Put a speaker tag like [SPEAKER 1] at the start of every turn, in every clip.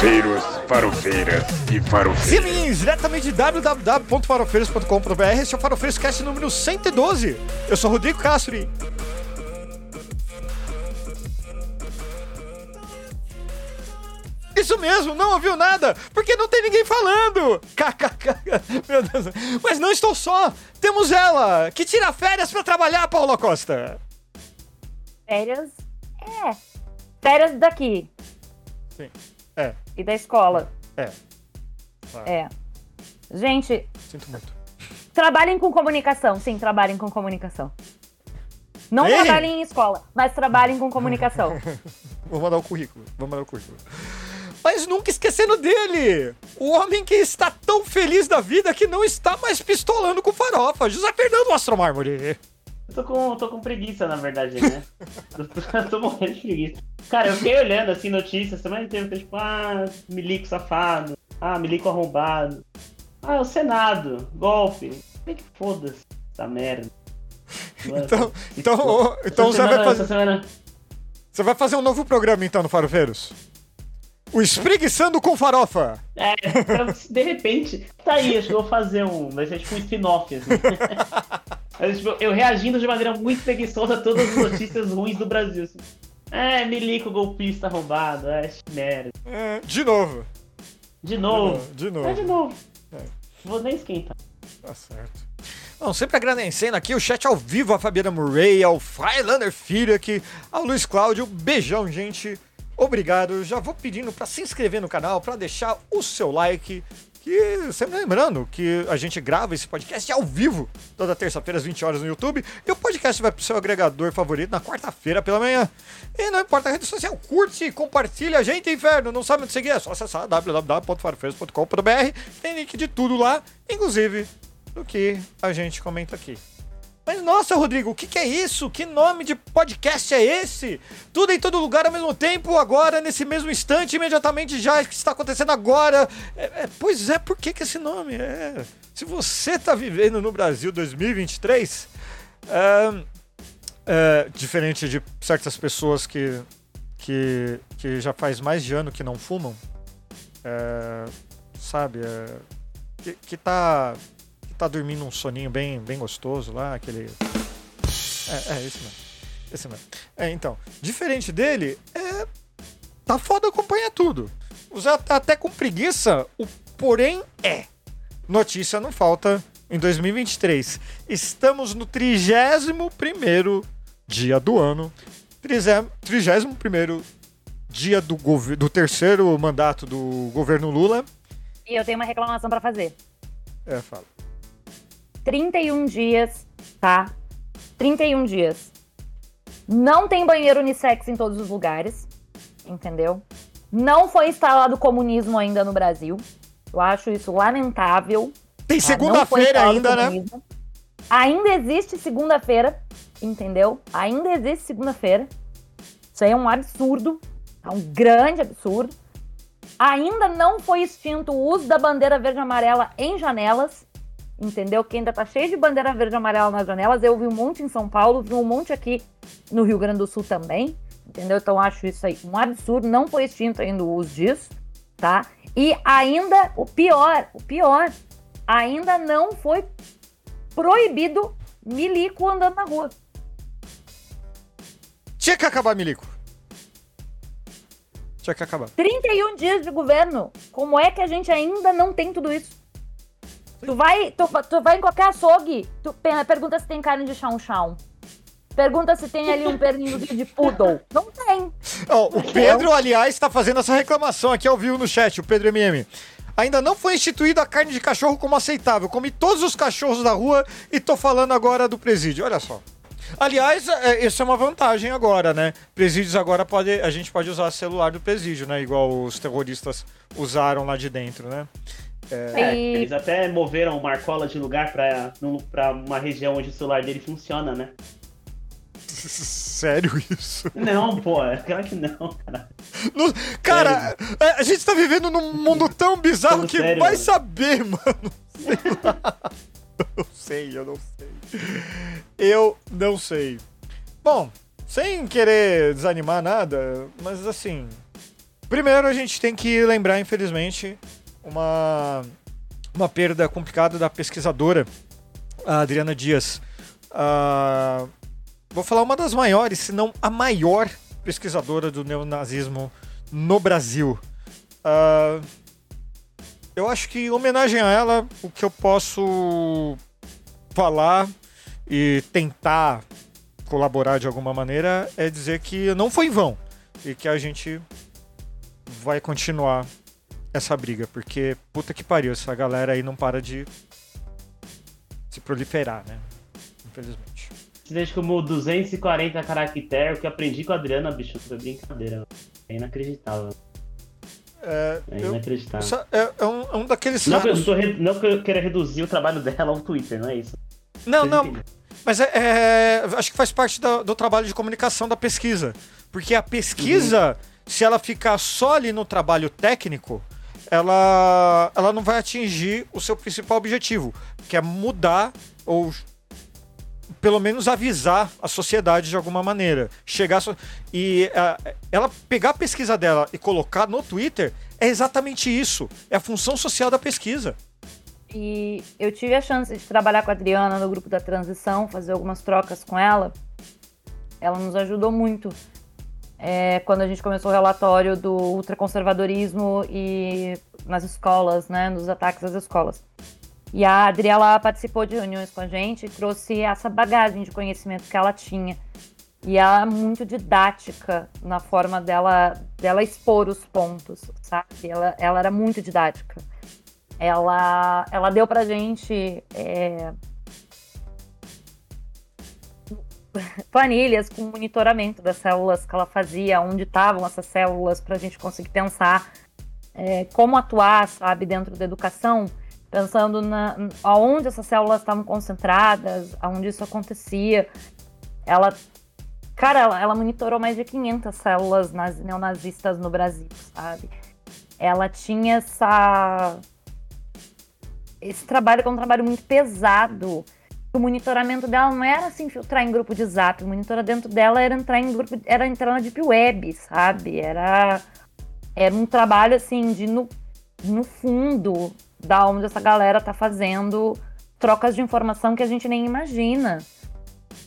[SPEAKER 1] Farofeiros, farofeiras e farofeiros.
[SPEAKER 2] Sim, diretamente de www.farofeiros.com.br. Esse é o Farofeiros Cast número 112. Eu sou Rodrigo Castro. e- Isso mesmo, não ouviu nada, porque não tem ninguém falando. KKK. Meu Deus. Mas não estou só. Temos ela, que tira férias pra trabalhar, Paula Costa.
[SPEAKER 3] Férias? É. Férias daqui.
[SPEAKER 2] Sim.
[SPEAKER 3] E da escola.
[SPEAKER 2] é.
[SPEAKER 3] É. Gente,
[SPEAKER 2] Sinto muito.
[SPEAKER 3] trabalhem com comunicação. Sim, trabalhem com comunicação. Não
[SPEAKER 2] Ei!
[SPEAKER 3] trabalhem em escola, mas trabalhem com comunicação.
[SPEAKER 2] Vou mandar o currículo. Vou mandar o currículo. Mas nunca esquecendo dele! O homem que está tão feliz da vida que não está mais pistolando com farofa. José Fernando Astromármore.
[SPEAKER 4] Eu tô com, tô com preguiça, na verdade, né? eu, tô, eu tô morrendo de preguiça. Cara, eu fiquei olhando assim notícias, semana inteira, tipo, ah, milico safado, ah, milico arrombado. Ah, o Senado, golpe. Como é que foda-se essa merda?
[SPEAKER 2] Então, então, ô, então você vai
[SPEAKER 4] semana,
[SPEAKER 2] fazer.
[SPEAKER 4] essa semana,
[SPEAKER 2] Você vai fazer um novo programa então no Farofeiros? O Espreguiçando com Farofa.
[SPEAKER 4] É, de repente, tá aí, acho que eu vou fazer um. Vai ser tipo um spin-off, assim. Mas, tipo, eu reagindo de maneira muito preguiçosa a todas as notícias ruins do Brasil. Assim. É, milico golpista arrombado, é merda.
[SPEAKER 2] É, de novo.
[SPEAKER 4] De novo.
[SPEAKER 2] De
[SPEAKER 4] É
[SPEAKER 2] novo.
[SPEAKER 4] de novo.
[SPEAKER 2] É.
[SPEAKER 4] Vou nem esquentar.
[SPEAKER 2] Tá certo. Bom, sempre agradecendo aqui o chat ao vivo, a Fabiana Murray, ao Freilander Filho aqui, ao Luiz Cláudio. Beijão, gente. Obrigado. Já vou pedindo para se inscrever no canal, para deixar o seu like. Que, sempre lembrando que a gente grava esse podcast ao vivo, toda terça-feira às 20 horas no YouTube. E o podcast vai pro seu agregador favorito na quarta-feira pela manhã. E não importa a rede social, curte, compartilha a gente, inferno. Não sabe onde seguir? É só acessar www.farofeiros.com.br. Tem link de tudo lá, inclusive do que a gente comenta aqui. Mas nossa, Rodrigo, o que, que é isso? Que nome de podcast é esse? Tudo em todo lugar ao mesmo tempo, agora, nesse mesmo instante, imediatamente já, que está acontecendo agora. É, é, pois é, por que, que esse nome? É, se você está vivendo no Brasil 2023, é, é, diferente de certas pessoas que, que, que já faz mais de ano que não fumam, é, sabe, que, que tá tá dormindo um soninho bem, bem gostoso lá, aquele. É, é esse mesmo. Esse mesmo. É, então, diferente dele, é. Tá foda acompanhar tudo. Usar tá até com preguiça, o porém é. Notícia não falta em 2023. Estamos no 31 dia do ano. 31 dia do, do terceiro mandato do governo Lula.
[SPEAKER 3] e eu tenho uma reclamação pra fazer.
[SPEAKER 2] É, fala.
[SPEAKER 3] 31 dias, tá? 31 dias. Não tem banheiro unissex em todos os lugares, entendeu? Não foi instalado comunismo ainda no Brasil. Eu acho isso lamentável.
[SPEAKER 2] Tem
[SPEAKER 3] tá?
[SPEAKER 2] Segunda-feira ainda, né?
[SPEAKER 3] Ainda existe segunda-feira, entendeu? Ainda existe segunda-feira. Isso aí é um absurdo, é um grande absurdo. Ainda não foi extinto o uso da bandeira verde e amarela em janelas, entendeu? Que ainda tá cheio de bandeira verde e amarela nas janelas. Eu vi um monte em São Paulo, vi um monte aqui no Rio Grande do Sul também, entendeu? Então acho isso aí um absurdo. Não foi extinto ainda o uso disso, tá? E ainda, o pior, o pior, ainda não foi proibido milico andando na rua.
[SPEAKER 2] Tinha que acabar, Milico. Tinha que acabar.
[SPEAKER 3] 31 dias de governo. Como é que a gente ainda não tem tudo isso? Tu vai, tu, tu vai em qualquer açougue, tu pe- pergunta se tem carne de chão-chão. Pergunta se tem ali um perninho de poodle. Não tem.
[SPEAKER 2] Ó, o Pedro, aliás, está fazendo essa reclamação aqui ao vivo no chat, o Pedro MM. Ainda não foi instituída a carne de cachorro como aceitável. Comi todos os cachorros da rua e tô falando agora do presídio. Olha só. Aliás, é, isso é uma vantagem agora, né? Presídios agora pode, a gente pode usar celular do presídio, né? Igual os terroristas usaram lá de dentro, né?
[SPEAKER 4] É,
[SPEAKER 3] E-
[SPEAKER 4] eles até moveram o Marcola de lugar pra, uma região onde o celular dele funciona, né?
[SPEAKER 2] Sério isso?
[SPEAKER 4] Não, pô, é claro que não, cara.
[SPEAKER 2] No- cara, é, a gente tá vivendo num mundo tão bizarro que
[SPEAKER 4] sério,
[SPEAKER 2] vai
[SPEAKER 4] mano.
[SPEAKER 2] saber, mano. Sei lá. Eu não sei, eu não sei. Eu não sei. Bom, sem querer desanimar nada, mas assim. Primeiro, a gente tem que lembrar, infelizmente, uma, uma perda complicada da pesquisadora Adriana Dias. Uh, vou falar uma das maiores, se não a maior pesquisadora do neonazismo no Brasil. Uh, eu acho que, em homenagem a ela, o que eu posso falar e tentar colaborar de alguma maneira é dizer que não foi em vão e que a gente vai continuar essa briga, porque puta que pariu, essa galera aí não para de se proliferar, né? Infelizmente.
[SPEAKER 4] Deixa como 240 caracteres, o que aprendi com a Adriana, bicho, foi brincadeira. É inacreditável.
[SPEAKER 2] É,
[SPEAKER 4] é inacreditável.
[SPEAKER 2] Eu, é, é, um, é um daqueles.
[SPEAKER 4] Não, eu tô, não que eu queira reduzir o trabalho dela ao Twitter, não é isso?
[SPEAKER 2] Não, Vocês não. Entendem? Mas é, é, acho que faz parte do, do, trabalho de comunicação da pesquisa. Porque a pesquisa, uhum. se ela ficar só ali no trabalho técnico, ela, ela não vai atingir o seu principal objetivo, que é mudar ou pelo menos avisar a sociedade de alguma maneira. Chegar so... e ela pegar a pesquisa dela e colocar no Twitter é exatamente isso. É a função social da pesquisa.
[SPEAKER 3] E eu tive a chance de trabalhar com a Adriana no grupo da transição, fazer algumas trocas com ela. Ela nos ajudou muito é, quando a gente começou o relatório do ultraconservadorismo e nas escolas, né, nos ataques às escolas. E a Adriela participou de reuniões com a gente e trouxe essa bagagem de conhecimento que ela tinha. E ela é muito didática na forma dela, dela expor os pontos, sabe? Ela, ela era muito didática ela, ela deu pra gente é, planilhas com monitoramento das células que ela fazia, onde estavam essas células, para a gente conseguir pensar é, como atuar, sabe, dentro da educação, pensando na aonde essas células estavam concentradas, aonde isso acontecia. Ela, cara, ela, ela monitorou mais de 500 células neonazistas no Brasil, sabe? Ela tinha essa esse trabalho é um trabalho muito pesado. O monitoramento dela não era assim filtrar em grupo de zap, o monitoramento dela era entrar em grupo, era entrar na deep web, sabe? Era era um trabalho assim de no, no fundo da onde essa galera tá fazendo trocas de informação que a gente nem imagina.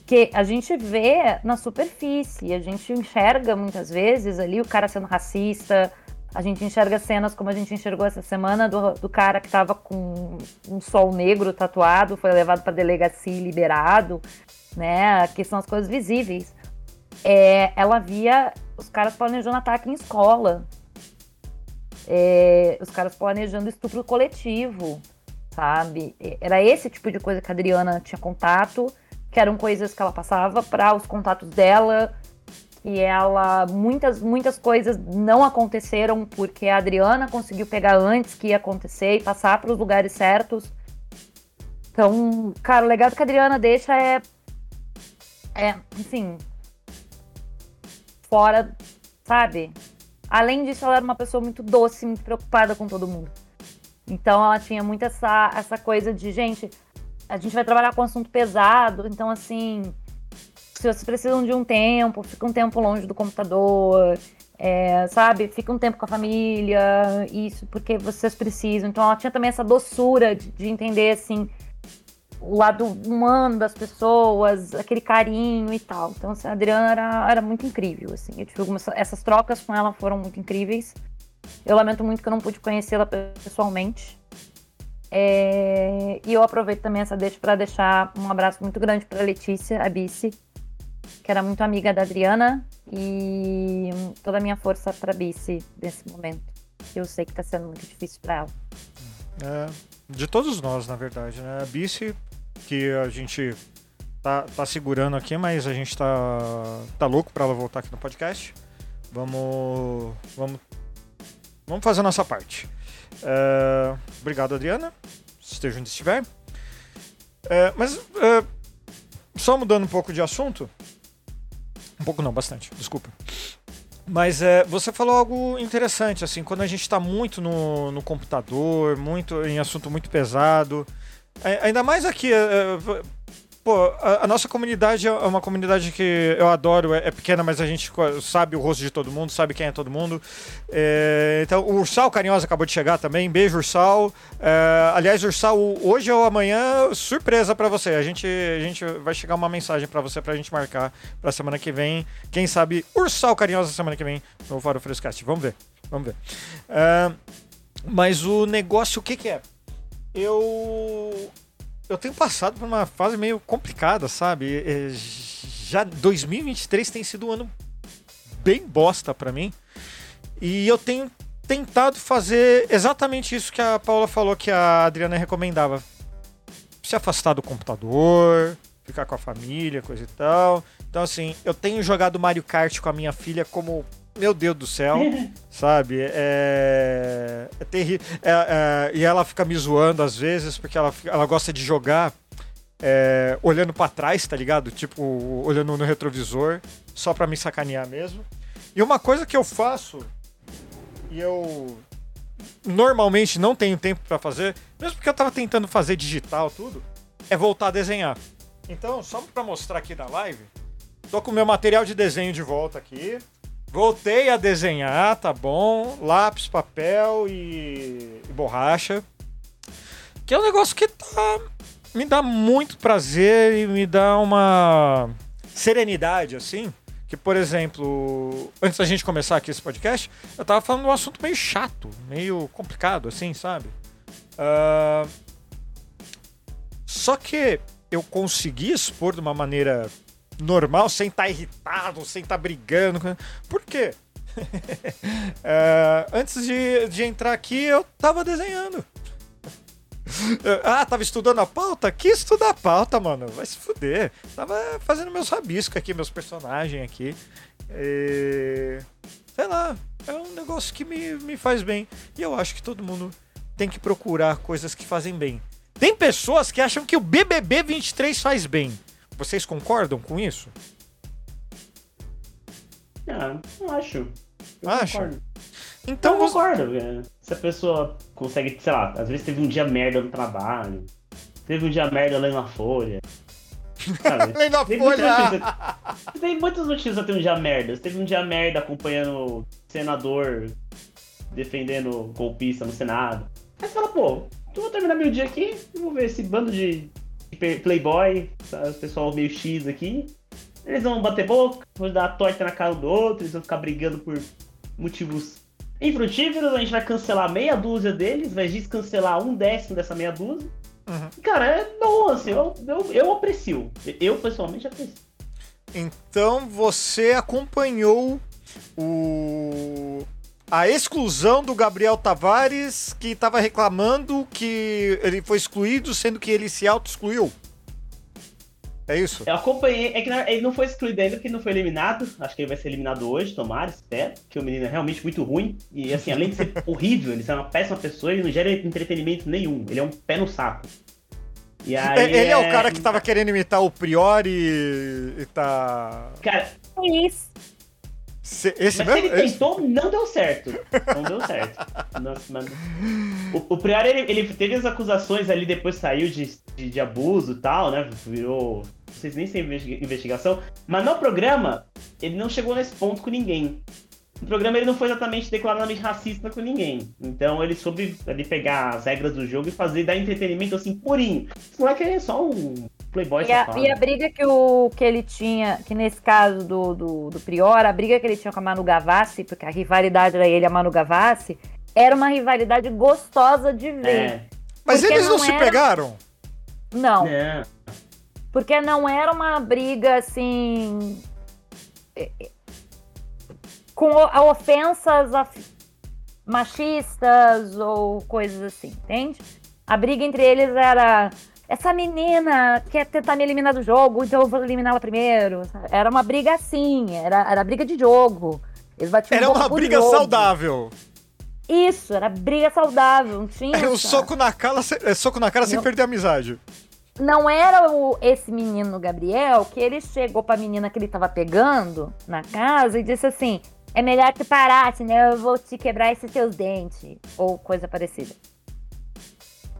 [SPEAKER 3] Que a gente vê na superfície, a gente enxerga muitas vezes ali o cara sendo racista, a gente enxerga cenas como a gente enxergou essa semana do, do cara que estava com um sol negro tatuado, foi levado para delegacia e liberado, né? Que são as coisas visíveis. É, ela via os caras planejando ataque em escola, é, os caras planejando estupro coletivo, sabe? Era esse tipo de coisa que a Adriana tinha contato, que eram coisas que ela passava para os contatos dela que ela muitas muitas coisas não aconteceram porque a Adriana conseguiu pegar antes que ia acontecer e passar para os lugares certos. Então, cara, o legado que a Adriana deixa é é, assim, fora, sabe? Além disso, ela era uma pessoa muito doce, muito preocupada com todo mundo. Então, ela tinha muito essa, essa coisa de, gente, a gente vai trabalhar com assunto pesado, então, assim, vocês precisam de um tempo, fica um tempo longe do computador, é, sabe? Fica um tempo com a família, isso porque vocês precisam. Então ela tinha também essa doçura de, de entender, assim, o lado humano das pessoas, aquele carinho e tal. Então, assim, a Adriana era, era muito incrível, assim. Eu tive algumas, essas trocas com ela foram muito incríveis. Eu lamento muito que eu não pude conhecê-la pessoalmente. É, e eu aproveito também essa deixa para deixar um abraço muito grande para Letícia Abisse, que era muito amiga da Adriana, e toda a minha força para Bice nesse momento. Eu sei que está sendo muito difícil para ela.
[SPEAKER 2] É, de todos nós, na verdade, né? A Bice, que a gente tá, tá segurando aqui, mas a gente tá, tá louco para ela voltar aqui no podcast. Vamos, vamos, vamos fazer a nossa parte. É, obrigado, Adriana. Esteja onde estiver. É, mas, é, só mudando um pouco de assunto, um pouco não, bastante, desculpa. Mas é, você falou algo interessante, assim, quando a gente está muito no, no computador, muito em assunto muito pesado, ainda mais aqui, é, é pô, a, a nossa comunidade é uma comunidade que eu adoro, é, é pequena, mas a gente sabe o rosto de todo mundo, sabe quem é todo mundo. É, então, o Ursal Carinhosa acabou de chegar também. Beijo, Ursal. É, aliás, Ursal, hoje ou amanhã, surpresa pra você. A gente, a gente vai chegar uma mensagem pra você pra gente marcar pra semana que vem. Quem sabe Ursal Carinhosa semana que vem no Faro Frescast. Vamos ver, vamos ver. É, mas o negócio, o que que é? Eu eu tenho passado por uma fase meio complicada, sabe? É, Já 2023 tem sido um ano bem bosta pra mim. E eu tenho tentado fazer exatamente isso que a Paula falou que a Adriana recomendava. Se afastar do computador, ficar com a família, coisa e tal. Então, assim, eu tenho jogado Mario Kart com a minha filha como. Meu Deus do céu, sabe? É, é terrível. e ela fica me zoando às vezes, porque ela, fica- ela gosta de jogar é, olhando pra trás, tá ligado? Tipo, olhando no retrovisor, só pra me sacanear mesmo. E uma coisa que eu faço, e eu normalmente não tenho tempo pra fazer, mesmo porque eu tava tentando fazer digital tudo, é voltar a desenhar. Então, só pra mostrar aqui na live, tô com o meu material de desenho de volta aqui. Voltei a desenhar, tá bom? Lápis, papel e, e borracha. Que é um negócio que tá, me dá muito prazer e me dá uma serenidade, assim. Que, por exemplo, antes da gente começar aqui esse podcast, eu tava falando de um assunto meio chato, meio complicado, assim, sabe? Ah, Só que eu consegui expor de uma maneira normal, sem estar irritado, sem estar brigando. com- Por quê? Ah, antes de, de entrar aqui, eu tava desenhando. Ah, tava estudando a pauta? Que estudar a pauta, mano? Vai se fuder. Tava fazendo meus rabiscos aqui, meus personagens aqui. E... Sei lá, é um negócio que me, me faz bem. E eu acho que todo mundo tem que procurar coisas que fazem bem. Tem pessoas que acham que o BBB 23 faz bem. Vocês concordam com isso?
[SPEAKER 4] Ah, não acho. Eu
[SPEAKER 2] Acha?
[SPEAKER 4] concordo.
[SPEAKER 2] Então
[SPEAKER 4] eu
[SPEAKER 2] você...
[SPEAKER 4] concordo, cara. Se a pessoa consegue, sei lá, às vezes teve um dia merda no trabalho, teve um dia merda lendo a folha. Sabe?
[SPEAKER 2] Lendo a
[SPEAKER 4] Tem
[SPEAKER 2] folha.
[SPEAKER 4] motivos- Tem motivos pra ter um dia merda. Você teve um dia merda acompanhando senador defendendo golpista no Senado. Aí você fala, pô, eu vou terminar meu dia aqui, eu vou ver esse bando de playboy, o pessoal meio X aqui. Eles vão bater boca, vão dar torta na cara um do outro, eles vão ficar brigando por motivos infrutíferos, a gente vai cancelar meia dúzia deles, vai descancelar um décimo dessa meia dúzia.
[SPEAKER 2] Uhum.
[SPEAKER 4] Cara, é bom, assim, eu, eu, eu aprecio. Eu, pessoalmente, aprecio.
[SPEAKER 2] Então você acompanhou o a exclusão do Gabriel Tavares, que estava reclamando que ele foi excluído, sendo que ele se auto-excluiu. É isso?
[SPEAKER 4] Eu acompanhei, é que ele não foi excluído ainda porque ele não foi eliminado. Acho que ele vai ser eliminado hoje, tomara, espero. Que o menino é realmente muito ruim. E assim, além de ser horrível, ele é uma péssima pessoa, ele não gera entretenimento nenhum. Ele é um pé no saco. E aí,
[SPEAKER 2] É- ele é... o cara que tava querendo imitar o Priori e tá.
[SPEAKER 4] Cara,
[SPEAKER 3] Isso.
[SPEAKER 2] Se- Esse
[SPEAKER 4] mas
[SPEAKER 2] mesmo?
[SPEAKER 4] ele
[SPEAKER 2] Esse?
[SPEAKER 4] tentou, não deu certo. Não deu certo. Nossa, mano. O, o Priori, ele, ele teve as acusações ali, depois saiu de, de, de abuso e tal, né? Virou. Se nem sei investi- investigação. Mas no programa, ele não chegou nesse ponto com ninguém. No programa ele não foi exatamente declaradamente racista com ninguém. Então ele soube ali pegar as regras do jogo e fazer dar entretenimento assim purinho. Esse moleque é só um playboy
[SPEAKER 3] E a, e a briga que, o, que ele tinha, que nesse caso do, do, do Prior, a briga que ele tinha com a Manu Gavassi, porque a rivalidade era ele e a Manu Gavassi, era uma rivalidade gostosa de ver.
[SPEAKER 4] É.
[SPEAKER 2] Mas eles não,
[SPEAKER 3] não
[SPEAKER 2] se
[SPEAKER 3] era-
[SPEAKER 2] pegaram?
[SPEAKER 3] Não,
[SPEAKER 4] Não.
[SPEAKER 3] porque não era uma briga assim. eh, eh, com ofensas a- machistas ou coisas assim, entende? A briga entre eles era. Essa menina quer tentar me eliminar do jogo, então eu vou eliminá-la primeiro. Era uma briga assim, era, era briga de jogo. Eles batiam
[SPEAKER 2] Era
[SPEAKER 3] boca
[SPEAKER 2] uma briga
[SPEAKER 3] jogo.
[SPEAKER 2] saudável.
[SPEAKER 3] Isso, era briga saudável, não tinha.
[SPEAKER 2] Era um soco na cara, é, soco na cara sem
[SPEAKER 3] Não.
[SPEAKER 2] perder a amizade.
[SPEAKER 3] não era o, esse menino Gabriel que ele chegou pra menina que ele tava pegando na casa e disse assim: é melhor que parar, senão eu vou te quebrar esses seus dentes. Ou coisa parecida.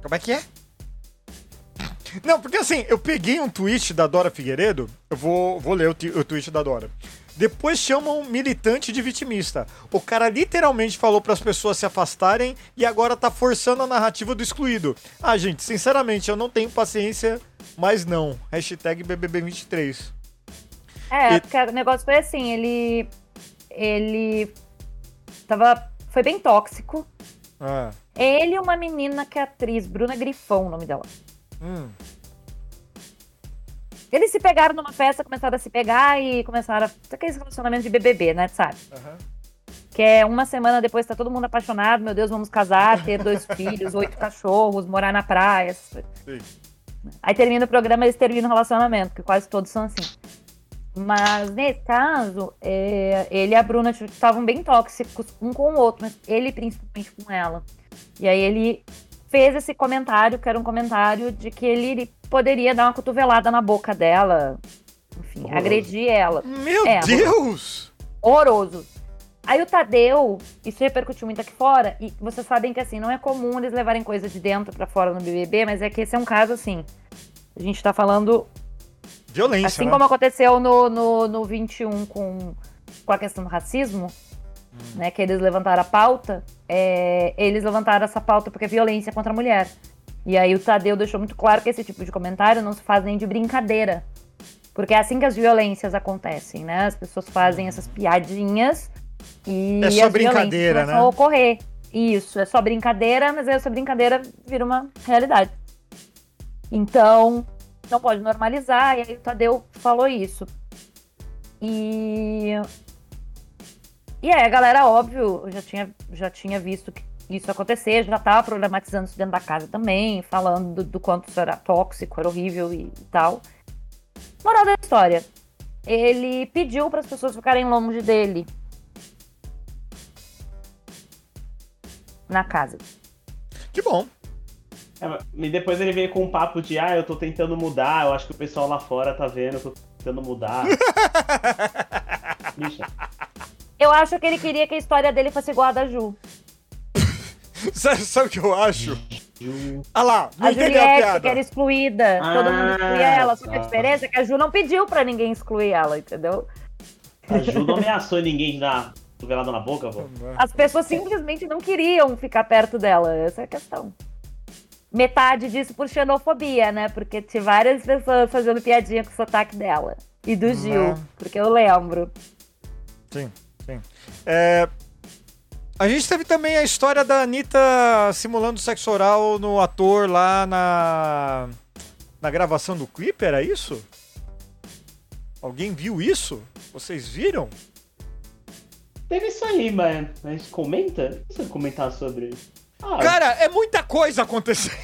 [SPEAKER 2] Como é que é? Não, porque assim, eu peguei um tweet da Dora Figueiredo, eu vou, vou ler o, o tweet da Dora. Depois chamam militante de vitimista. O cara literalmente falou para as pessoas se afastarem e agora tá forçando a narrativa do excluído. Ah, gente, sinceramente, eu não tenho paciência, mas não. Hashtag BBB23.
[SPEAKER 3] É,
[SPEAKER 2] E-
[SPEAKER 3] porque o negócio foi assim, ele. Ele. Tava. Foi bem tóxico.
[SPEAKER 2] Ah,
[SPEAKER 3] Ele e uma menina que é atriz, Bruna Grifão, o nome dela.
[SPEAKER 2] Hum,
[SPEAKER 3] Eles se pegaram numa festa, começaram a se pegar e começaram a. Aqueles relacionamentos de BBB, né, sabe?
[SPEAKER 2] aham.
[SPEAKER 3] Que é uma semana depois tá todo mundo apaixonado, meu Deus, vamos casar, ter dois filhos, oito cachorros, morar na praia.
[SPEAKER 2] Sim.
[SPEAKER 3] Aí termina o programa, eles terminam o relacionamento, que quase todos são assim. Mas nesse caso, é, ele e a Bruna estavam bem tóxicos um com o outro, mas ele principalmente com ela. E aí ele fez esse comentário, que era um comentário de que ele poderia dar uma cotovelada na boca dela, enfim,
[SPEAKER 2] Horroroso.
[SPEAKER 3] agredir ela.
[SPEAKER 2] Meu
[SPEAKER 3] É,
[SPEAKER 2] Deus!
[SPEAKER 3] horroroso. Aí o Tadeu, isso repercutiu muito aqui fora, e vocês sabem que assim, não é comum eles levarem coisa de dentro pra fora no BBB, mas é que esse é um caso assim. A gente tá falando,
[SPEAKER 2] Violência,
[SPEAKER 3] assim
[SPEAKER 2] né?
[SPEAKER 3] como aconteceu no, no, no 21 com, com a questão do racismo, né, que eles levantaram a pauta, é, eles levantaram essa pauta porque é violência contra a mulher. E aí o Tadeu deixou muito claro que esse tipo de comentário não se faz nem de brincadeira. Porque é assim que as violências acontecem, né? As pessoas fazem essas piadinhas e
[SPEAKER 2] É só
[SPEAKER 3] as
[SPEAKER 2] brincadeira, né?
[SPEAKER 3] ocorrer. Isso, é só brincadeira, mas aí essa brincadeira vira uma realidade. Então, não pode normalizar, e aí o Tadeu falou isso. E. E aí, a galera, óbvio, já tinha, já tinha visto que isso acontecer, já tava problematizando isso dentro da casa também, falando do, do quanto isso era tóxico, era horrível e, e tal. Moral da história. Ele pediu para as pessoas ficarem longe dele. Na casa.
[SPEAKER 2] Que bom.
[SPEAKER 4] É, e depois ele veio com um papo de, ah, eu tô tentando mudar, eu acho que o pessoal lá fora tá vendo, eu tô tentando mudar. Bicha.
[SPEAKER 3] Eu acho que ele queria que a história dele fosse igual a da Ju.
[SPEAKER 2] Sabe, sabe o que eu acho? Ah lá, não
[SPEAKER 3] A
[SPEAKER 2] entendeu a
[SPEAKER 3] Juliette,
[SPEAKER 2] piada.
[SPEAKER 3] que era excluída. todo mundo
[SPEAKER 4] Ah,
[SPEAKER 3] excluía ela. Só que a diferença é que a Ju não pediu pra ninguém excluir ela, entendeu?
[SPEAKER 4] A Ju não ameaçou ninguém de dar cotovelada na boca, pô.
[SPEAKER 3] As pessoas simplesmente não queriam ficar perto dela. Essa é a questão. Metade disso por xenofobia, né? Porque tinha várias pessoas fazendo piadinha com o sotaque dela. E do Gil,
[SPEAKER 2] Não.
[SPEAKER 3] porque eu lembro.
[SPEAKER 2] Sim, sim. É, a gente teve também a história da Anitta simulando sexo oral no ator lá na, na gravação do clipe, era isso? Alguém viu isso? Vocês viram?
[SPEAKER 4] Teve isso aí, mas gente comenta? Não comentar sobre. Ah,
[SPEAKER 2] Cara, é muita coisa acontecendo.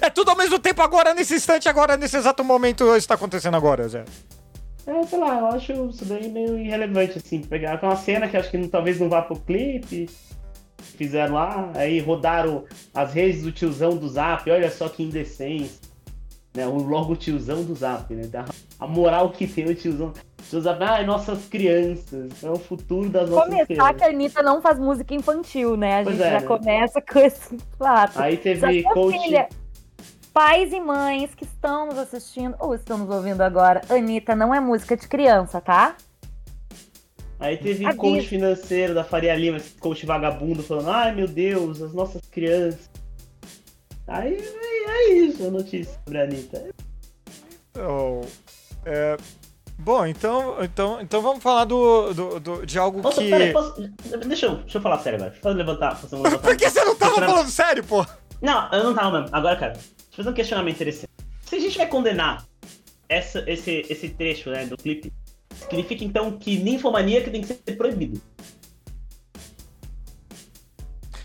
[SPEAKER 2] É tudo ao mesmo tempo agora, nesse instante, agora, nesse exato momento, está acontecendo agora, Zé.
[SPEAKER 4] É, sei lá, eu acho isso daí meio irrelevante, assim. Pegar uma cena que acho que não- talvez não vá pro clipe. Fizeram lá, aí rodaram as redes do tiozão do Zap, olha só que indecência. Né, o logo tiozão do Zap, né? A moral que tem o tiozão. O tio Zap, ai, nossas crianças, é o futuro das nossas
[SPEAKER 3] Começar
[SPEAKER 4] crianças.
[SPEAKER 3] que a Anitta não faz música infantil, né? A
[SPEAKER 4] Pois
[SPEAKER 3] gente
[SPEAKER 4] é,
[SPEAKER 3] já
[SPEAKER 4] né?
[SPEAKER 3] começa com esse fato.
[SPEAKER 4] Aí teve coach.
[SPEAKER 3] filha, pais e mães que estão nos assistindo ou estão nos ouvindo agora, Anitta não é música de criança, tá?
[SPEAKER 4] Aí teve
[SPEAKER 3] Avisa.
[SPEAKER 4] coach financeiro da Faria Lima, esse coach vagabundo, falando, ai meu Deus, as nossas crianças. Aí é, isso a notícia sobre a Anitta.
[SPEAKER 2] Oh, é, bom, então, então, então vamos falar do, do- do- de algo
[SPEAKER 4] Nossa,
[SPEAKER 2] que.
[SPEAKER 4] peraí, posso... deixa, eu, deixa eu falar sério agora. Deixa eu levantar. Fazer um
[SPEAKER 2] Por
[SPEAKER 4] levantamento.
[SPEAKER 2] que você não tava falando sério, pô?
[SPEAKER 4] Não, eu não tava mesmo. Agora, cara, deixa eu fazer um questionamento interessante. Se a gente vai condenar essa, esse, esse trecho né, do clipe, significa então que ninfomaníaca tem que ser proibido.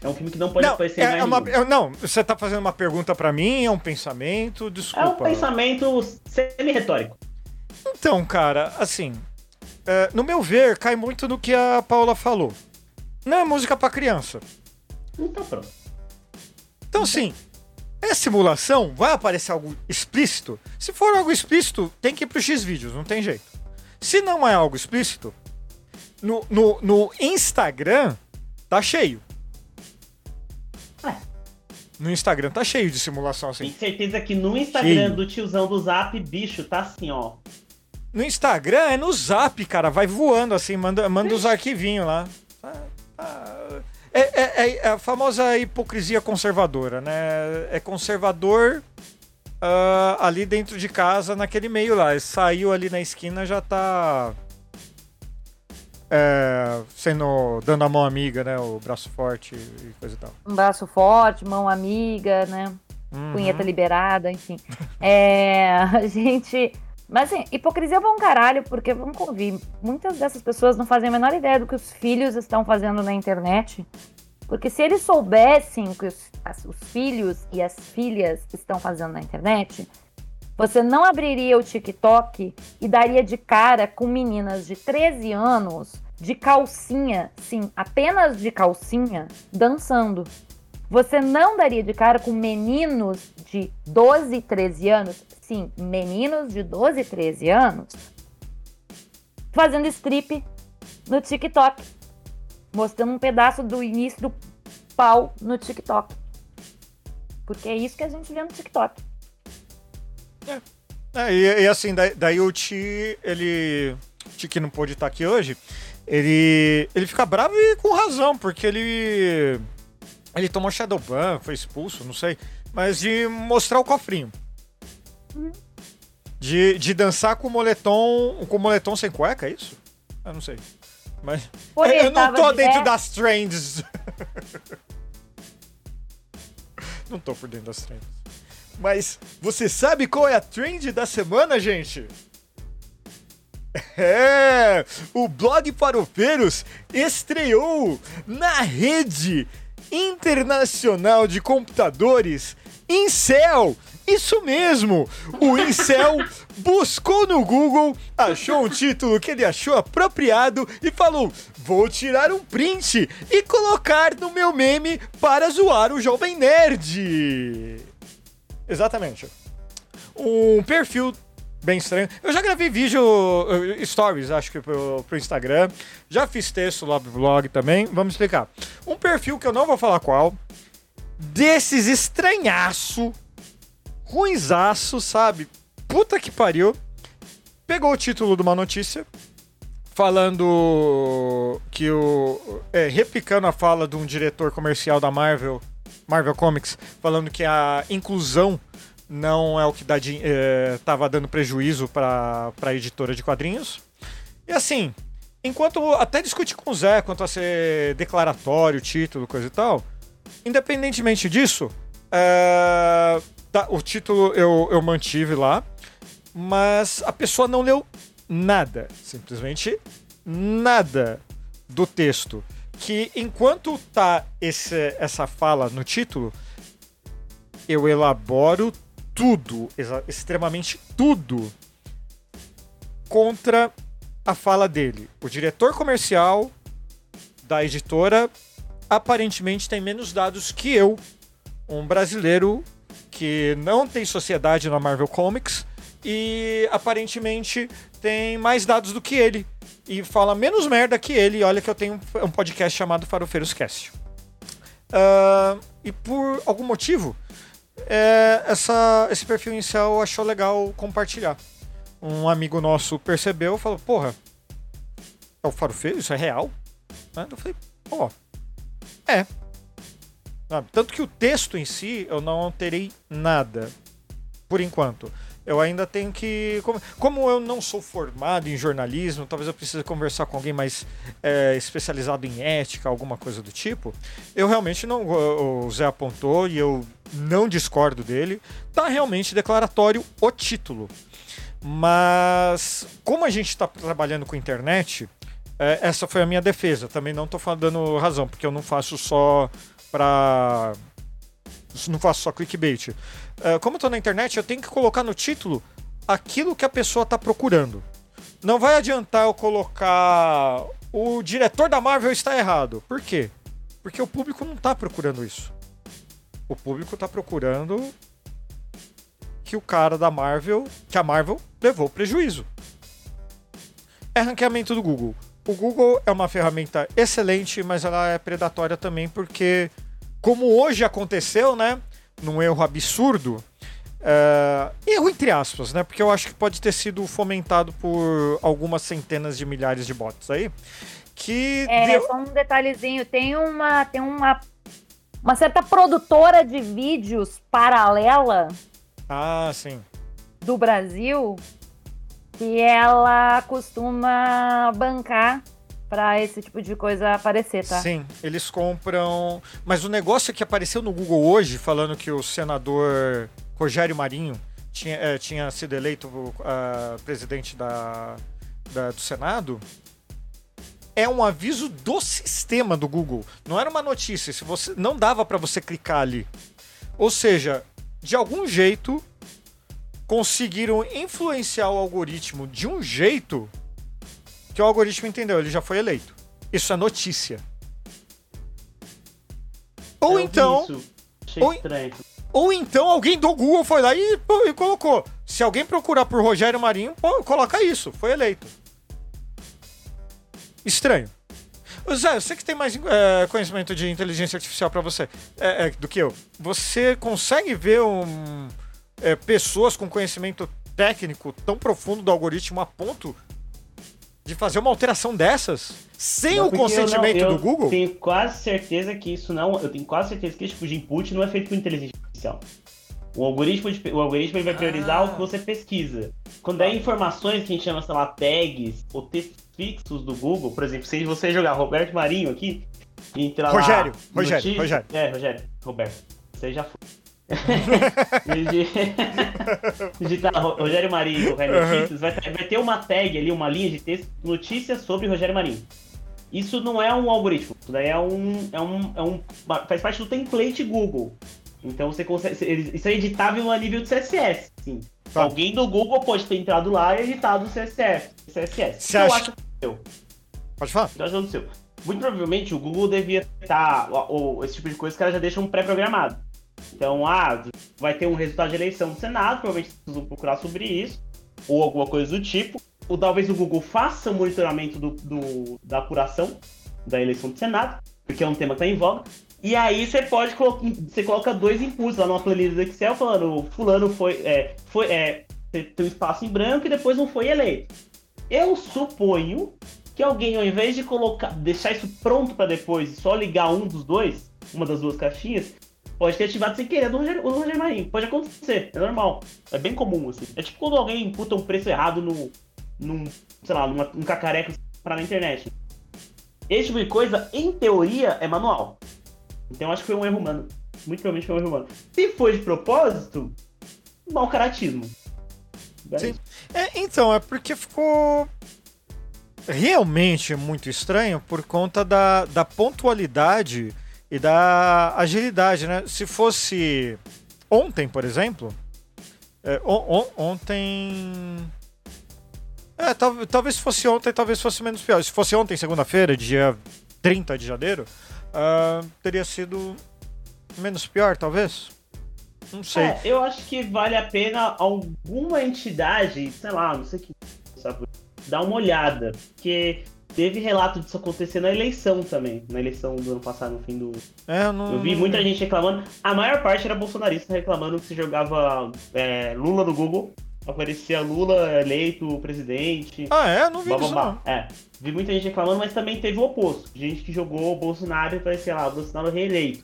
[SPEAKER 4] É um filme que não pode
[SPEAKER 2] Não,
[SPEAKER 4] aparecer
[SPEAKER 2] é, é uma, não, você tá fazendo uma pergunta pra mim, é um pensamento,
[SPEAKER 4] É um
[SPEAKER 2] desculpa.
[SPEAKER 4] pensamento semi-retórico.
[SPEAKER 2] Então, cara, assim, é, no meu ver, cai muito no que a Paula falou. Não é música pra criança.
[SPEAKER 4] Então pronto.
[SPEAKER 2] Então, assim, é simulação, vai aparecer algo explícito. Se for algo explícito, tem que ir pro X-Vídeos, não tem jeito. Se não é algo explícito, no, no, no Instagram, tá cheio. No Instagram tá cheio de simulação assim.
[SPEAKER 4] Tem certeza que no Instagram
[SPEAKER 2] Cheio.
[SPEAKER 4] do tiozão do Zap, bicho, tá assim, ó.
[SPEAKER 2] No Instagram é no zap, cara. Vai voando assim, manda, manda os arquivinhos lá. Ah, É, é- é a famosa hipocrisia conservadora, né? É conservador ah, ali dentro de casa, naquele meio lá. Ele Saiu ali na esquina, já tá. é, sendo. dando a mão amiga, né? O braço forte e coisa e tal.
[SPEAKER 3] Um braço forte, mão amiga, né?
[SPEAKER 2] Uhum.
[SPEAKER 3] punheta liberada, enfim. É, a gente. Mas assim, hipocrisia é bom caralho, porque vamos convir, muitas dessas pessoas não fazem a menor ideia do que os filhos estão fazendo na internet. Porque se eles soubessem o que os, as- os filhos e as filhas estão fazendo na internet, você não abriria o TikTok e daria de cara com meninas de 13 anos de calcinha, sim, apenas de calcinha, dançando. Você não daria de cara com meninos de 12, 13 anos, sim, meninos de 12, 13 anos, fazendo strip no TikTok, mostrando um pedaço do início do pau no TikTok. Porque é isso que a gente vê no TikTok.
[SPEAKER 2] É, e, e assim, daí, daí o Ti, ele. Ti que não pôde estar aqui hoje, ele. Ele fica bravo e com razão, porque ele. Ele tomou Shadowban, foi expulso, não sei. Mas de mostrar o cofrinho. De, de dançar com o moletom. Com o moletom sem cueca, é isso? Eu não sei. Mas. Eu não tô
[SPEAKER 3] de
[SPEAKER 2] dentro das trends. não tô por dentro das trends. Mas você sabe qual é a trend da semana, gente? É! O blog Farofeiros estreou na rede internacional de computadores Incel. Isso mesmo! O Incel buscou no Google, achou um título que ele achou apropriado e falou: Vou tirar um print e colocar no meu meme para zoar o Jovem Nerd. Exatamente. Um perfil bem estranho. Eu já gravei vídeo, eh, stories, acho que pro, pro Instagram. Já fiz texto lá pro blog também. Vamos explicar. Um perfil que eu não vou falar qual. Desses estranhaço. Ruinzaço, sabe? Puta que pariu. Pegou o título de uma notícia. Falando que o. É, replicando a fala de um diretor comercial da Marvel, Marvel Comics, falando que a inclusão não é o que dá din- é, tava dando prejuízo para a editora de quadrinhos. E assim, enquanto até discuti com o Zé quanto a ser declaratório, título, coisa e tal, independentemente disso, é, tá, o título eu, eu mantive lá, mas a pessoa não leu nada, simplesmente nada do texto. Que enquanto tá esse, essa fala no título, eu elaboro tudo, extremamente tudo, contra a fala dele. O diretor comercial da editora aparentemente tem menos dados que eu, um brasileiro que não tem sociedade na Marvel Comics e aparentemente tem mais dados do que ele e fala menos merda que ele. Olha que eu tenho um- podcast chamado Farofeiros Cast. Ah, e por algum motivo, é, essa, esse perfil inicial achou legal compartilhar. Um amigo nosso percebeu e falou: Porra, é o Farofeiro? Isso é real? Né? Eu falei: Pô, é. Tanto que o texto em si eu não alterei nada, por enquanto. Eu ainda tenho que. Como, eu não sou formado em jornalismo, talvez eu precise conversar com alguém mais é, especializado em ética, alguma coisa do tipo. Eu realmente não. O Zé apontou e eu não discordo dele. Tá realmente declaratório o título. Mas, como a gente está trabalhando com internet, é, essa foi a minha defesa. Também não falando dando razão, porque eu não faço só pra. Não faço só clickbait. É, como eu tô na internet, eu tenho que colocar no título aquilo que a pessoa tá procurando. Não vai adiantar eu colocar. O diretor da Marvel está errado. Por quê? Porque o público não tá procurando isso. O público tá procurando que o cara da Marvel, que a Marvel levou prejuízo. É ranqueamento do Google. O Google é uma ferramenta excelente, mas ela é predatória também porque, como hoje aconteceu, né? Num erro absurdo. É, erro entre aspas, né? Porque eu acho que pode ter sido fomentado por algumas centenas de milhares de bots aí. Que
[SPEAKER 3] É,
[SPEAKER 2] deu-
[SPEAKER 3] só um detalhezinho. Tem uma, tem uma, uma certa produtora de vídeos paralela
[SPEAKER 2] Ah, sim.
[SPEAKER 3] do Brasil que ela costuma bancar pra esse tipo de coisa aparecer, tá?
[SPEAKER 2] Sim, eles compram. Mas o negócio é que apareceu no Google hoje, falando que o senador Rogério Marinho tinha, eh, tinha sido eleito ah, presidente da, da- do Senado. É um aviso do sistema do Google. Não era uma notícia. Se você não dava para você clicar ali. Ou seja, de algum jeito conseguiram influenciar o algoritmo de um jeito que o algoritmo entendeu, ele já foi eleito. Isso é notícia. Ou
[SPEAKER 4] Eu
[SPEAKER 2] então, ou- ou então alguém do Google foi lá e, pô, e colocou. Se alguém procurar por Rogério Marinho, pô, coloca isso, foi eleito. Estranho. Zé, você que tem mais é, conhecimento de inteligência artificial pra você é, é, do que eu, você consegue ver um, é, pessoas com conhecimento técnico tão profundo do algoritmo a ponto de fazer uma alteração dessas sem
[SPEAKER 4] Não,
[SPEAKER 2] o
[SPEAKER 4] porque eu não-
[SPEAKER 2] consentimento
[SPEAKER 4] eu
[SPEAKER 2] do Google?
[SPEAKER 4] tenho quase certeza que isso não. Eu tenho quase certeza que esse tipo de input não é feito por inteligência artificial. O algoritmo, de- o algoritmo ele vai priorizar
[SPEAKER 2] Ah.
[SPEAKER 4] o que você pesquisa. Quando é informações que a gente chama, sei lá, tags ou textos fixos do Google, por exemplo, se você jogar Roberto Marinho aqui e entrar
[SPEAKER 2] Rogério,
[SPEAKER 4] lá.
[SPEAKER 2] Rogério,
[SPEAKER 4] notícia-
[SPEAKER 2] Rogério.
[SPEAKER 4] É, Rogério, Roberto. Você já foi. Digi- Digitar Ro- Rogério Marinho notícias, vai, ter- vai ter uma tag ali, uma linha de texto, notícias sobre Rogério Marinho. Isso não é um algoritmo, isso daí é um, é um, é um. faz parte do template Google. Então você consegue. Isso é editável a nível de CSS. Sim.
[SPEAKER 2] Tá.
[SPEAKER 4] Alguém do Google pode ter entrado lá e editado o CSS. CSS.
[SPEAKER 2] Você
[SPEAKER 4] eu
[SPEAKER 2] acha
[SPEAKER 4] acho que eu.
[SPEAKER 2] Pode falar?
[SPEAKER 4] Eu acho que aconteceu. Muito provavelmente o Google devia estar. Ou, esse tipo de coisa que ela já deixa um pré-programado. Então, ah, vai ter um resultado de eleição do Senado, provavelmente vocês vão procurar sobre isso, ou alguma coisa do tipo. Ou talvez o Google faça o monitoramento do, do- da apuração da eleição do Senado, porque é um tema que está em voga. E aí você pode. Você coloca dois inputs lá numa planilha do Excel falando, fulano foi. É, foi é, tem um espaço em branco e depois não foi eleito. Eu suponho que alguém, ao invés de colocar, deixar isso pronto para depois e só ligar um dos dois, uma das duas caixinhas, pode ter ativado sem querer o do Rogério Marinho. Pode acontecer, é normal. É bem comum, assim. É tipo quando alguém imputa um preço errado no, num, sei lá, numa, num cacareco para na internet. Esse tipo de coisa, em teoria, é manual. Então acho que foi um erro humano. Muito provavelmente foi um erro humano. Se foi de propósito, mau caratismo. É
[SPEAKER 2] Sim. É, então, é porque ficou realmente muito estranho por conta da, da pontualidade e da agilidade, né? Se fosse ontem, por exemplo, é, on- on- ontem. É, tal- talvez fosse ontem, talvez fosse menos pior. Se fosse ontem, segunda-feira, dia 30 de janeiro, ah, teria sido menos pior, talvez. Não sei.
[SPEAKER 4] É, eu acho que vale a pena alguma entidade, sei lá, não sei que, dar uma olhada, porque teve relato disso acontecer na eleição também, na eleição do ano passado, no fim do.
[SPEAKER 2] É, eu não,
[SPEAKER 4] Eu vi muita gente reclamando, a maior parte era bolsonarista reclamando que se jogava é, Lula no Google, aparecia Lula eleito presidente.
[SPEAKER 2] Ah, é? Não vi
[SPEAKER 4] Blá,
[SPEAKER 2] isso,
[SPEAKER 4] blá,
[SPEAKER 2] não.
[SPEAKER 4] blá. É, vi muita gente reclamando, mas também teve o oposto. Gente que jogou o Bolsonaro e parecia lá, o Bolsonaro reeleito.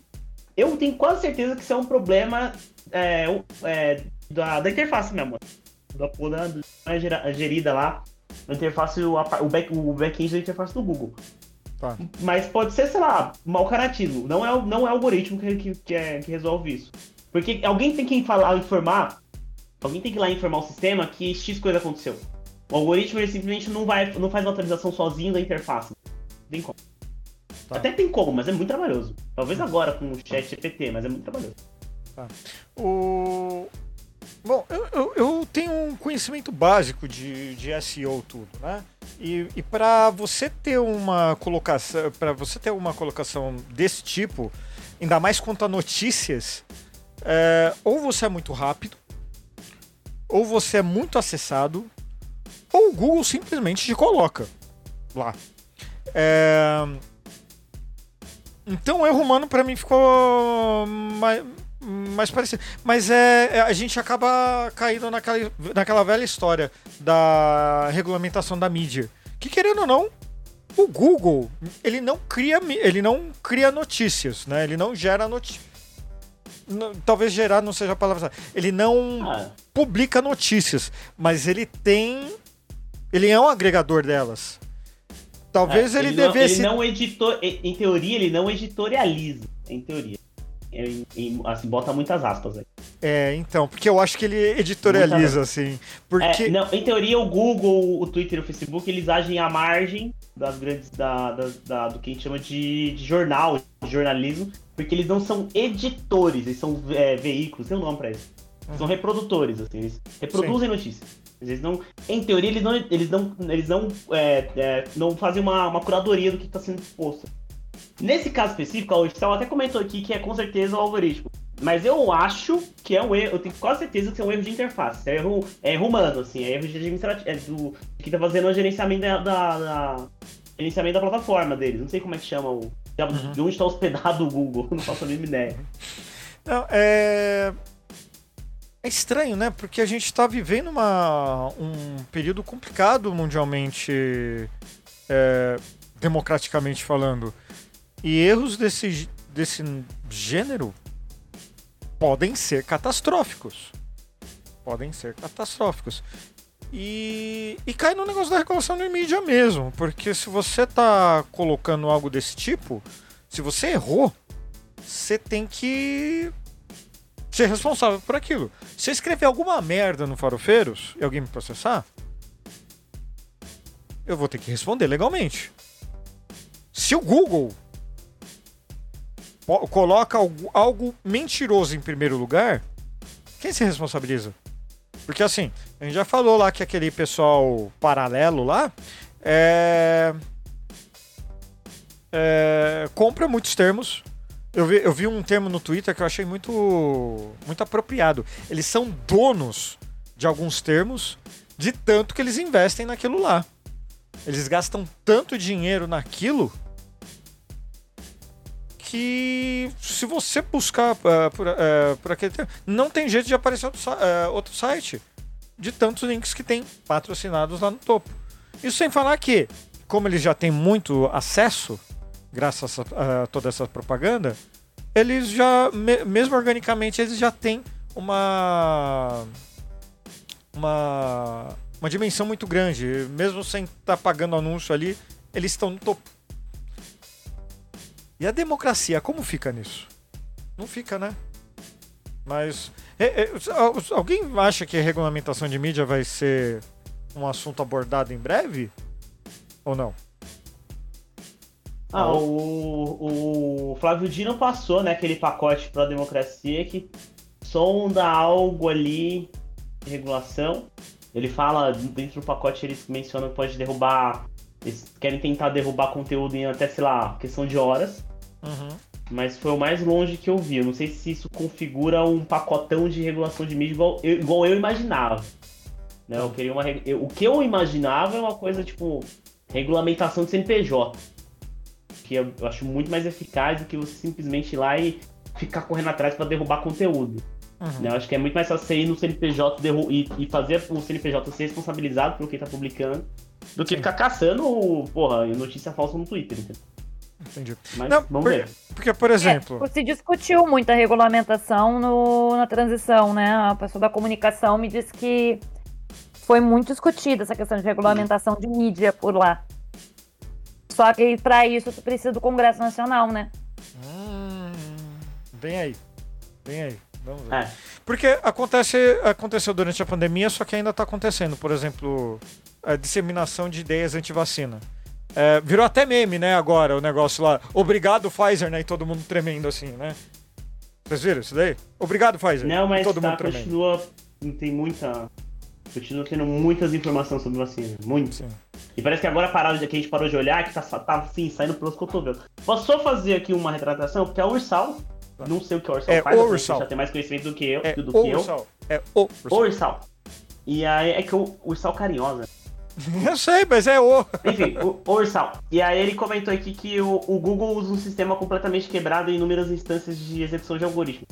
[SPEAKER 4] Eu tenho quase certeza que isso é um problema é, é, da, da interface mesmo. Da da da gerida lá. A interface, o, o, back, o back-end da interface do Google.
[SPEAKER 2] Tá.
[SPEAKER 4] Mas pode ser, sei lá, mau caratismo. Não é, o- não é algoritmo que, que, que, é- que resolve isso. Porque alguém tem que falar, informar, alguém tem que ir lá informar o sistema que X coisa aconteceu. O algoritmo ele simplesmente não, vai, não faz uma atualização sozinho da interface. Tem como.
[SPEAKER 2] Tá.
[SPEAKER 4] Até tem como, mas é muito trabalhoso. Talvez agora com o chat GPT, mas é muito trabalhoso.
[SPEAKER 2] O... Bom, eu, eu, eu tenho um conhecimento básico de, de SEO tudo, né? E, e para você ter uma colocação, para você ter uma colocação desse tipo, ainda mais quanto a notícias, é, ou você é muito rápido, ou você é muito acessado, ou o Google simplesmente te coloca lá. É, Então o erro humano para mim ficou mais, parecido. Mas é, é, a gente acaba caindo naquela, naquela velha história da regulamentação da mídia. Que querendo ou não, o Google, ele não cria, ele não cria notícias, né? Ele não gera notícias. Talvez gerar não seja a palavra. Ele não
[SPEAKER 4] Ah,
[SPEAKER 2] publica notícias, mas ele tem. Ele é um agregador delas. Talvez
[SPEAKER 4] é,
[SPEAKER 2] ele,
[SPEAKER 4] não,
[SPEAKER 2] devesse.
[SPEAKER 4] Ele não editor, em teoria, ele não editorializa. Em teoria. Em- em- assim, bota muitas aspas aí.
[SPEAKER 2] É, então, porque eu acho que ele editorializa, assim. Porque.
[SPEAKER 4] É, não, em teoria, o Google, o Twitter e o Facebook, eles agem à margem das grandes. Da, da- da- do que a gente chama de, de jornal, de jornalismo, porque eles não são editores, eles são é, veículos, tem um nome pra isso. Eles São reprodutores, assim, eles reproduzem notícias. Eles não, em teoria, eles não, eles não, eles não, é, é, não fazem uma, uma curadoria do que está sendo exposto. Nesse caso específico, a Ursal até comentou aqui que é com certeza o algoritmo. Mas eu acho que é um erro, eu tenho quase certeza que é um erro de interface. É erro, é erro humano, assim, é erro de administrativo. É do, de quem tá fazendo o gerenciamento da, da, da- gerenciamento da plataforma deles. Não sei como é que chama o. De onde está hospedado o Google, não faço a mínima ideia.
[SPEAKER 2] Não, é. É estranho, né? Porque a gente está vivendo uma, um período complicado mundialmente, é, democraticamente falando. E erros desse, desse gênero podem ser catastróficos. Podem ser catastróficos. E, e cai no negócio da regulação de mídia mesmo. Porque se você tá colocando algo desse tipo, se você errou, você tem que ser responsável por aquilo. Se eu escrever alguma merda no Farofeiros e alguém me processar, eu vou ter que responder legalmente. Se o Google coloca algo, algo mentiroso em primeiro lugar, quem se responsabiliza? Porque assim, a gente já falou lá que aquele pessoal paralelo lá é, é, compra muitos termos. Eu vi, eu vi um termo no Twitter que eu achei muito, muito apropriado. Eles são donos de alguns termos de tanto que eles investem naquilo lá. Eles gastam tanto dinheiro naquilo que se você buscar eh, por, eh, por aquele termo, não tem jeito de aparecer outro, eh, outro site de tantos links que tem patrocinados lá no topo. Isso sem falar que, como eles já têm muito acesso, graças a, a toda essa propaganda, eles já, me- mesmo organicamente, eles já têm uma uma uma dimensão muito grande, mesmo sem estar pagando anúncio ali, eles estão no topo. E a democracia, como fica nisso? Não fica, né? Mas é- é, al- alguém acha que a regulamentação de mídia vai ser um assunto abordado em breve? Ou não?
[SPEAKER 4] Ah, o, o Flávio Dino passou, né, aquele pacote para a democracia que sonda algo ali de regulação. Ele fala, dentro do pacote, eles mencionam que pode derrubar. Eles querem tentar derrubar conteúdo em até, sei lá, questão de horas.
[SPEAKER 2] Uhum.
[SPEAKER 4] Mas foi o mais longe que eu vi. Eu não sei se isso configura um pacotão de regulação de mídia igual eu, igual eu imaginava. Né? Eu queria uma, eu- o que eu imaginava é uma coisa tipo regulamentação de CNPJ. Que eu, eu acho muito mais eficaz do que você simplesmente ir lá e ficar correndo atrás para derrubar conteúdo.
[SPEAKER 2] Uhum.
[SPEAKER 4] Né? Eu acho que é muito mais fácil você ir no CNPJ e, e fazer o CNPJ ser responsabilizado pelo que tá publicando do que
[SPEAKER 2] Sim.
[SPEAKER 4] ficar caçando, porra, notícia falsa no Twitter. entendeu?
[SPEAKER 2] Entendi.
[SPEAKER 4] Mas
[SPEAKER 2] Não,
[SPEAKER 4] vamos
[SPEAKER 2] por-
[SPEAKER 4] ver.
[SPEAKER 2] Porque, por exemplo,
[SPEAKER 3] É, se discutiu muito a regulamentação no- na transição, né? A pessoa da comunicação me disse que foi muito discutida essa questão de regulamentação de mídia por lá. Só que para isso tu precisa do Congresso Nacional, né?
[SPEAKER 2] Hum, vem aí. Vem aí. Vamos ver.
[SPEAKER 4] É.
[SPEAKER 2] Porque acontece, aconteceu durante a pandemia, só que ainda está acontecendo. Por exemplo, a disseminação de ideias anti-vacina. É, virou até meme, né, agora, o negócio lá. Obrigado, Pfizer, né? E todo mundo tremendo assim, né? Vocês viram isso daí? Obrigado, Pfizer.
[SPEAKER 4] Não, mas
[SPEAKER 2] todo
[SPEAKER 4] tá,
[SPEAKER 2] mundo tremendo.
[SPEAKER 4] continua. Tem muita. Continua tendo muitas informações sobre vacina. Muito.
[SPEAKER 2] Sim.
[SPEAKER 4] E parece que agora pararam de, que a gente parou de olhar, que tá, tá assim, saindo pelos cotovelos. Posso só fazer aqui uma retratação? Porque a Ursal, não sei o que a Ursal
[SPEAKER 2] É
[SPEAKER 4] faz,
[SPEAKER 2] o
[SPEAKER 4] a
[SPEAKER 2] Ursal.
[SPEAKER 4] já tem mais conhecimento do que eu.
[SPEAKER 2] É
[SPEAKER 4] do
[SPEAKER 2] o
[SPEAKER 4] que eu.
[SPEAKER 2] Ursal. É o
[SPEAKER 4] O
[SPEAKER 2] Ursal.
[SPEAKER 4] Ursal. E aí é que o Ursal carinhosa.
[SPEAKER 2] Eu sei, mas é o.
[SPEAKER 4] Enfim, o, o Ursal. E aí ele comentou aqui que o, o Google usa um sistema completamente quebrado em inúmeras instâncias de execução de algoritmo.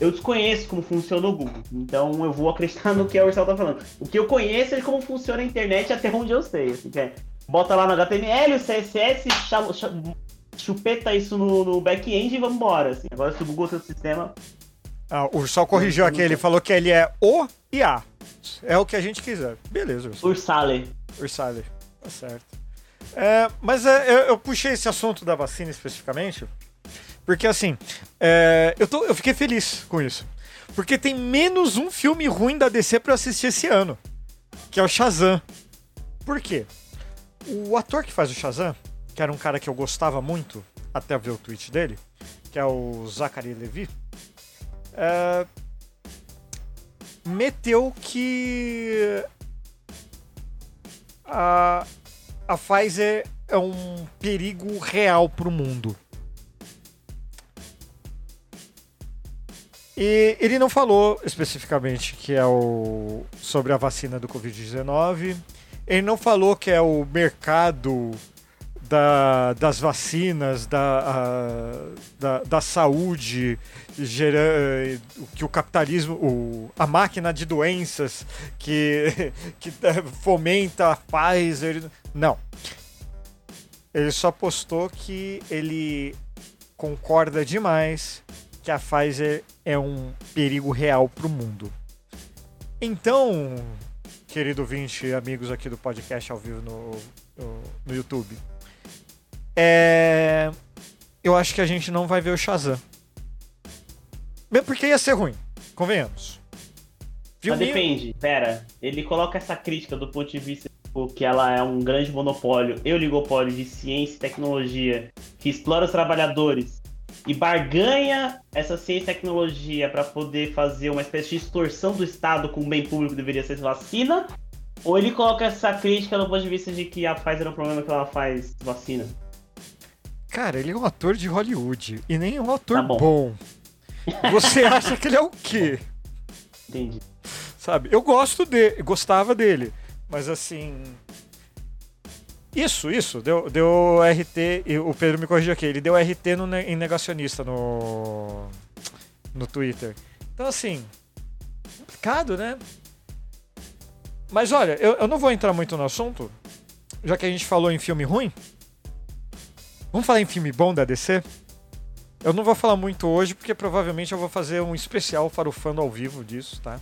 [SPEAKER 4] eu desconheço como funciona o Google. Então eu vou acreditar no que a Ursal tá falando. O que eu conheço é como funciona a internet até onde eu sei. Assim, é, bota lá no HTML, o CSS, chupeta isso no, no back-end e vambora. Assim. Agora se o Google tem o sistema.
[SPEAKER 2] Ah, o Ursal corrigiu aqui, ele falou que ele é o e a. É o que a gente quiser. Beleza, Ursal.
[SPEAKER 4] Ursale.
[SPEAKER 2] Ursale. Tá certo. É, mas é, eu, eu puxei esse assunto da vacina especificamente, porque assim, é, eu, tô, eu fiquei feliz com isso. Porque tem menos um filme ruim da DC pra eu assistir esse ano, que é o Shazam. Por quê? O ator que faz o Shazam, que era um cara que eu gostava muito, até ver o tweet dele, que é o Zachary Levi, é, meteu que a, a Pfizer é um perigo real para o mundo. E ele não falou especificamente que é o sobre a vacina do Covid-19. Ele não falou que é o mercado da, das vacinas, da, a- da, da saúde, gera, que o capitalismo, o, a máquina de doenças que, que eh, fomenta a Pfizer. Não. Ele só postou que ele concorda demais que a Pfizer é um perigo real para o mundo. Então, querido 20 amigos aqui do podcast ao vivo no, no, no YouTube, é, eu acho que a gente não vai ver o Shazam. Mesmo porque ia ser ruim, convenhamos.
[SPEAKER 4] Mas
[SPEAKER 2] Filminho-
[SPEAKER 4] depende, pera. Ele coloca essa crítica do ponto de vista tipo, que ela é um grande monopólio, oligopólio de ciência e tecnologia, que explora os trabalhadores e barganha essa ciência e tecnologia para poder fazer uma espécie de extorsão do Estado com o bem público que deveria ser vacina, ou ele coloca essa crítica do ponto de vista de que a Pfizer é um problema que ela faz vacina.
[SPEAKER 2] Cara, ele é um ator de Hollywood e nem um ator
[SPEAKER 4] Tá bom.
[SPEAKER 2] bom. Você acha que ele é o quê?
[SPEAKER 4] Entendi.
[SPEAKER 2] Sabe? Eu gosto dele, gostava dele, mas assim. Isso, isso, deu, deu RT, e o Pedro me corrigiu aqui, ele deu RT no, em negacionista no, no Twitter. Então, assim, complicado, né? Mas olha, eu, eu não vou entrar muito no assunto, já que a gente falou em filme ruim. Vamos falar em filme bom da DC? Eu não vou falar muito hoje, porque provavelmente eu vou fazer um especial farofando ao vivo disso, tá?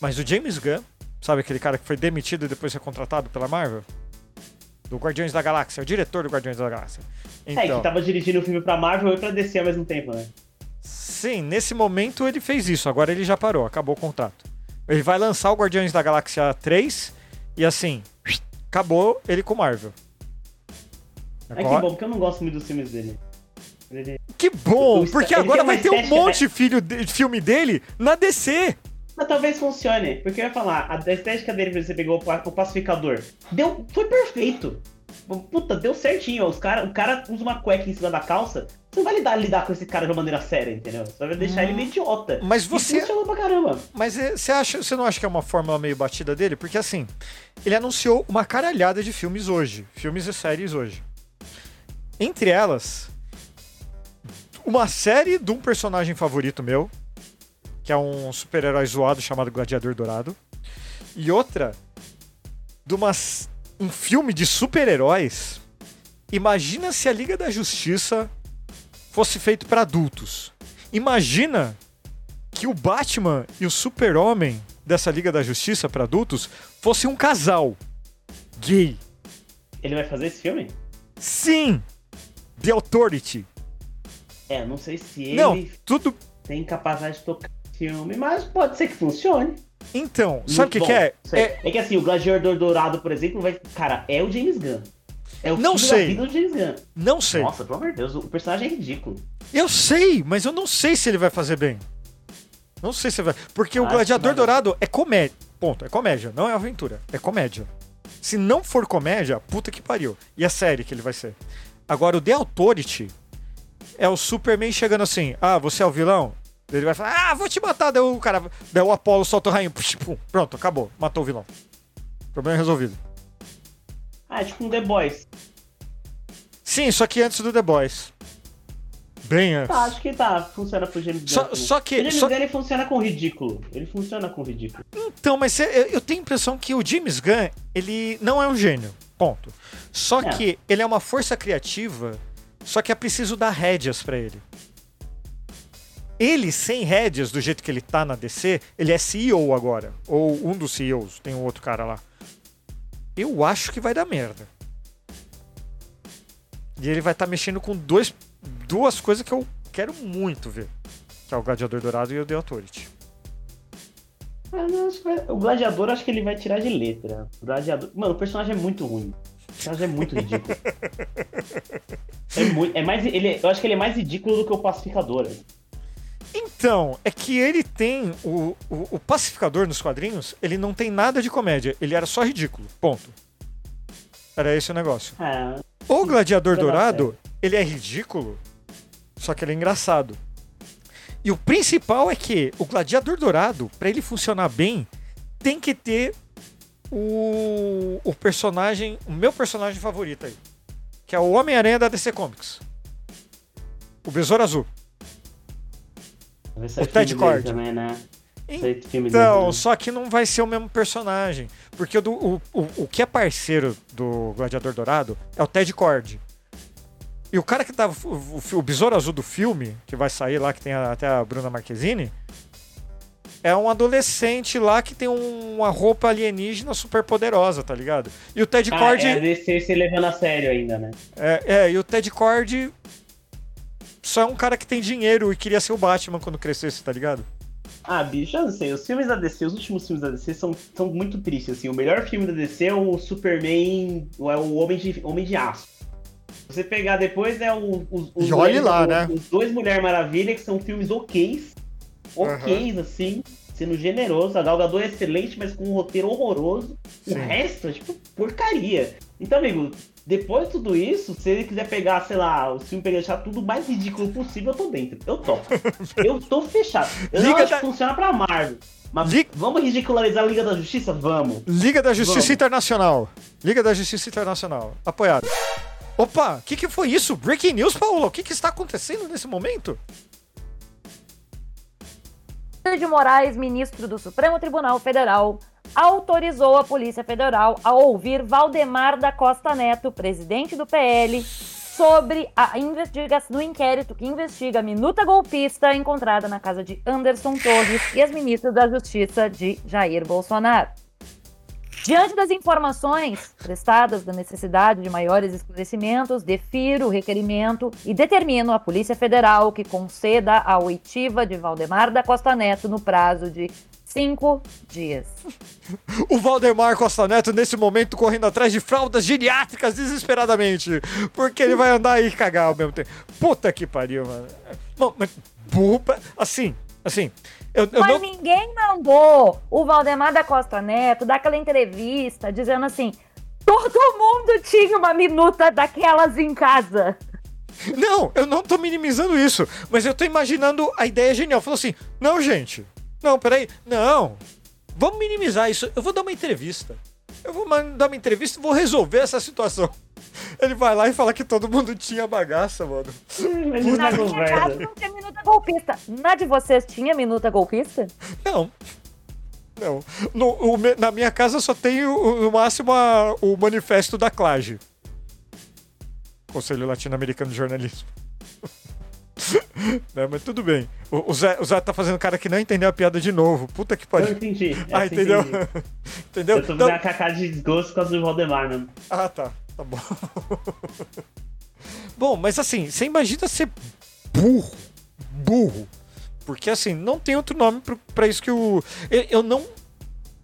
[SPEAKER 2] Mas o James Gunn, sabe aquele cara que foi demitido e depois foi contratado pela Marvel? Do Guardiões da Galáxia, o diretor do Guardiões da Galáxia.
[SPEAKER 4] É, que
[SPEAKER 2] Então,
[SPEAKER 4] tava dirigindo o filme pra Marvel e pra DC ao mesmo tempo, né?
[SPEAKER 2] sim, nesse momento ele fez isso, agora ele já parou, acabou o contrato. Ele vai lançar o Guardiões da Galáxia 3 e assim, acabou ele com Marvel.
[SPEAKER 4] É que bom, porque eu não gosto muito dos filmes dele. Ele-
[SPEAKER 2] Que bom, porque
[SPEAKER 4] ele
[SPEAKER 2] agora vai ter um monte de filho de- filme dele na DC.
[SPEAKER 4] Mas talvez funcione, porque eu ia falar, a estética dele, por você pegou o pa- o pacificador. Deu, foi perfeito. Puta, deu certinho. Os cara, o cara usa uma cueca em cima da calça. Você não vai lidar, lidar com esse cara de uma maneira séria, entendeu? Você vai deixar ele meio idiota.
[SPEAKER 2] Mas você-
[SPEAKER 4] funcionou pra caramba.
[SPEAKER 2] Mas é, você acha, você não acha que é uma fórmula meio batida dele? Porque assim, ele anunciou uma caralhada de filmes hoje, filmes e séries hoje. Entre elas, uma série de um personagem favorito meu, que é um super-herói zoado chamado Gladiador Dourado, e outra de um filme de super-heróis. Imagina se a Liga da Justiça fosse feito para adultos. Imagina que o Batman e o Super-Homem dessa Liga da Justiça para adultos fossem um casal gay.
[SPEAKER 4] Ele vai fazer esse filme?
[SPEAKER 2] Sim! The Authority.
[SPEAKER 4] É, não sei se ele
[SPEAKER 2] Não, tudo.
[SPEAKER 4] tem capacidade de tocar filme, mas pode ser que funcione.
[SPEAKER 2] Então, sabe o que, que é? é?
[SPEAKER 4] É que assim, o Gladiador Dourado, por exemplo, vai. Cara, é o James Gunn. É o
[SPEAKER 2] Não sei.
[SPEAKER 4] da vida do James Gunn.
[SPEAKER 2] Não sei.
[SPEAKER 4] Nossa, pelo amor de Deus, o personagem é ridículo.
[SPEAKER 2] Eu sei, mas eu não sei se ele vai fazer bem. Não sei se vai. Porque o
[SPEAKER 4] Acho
[SPEAKER 2] Gladiador. Dourado é comédia. Ponto. É comédia, não é aventura. É comédia. Se não for comédia, puta que pariu. E é série que ele vai ser. Agora, o The Authority é o Superman chegando assim: ah, você é o vilão? Ele vai falar: ah, vou te matar. Daí o cara. Daí o Apollo solta o rainho. Pronto, acabou. Matou o vilão. Problema resolvido.
[SPEAKER 4] Ah, é tipo um The Boys.
[SPEAKER 2] Sim, só que antes do The Boys. Bem antes.
[SPEAKER 4] Tá, acho que tá. Funciona pro James Gunn.
[SPEAKER 2] Só, só
[SPEAKER 4] O
[SPEAKER 2] que.
[SPEAKER 4] James
[SPEAKER 2] só-
[SPEAKER 4] Gunn ele funciona com ridículo. Ele funciona com ridículo.
[SPEAKER 2] Então, mas eu, tenho a impressão que o James Gunn, ele não é um gênio. Ponto. Só
[SPEAKER 4] É.
[SPEAKER 2] que ele é uma força criativa, só que é preciso dar rédeas pra ele. Ele, sem rédeas, do jeito que ele tá na DC, ele é CEO agora. Ou um dos CEOs, tem um outro cara lá. Eu acho que vai dar merda. E ele vai estar mexendo com dois, duas coisas que eu quero muito ver. Que é o Gladiador Dourado e o The Authority.
[SPEAKER 4] Vai- O gladiador acho que ele vai tirar de letra. O gladiador. Mano, o personagem é muito ruim. O personagem é muito ridículo. é muito. É mais. Ele, eu acho que ele é mais ridículo do que o pacificador.
[SPEAKER 2] Então, é que ele tem. O, o, o pacificador nos quadrinhos, ele não tem nada de comédia. Ele era só ridículo. Ponto. Era esse o negócio.
[SPEAKER 4] É.
[SPEAKER 2] O Gladiador Dourado, ele é ridículo, só que ele é engraçado. E o principal é que o Gladiador Dourado, pra ele funcionar bem, tem que ter o, o personagem, o meu personagem favorito aí, que é o Homem-Aranha da DC Comics. O Besouro Azul. O Ted Cord.
[SPEAKER 4] Também, né?
[SPEAKER 2] Então, só que não vai ser o mesmo personagem. Porque o, o, o, o que é parceiro do Gladiador Dourado é o Ted Cord. E o cara que tá. O, o, Besouro Azul do filme, que vai sair lá, que tem a- até a Bruna Marquezine, é um adolescente lá que tem um- uma roupa alienígena super poderosa, tá ligado? E o Ted
[SPEAKER 4] Ah,
[SPEAKER 2] Cord.
[SPEAKER 4] é DC se levando a sério ainda, né?
[SPEAKER 2] É, é, e o Ted Cord só é um cara que tem dinheiro e queria ser o Batman quando crescesse, tá ligado?
[SPEAKER 4] Ah, bicho, eu não sei. Os filmes da DC, os últimos filmes da DC são, são muito tristes, assim. O melhor filme da DC é o Superman, é o Homem de, Homem de Aço. Se você pegar depois, é o, os, os dois-
[SPEAKER 2] lá, né?
[SPEAKER 4] Os dois Mulher Maravilha, que são filmes oks. Oks, assim, sendo generoso. A Gal Gadot é excelente, mas com um roteiro horroroso.
[SPEAKER 2] Sim.
[SPEAKER 4] O resto é, tipo, porcaria. Então, amigo, depois de tudo isso, se ele quiser pegar, sei lá, o filme pegar deixar tudo o mais ridículo possível, eu tô dentro. Eu topo. eu tô fechado. Eu não
[SPEAKER 2] Liga
[SPEAKER 4] acho
[SPEAKER 2] da-
[SPEAKER 4] que funciona pra Marvel. Mas
[SPEAKER 2] Li-
[SPEAKER 4] vamos ridicularizar a Liga da Justiça? Vamos.
[SPEAKER 2] Liga da Justiça
[SPEAKER 4] Vamos.
[SPEAKER 2] Internacional. Liga da Justiça Internacional. Apoiado. Opa, o que, que foi isso? Breaking news, Paulo? O que, que está acontecendo nesse momento?
[SPEAKER 3] de Moraes, ministro do Supremo Tribunal Federal, autorizou a Polícia Federal a ouvir Valdemar da Costa Neto, presidente do PL, sobre a investigação no inquérito que investiga a minuta golpista encontrada na casa de Anderson Torres e as ministras da Justiça de Jair Bolsonaro. Diante das informações prestadas da necessidade de maiores esclarecimentos, defiro o requerimento e determino à Polícia Federal que conceda a oitiva de Valdemar da Costa Neto no prazo de cinco dias.
[SPEAKER 2] O Valdemar Costa Neto, nesse momento, correndo atrás de fraldas geriátricas desesperadamente. Porque ele vai andar e cagar ao mesmo tempo. Puta que pariu, mano. Bom, mas. Assim, assim. Eu, eu
[SPEAKER 3] Mas
[SPEAKER 2] não.
[SPEAKER 3] ninguém mandou o Valdemar da Costa Neto dar aquela entrevista dizendo assim: todo mundo tinha uma minuta daquelas em casa.
[SPEAKER 2] Não, eu não tô minimizando isso. Mas eu tô imaginando a ideia genial. Falou assim: não, gente. Não, peraí. Não. Vamos minimizar isso. Eu vou dar uma entrevista. Eu vou dar uma entrevista e vou resolver essa situação. Ele vai lá e fala que todo mundo tinha bagaça, mano.
[SPEAKER 3] Na minha casa não tinha minuta golpista. Na de vocês tinha minuta golpista?
[SPEAKER 2] Não. Não. No, o na minha casa só tem o- no máximo a- o manifesto da CLAGE. Conselho Latino-Americano de Jornalismo. Né, mas tudo bem. O, o Zé, o Zé tá fazendo cara que não entendeu a piada de novo. Puta que
[SPEAKER 4] Eu
[SPEAKER 2] pariu.
[SPEAKER 4] entendi.
[SPEAKER 2] Ah, entendeu?
[SPEAKER 4] entendi.
[SPEAKER 2] entendeu?
[SPEAKER 4] Eu tô
[SPEAKER 2] Não-
[SPEAKER 4] fazendo a cacada de desgosto por causa do Valdemar mesmo.
[SPEAKER 2] Ah, tá. Tá bom. bom, mas assim, você imagina ser burro. Burro. Porque assim, não tem outro nome pra isso que o. Eu, eu não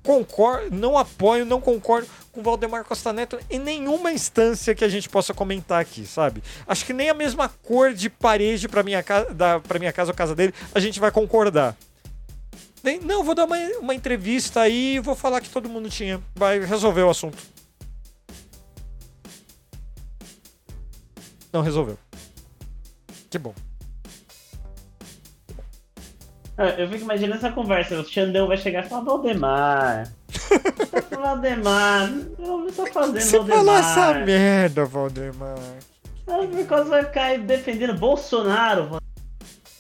[SPEAKER 2] concordo, não apoio, não concordo com o Valdemar Costa Neto em nenhuma instância que a gente possa comentar aqui, sabe? Acho que nem a mesma cor de parede pra minha, casa, da, pra minha casa ou casa dele a gente vai concordar. Nem- Não, vou dar uma, uma entrevista aí e vou falar que todo mundo tinha. Vai resolver o assunto. Não resolveu. Que bom.
[SPEAKER 4] Eu fico imaginando essa conversa. O Xandão vai chegar e falar: Valdemar. Tá Valdemar. Eu só fazendo
[SPEAKER 2] Você
[SPEAKER 4] Valdemar.
[SPEAKER 2] falou essa merda, Valdemar.
[SPEAKER 4] Não, por causa vai ficar defendendo Bolsonaro.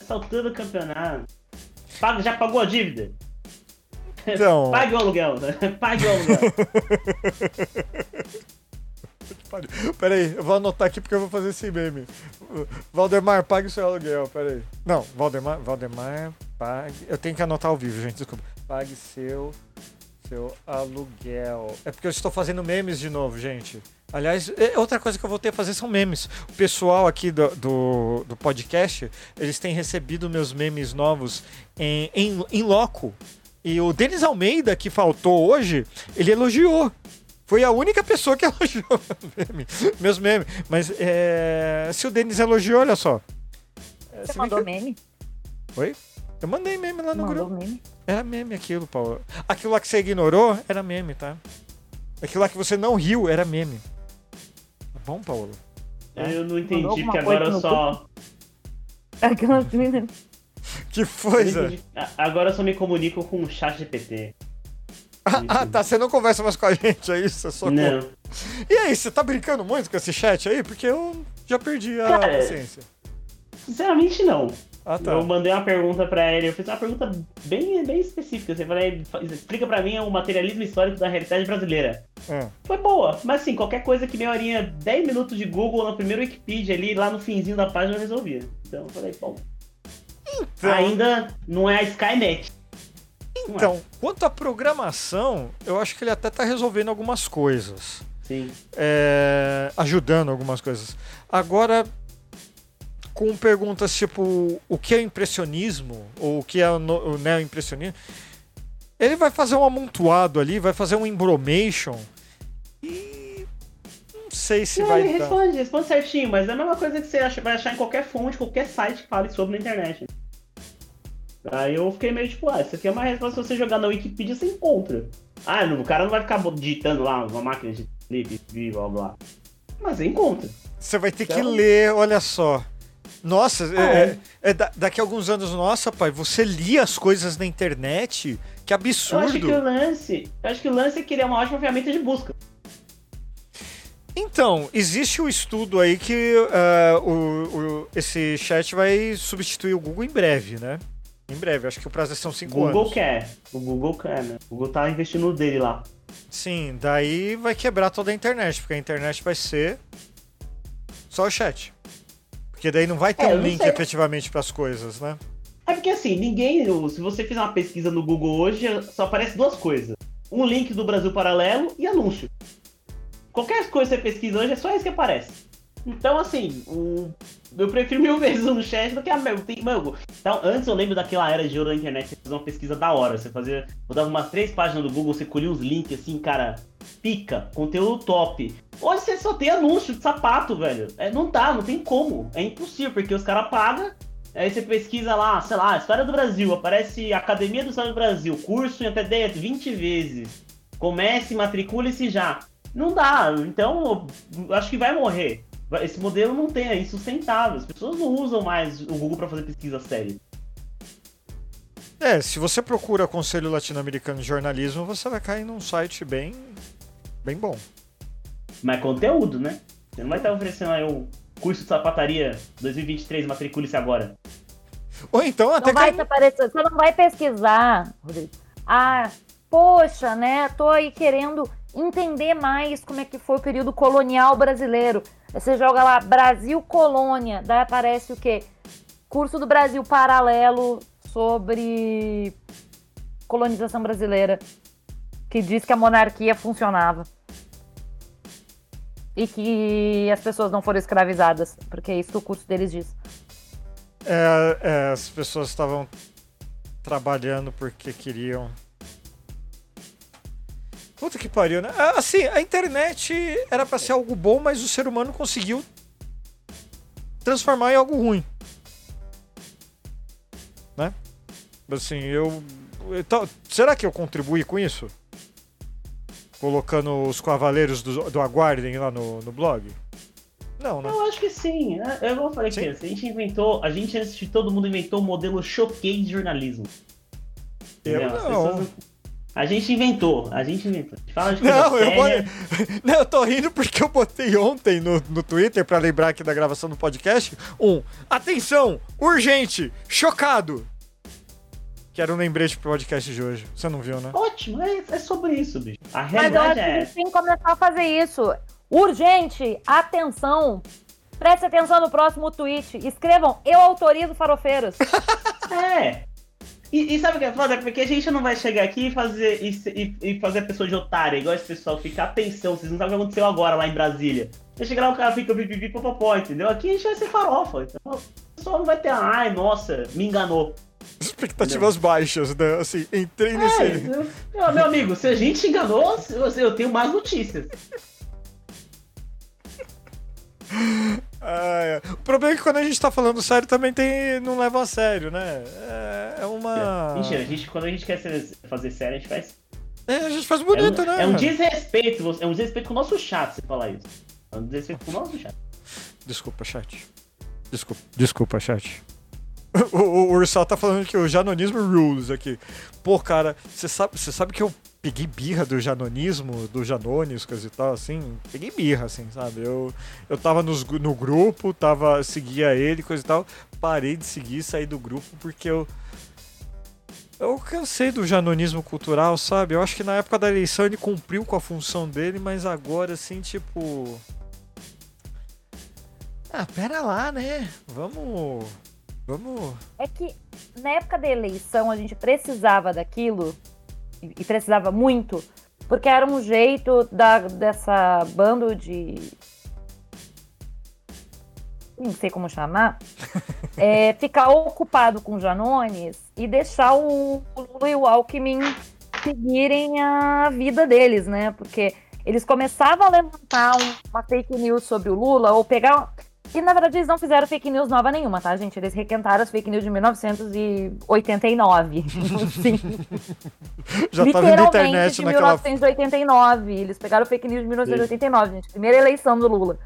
[SPEAKER 4] Saltando o campeonato. Paga, já pagou a dívida?
[SPEAKER 2] Então.
[SPEAKER 4] Pague o aluguel, né? Pague o aluguel.
[SPEAKER 2] Pera aí, eu vou anotar aqui porque eu vou fazer esse meme. Valdemar, pague o seu aluguel, pera aí. Não, Valdemar, Valdemar, pague. Eu tenho que anotar ao vivo, gente, desculpa. Pague seu, seu aluguel. É porque eu estou fazendo memes de novo, gente. Aliás, outra coisa que eu ter que fazer são memes. O pessoal aqui do, do, do podcast, eles têm recebido meus memes novos em, em, em loco. E o Denis Almeida, que faltou hoje, ele elogiou. Foi a única pessoa que elogiou meus memes. Mas é, se o Denis elogiou, olha só. É,
[SPEAKER 3] Você
[SPEAKER 2] se
[SPEAKER 3] mandou meme?
[SPEAKER 2] Oi? Eu mandei meme lá no
[SPEAKER 3] Mandou
[SPEAKER 2] grupo.
[SPEAKER 3] meme?
[SPEAKER 2] Era meme aquilo, Paulo. Aquilo lá que você ignorou era meme, tá? Aquilo lá que você não riu era meme. Tá bom, Paulo?
[SPEAKER 4] Eu não entendi, porque agora
[SPEAKER 3] coisa
[SPEAKER 4] só.
[SPEAKER 3] Aquela menina.
[SPEAKER 2] Que
[SPEAKER 4] eu
[SPEAKER 2] foi,
[SPEAKER 4] não
[SPEAKER 2] Zé?
[SPEAKER 4] entendi. A- Agora eu só me comunico com o chat GPT.
[SPEAKER 2] Ah, ah, tá. Você não conversa mais com a gente, é isso? É só
[SPEAKER 4] Não.
[SPEAKER 2] E aí, você tá brincando muito com esse chat aí? Porque eu já perdi a
[SPEAKER 4] Cara,
[SPEAKER 2] paciência.
[SPEAKER 4] Sinceramente, não.
[SPEAKER 2] Ah, tá.
[SPEAKER 4] Eu mandei uma pergunta pra ele, eu fiz uma pergunta bem, bem específica. Você falei, explica pra mim o materialismo histórico da realidade brasileira.
[SPEAKER 2] Ah.
[SPEAKER 4] Foi boa, mas assim, qualquer coisa que meia horinha, 10 minutos de Google no primeiro Wikipedia ali, lá no finzinho da página eu resolvia. Então eu falei, bom.
[SPEAKER 2] Então,
[SPEAKER 4] Ainda não é a Skynet. Não é.
[SPEAKER 2] então, quanto à programação, eu acho que ele até tá resolvendo algumas coisas.
[SPEAKER 4] Sim.
[SPEAKER 2] é, ajudando algumas coisas. Agora, com perguntas tipo o que é impressionismo ou o que é o neo-impressionismo, ele vai fazer um amontoado ali, vai fazer um embromation e não sei se
[SPEAKER 4] Não,
[SPEAKER 2] vai
[SPEAKER 4] ele
[SPEAKER 2] dar.
[SPEAKER 4] responde, responde certinho, mas é a mesma coisa que você acha- vai achar em qualquer fonte, qualquer site que fale sobre na internet. Aí eu fiquei meio tipo, ah, isso aqui é uma resposta se você jogar na Wikipedia, você encontra. Ah, o cara não vai ficar digitando lá uma máquina de flip, blá blá. Mas você encontra.
[SPEAKER 2] Você vai ter que
[SPEAKER 4] Então-
[SPEAKER 2] ler, olha só. Nossa, é-
[SPEAKER 4] Ah,
[SPEAKER 2] é- é da- daqui a alguns anos, nossa, pai, você lia as coisas na internet? Que
[SPEAKER 4] Eu acho que
[SPEAKER 2] absurdo.
[SPEAKER 4] o lance. Eu acho que o lance é que ele é uma ótima ferramenta de busca.
[SPEAKER 2] Então, existe um estudo aí que ah, o, o- esse chat vai substituir o Google em breve, né? Em breve, acho que o prazo são
[SPEAKER 4] O
[SPEAKER 2] cinco
[SPEAKER 4] Google
[SPEAKER 2] anos.
[SPEAKER 4] quer. O Google quer, né? O Google tá investindo dele lá.
[SPEAKER 2] Sim, daí vai quebrar toda a internet, porque a internet vai ser só o chat. Porque daí não vai ter
[SPEAKER 4] É,
[SPEAKER 2] um link
[SPEAKER 4] sei.
[SPEAKER 2] efetivamente para as coisas, né?
[SPEAKER 4] É porque assim, ninguém. Se você fizer uma pesquisa no Google hoje, só aparece duas coisas: um link do Brasil Paralelo e anúncio. Qualquer coisa que você pesquisa hoje é só isso que aparece. Então, assim, o... eu prefiro mil vezes no chat do que a meu. Tem, mano, então, antes eu lembro daquela era de ouro da internet, você fazia uma pesquisa da hora. Você fazia. Botava umas três páginas do Google, você colhia uns links assim, cara. Pica, conteúdo top. Hoje você só tem anúncio de sapato, velho. É, não dá, não tem como. É impossível, porque os caras pagam. Aí você pesquisa lá, sei lá, História do Brasil, aparece Academia do História do Brasil, curso em até 10, 20 vezes. Comece, matricule-se já. Não dá, então acho que vai morrer. Esse modelo não tem, é insustentável. As pessoas não usam mais o Google para fazer pesquisa séria.
[SPEAKER 2] É, se você procura Conselho Latino-Americano de Jornalismo, você vai cair num site bem, bem bom.
[SPEAKER 4] Mas conteúdo, né? Você não vai estar oferecendo aí o curso de sapataria 2023, matricule-se agora.
[SPEAKER 2] Ou então até
[SPEAKER 3] Não te aparecer, você não vai pesquisar, Rodrigo. Ah, poxa, né? Tô aí querendo entender mais como é que foi o período colonial brasileiro. Você joga lá Brasil Colônia, daí aparece o quê? Curso do Brasil paralelo sobre colonização brasileira, que diz que a monarquia funcionava. E que as pessoas não foram escravizadas, porque é isso que o curso deles diz.
[SPEAKER 2] É, é, as pessoas estavam trabalhando porque queriam. Puta que pariu, né? Ah, Assim, a internet era pra ser algo bom, mas o ser humano conseguiu transformar em algo ruim. Né? Assim, eu. Então, será que eu contribuí com isso? Colocando os cavaleiros do, do Aguardem lá no, no blog? Não, né?
[SPEAKER 4] Eu acho que sim. né? Eu vou falar aqui, a gente inventou, a gente antes de todo mundo inventou o modelo showcase de jornalismo.
[SPEAKER 2] Eu não.
[SPEAKER 4] pessoas A gente inventou, a gente inventou. A gente fala de
[SPEAKER 2] Não, eu, botei- não, eu tô rindo porque eu botei ontem no, no Twitter pra lembrar aqui da gravação do podcast. Um, atenção, urgente, chocado. Que era um lembrete pro podcast de hoje. Você não viu, né?
[SPEAKER 4] Ótimo, é, é sobre isso, bicho. A
[SPEAKER 3] Mas eu
[SPEAKER 4] realidade
[SPEAKER 3] acho que a
[SPEAKER 4] é
[SPEAKER 3] gente tem que começar a fazer isso. Urgente, atenção. Preste atenção no próximo tweet. Escrevam, eu autorizo farofeiros.
[SPEAKER 4] É. E, e sabe o que é foda? Porque a gente não vai chegar aqui e fazer, e, e- fazer a pessoa de otária, igual esse pessoal fica, atenção, vocês não sabem o que aconteceu agora lá em Brasília. Você chega lá, o cara fica pipipi popopó, entendeu? Aqui a gente vai ser farofa. Então, o pessoal não vai ter, ai, nossa, me enganou.
[SPEAKER 2] Expectativas baixas, né? Assim, entrei nesse.
[SPEAKER 4] É, eu- meu, amigo, se a gente te enganou, eu tenho mais notícias.
[SPEAKER 2] É. O problema é que quando a gente tá falando sério também tem. não leva a sério, né? É, é uma.
[SPEAKER 4] Mentira, a gente, quando a gente quer fazer sério, a gente faz.
[SPEAKER 2] É, a gente faz
[SPEAKER 4] É
[SPEAKER 2] bonito,
[SPEAKER 4] um,
[SPEAKER 2] né?
[SPEAKER 4] é um desrespeito, é um desrespeito com o nosso chat você falar isso. É um desrespeito com o nosso chat.
[SPEAKER 2] Desculpa, chat. Desculpa, desculpa, chat. O, o, o Ursal tá falando que o janonismo rules aqui. Pô, cara, você sabe, você sabe que eu peguei birra do janonismo, do Janones, coisa e tal, assim? Peguei birra, assim, sabe? Eu, eu tava nos, no grupo, tava, seguia ele, coisa e tal. Parei de seguir, saí do grupo porque eu. Eu cansei do janonismo cultural, sabe? Eu acho que na época da eleição ele cumpriu com a função dele, mas agora, assim, tipo. Ah, pera lá, né? Vamos. Vamos.
[SPEAKER 3] É que na época da eleição a gente precisava daquilo, e precisava muito, porque era um jeito da, dessa bando de. Não sei como chamar. é, ficar ocupado com Janones e deixar o Lula e o Alckmin seguirem a vida deles, né? Porque eles começavam a levantar um- uma fake news sobre o Lula ou pegar. E na verdade eles não fizeram fake news nova nenhuma, tá, gente? Eles requentaram as fake news de 1989. Sim,
[SPEAKER 2] Já tava na
[SPEAKER 3] literalmente
[SPEAKER 2] internet
[SPEAKER 3] de
[SPEAKER 2] naquela.
[SPEAKER 3] 1989. Eles pegaram fake news de 1989, gente. Primeira eleição do Lula.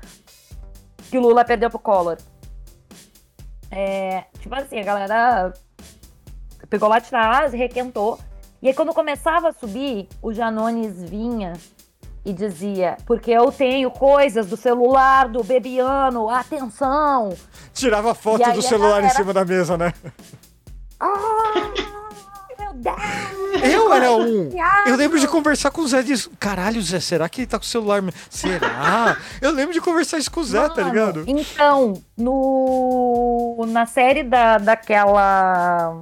[SPEAKER 3] Que o Lula perdeu pro Collor. É, tipo assim, a galera pegou lá atrás, requentou. E aí quando começava a subir, o Janones vinha e dizia, porque eu tenho coisas do celular do Bebiano, atenção!
[SPEAKER 2] Tirava foto do celular em cima da mesa, né?
[SPEAKER 3] Ah, meu Deus!
[SPEAKER 2] Eu era um. Eu lembro de conversar com o Zé disso. Caralho, Zé, será que ele tá com o celular? Será? Eu lembro de conversar isso com o Zé, tá
[SPEAKER 3] Mano,
[SPEAKER 2] ligado?
[SPEAKER 3] Então, no na série da, daquela.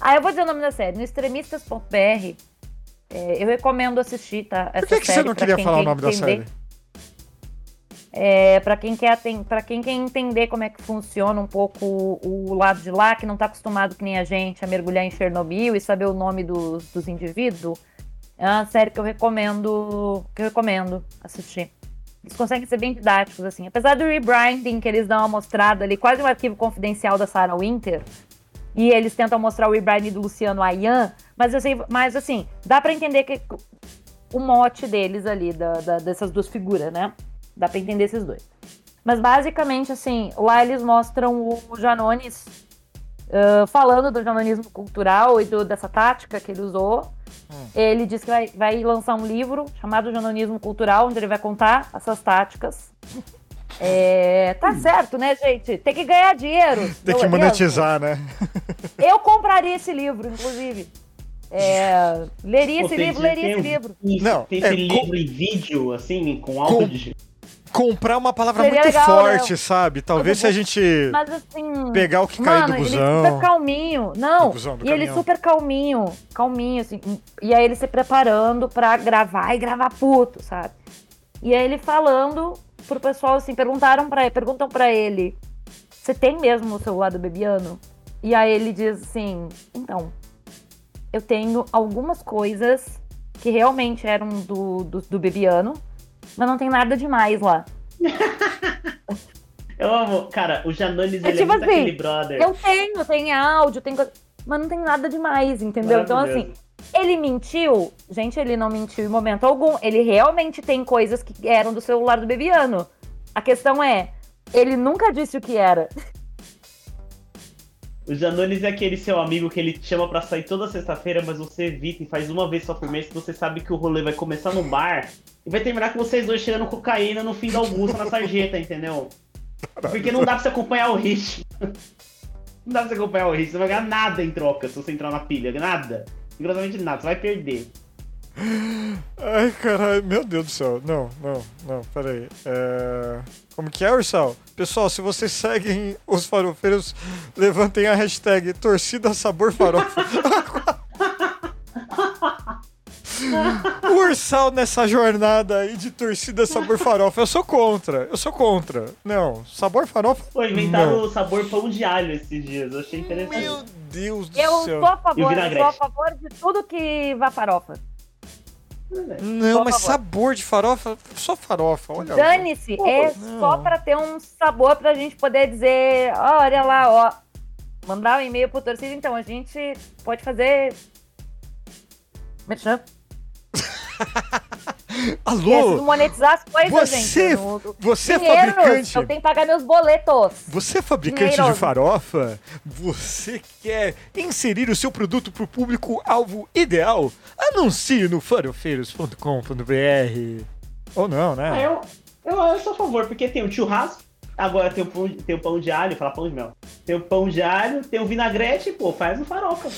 [SPEAKER 3] Ah, eu vou dizer o nome da série. No extremistas.br, é, eu recomendo assistir, tá? Essa
[SPEAKER 2] Por que, que você não queria falar o nome da
[SPEAKER 3] entender-
[SPEAKER 2] série?
[SPEAKER 3] É, para quem quer para quem quer entender como é que funciona um pouco o, o lado de lá, que não tá acostumado que nem a gente a mergulhar em Chernobyl e saber o nome dos, dos indivíduos, é uma série que eu recomendo que eu recomendo assistir. Eles conseguem ser bem didáticos assim, apesar do rebranding que eles dão uma mostrada ali, quase um arquivo confidencial da Sarah Winter. E eles tentam mostrar o rebranding do Luciano Ayan, mas eu sei, mas assim, dá pra entender que o mote deles ali, da, da- dessas duas figuras, né? Dá pra entender esses dois. Mas basicamente, assim, lá eles mostram o Janones ah, falando do janonismo cultural e do- dessa tática que ele usou. Ele diz que vai, vai lançar um livro chamado Janonismo Cultural, onde ele vai contar essas táticas. É, tá certo, né, gente? Tem que ganhar dinheiro.
[SPEAKER 2] Tem que
[SPEAKER 3] é mesmo?
[SPEAKER 2] monetizar, né?
[SPEAKER 3] Eu compraria esse livro, inclusive. É, leria esse
[SPEAKER 4] tem-
[SPEAKER 3] livro, leria esse
[SPEAKER 4] um-
[SPEAKER 3] livro.
[SPEAKER 2] Não,
[SPEAKER 4] tem
[SPEAKER 2] é,
[SPEAKER 4] esse
[SPEAKER 2] com-
[SPEAKER 4] livro em vídeo, assim, com áudio de.
[SPEAKER 2] Comprar uma palavra
[SPEAKER 3] Seria
[SPEAKER 2] muito
[SPEAKER 3] legal,
[SPEAKER 2] forte,
[SPEAKER 3] né?
[SPEAKER 2] sabe? Talvez se a gente
[SPEAKER 3] Mas assim.
[SPEAKER 2] pegar o que caiu do
[SPEAKER 3] ele
[SPEAKER 2] busão.
[SPEAKER 3] super calminho. Não,
[SPEAKER 2] Do busão, do
[SPEAKER 3] e ele
[SPEAKER 2] caminhão.
[SPEAKER 3] super calminho. Calminho, assim. E aí ele se preparando pra gravar e gravar puto, sabe? E aí ele falando pro pessoal, assim, perguntaram para perguntam pra ele: Você tem mesmo o celular do Bebiano? E aí ele diz assim: Então, eu tenho algumas coisas que realmente eram do, do, do Bebiano, mas não tem nada demais lá.
[SPEAKER 4] Eu amo. Cara, o Janones,
[SPEAKER 3] É
[SPEAKER 4] ele
[SPEAKER 3] tipo
[SPEAKER 4] é
[SPEAKER 3] assim,
[SPEAKER 4] brother.
[SPEAKER 3] Eu tenho, tem áudio, tem coisa. Mas não tem nada demais, entendeu? Então, assim. Ele mentiu. Gente, ele não mentiu em momento algum. Ele realmente tem coisas que eram do celular do Bebiano. A questão é, ele nunca disse o que era.
[SPEAKER 4] O Janones é aquele seu amigo que ele te chama pra sair toda sexta-feira, mas você evita e faz uma vez só por mês, que você sabe que o rolê vai começar no bar e vai terminar com vocês dois cheirando cocaína no fim da Augusta na sarjeta, entendeu? Porque não dá pra você acompanhar o ritmo. Não dá pra você acompanhar o ritmo, você não vai ganhar nada em troca se você entrar na pilha, nada. Rigorosamente nada, você vai perder.
[SPEAKER 2] Ai, caralho, meu Deus do céu. Não, não, não, peraí. É... Como que é, Ursal? Pessoal, se vocês seguem os farofeiros, levantem a hashtag torcida sabor farofa. o Ursal nessa jornada aí de torcida sabor farofa, eu sou contra, eu sou contra. Não, sabor farofa.
[SPEAKER 4] Pô, inventaram
[SPEAKER 2] não.
[SPEAKER 4] o sabor pão de alho esses dias, eu achei interessante.
[SPEAKER 2] Meu Deus do
[SPEAKER 3] Eu
[SPEAKER 2] céu.
[SPEAKER 3] sou a favor, eu sou a favor de tudo que vá farofa.
[SPEAKER 2] Não, mas sabor de farofa, só farofa, olha.
[SPEAKER 3] Dane-se, é
[SPEAKER 2] não.
[SPEAKER 3] só pra ter um sabor pra gente poder dizer, "Ó, olha lá, ó. Mandar um e-mail pro torcida, então a gente pode fazer. Merchan.
[SPEAKER 2] Alô?
[SPEAKER 3] Monetizar as coisas,
[SPEAKER 2] Você-
[SPEAKER 3] gente. No- no-
[SPEAKER 2] Você é
[SPEAKER 3] Dinheiros,
[SPEAKER 2] fabricante.
[SPEAKER 3] Eu tenho que pagar meus boletos.
[SPEAKER 2] Você é fabricante de farofa? Você quer inserir o seu produto para o público-alvo ideal? Anuncie no farofeiros.com.br. Ou não,
[SPEAKER 4] Ah,
[SPEAKER 2] né?
[SPEAKER 4] eu, eu, eu sou a favor, porque tem o churrasco, agora tem o pão, tem o pão de alho, fala pão de mel. Tem o pão de alho, tem o vinagrete, pô, faz o farofa.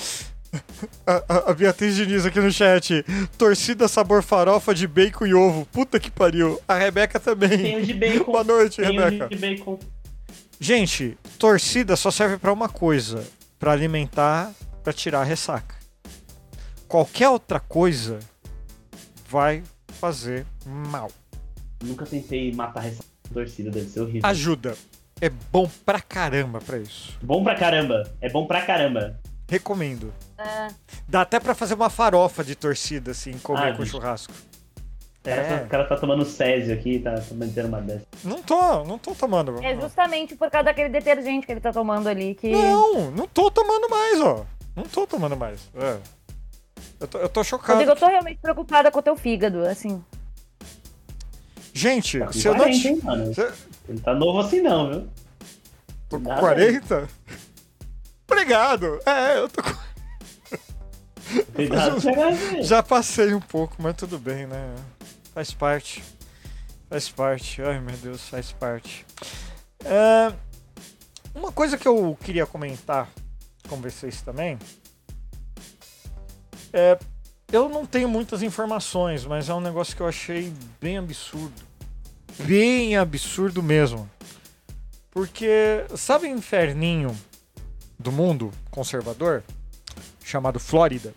[SPEAKER 2] A, a- a Beatriz Diniz aqui no chat. Torcida sabor farofa de bacon e ovo. Puta que pariu. A Rebeca também.
[SPEAKER 4] Tem o de bacon.
[SPEAKER 2] Boa noite,
[SPEAKER 4] tem
[SPEAKER 2] Rebeca.
[SPEAKER 4] de bacon.
[SPEAKER 2] Gente, torcida só serve pra uma coisa: pra alimentar, pra tirar a ressaca. Qualquer outra coisa vai fazer mal.
[SPEAKER 4] Nunca tentei matar essa torcida, deve ser horrível.
[SPEAKER 2] Ajuda. É bom pra caramba pra isso.
[SPEAKER 4] Bom pra caramba. É bom pra caramba.
[SPEAKER 2] Recomendo.
[SPEAKER 3] É.
[SPEAKER 2] Dá até pra fazer uma farofa de torcida, assim, comer
[SPEAKER 4] Ah,
[SPEAKER 2] com
[SPEAKER 4] bicho.
[SPEAKER 2] churrasco.
[SPEAKER 4] O cara,
[SPEAKER 2] É.
[SPEAKER 4] tá, o cara tá tomando Césio aqui, tá, metendo uma dessa.
[SPEAKER 2] Não tô, não tô tomando.
[SPEAKER 3] É justamente por causa daquele detergente que ele tá tomando ali que.
[SPEAKER 2] Não, não tô tomando mais, ó. Não tô tomando mais. É. Eu, tô, eu tô chocado.
[SPEAKER 3] Rodrigo, eu tô realmente preocupada com o teu fígado, assim.
[SPEAKER 2] Gente,
[SPEAKER 4] Tá com
[SPEAKER 2] se eu não
[SPEAKER 4] 40,
[SPEAKER 2] te...
[SPEAKER 4] hein, mano?
[SPEAKER 2] se-
[SPEAKER 4] Ele tá novo assim não, viu?
[SPEAKER 2] Tô com
[SPEAKER 4] Nada.
[SPEAKER 2] 40? Obrigado. É, eu tô com...
[SPEAKER 4] Galera.
[SPEAKER 2] Já passei um pouco, mas tudo bem, né? Faz parte. Faz parte. Ai, meu Deus, faz parte. É, Uma coisa que eu queria comentar com vocês também é. Eu não tenho muitas informações, mas é um negócio que eu achei bem absurdo. Bem absurdo mesmo. Porque, sabe o inferninho do mundo conservador? Chamado Flórida?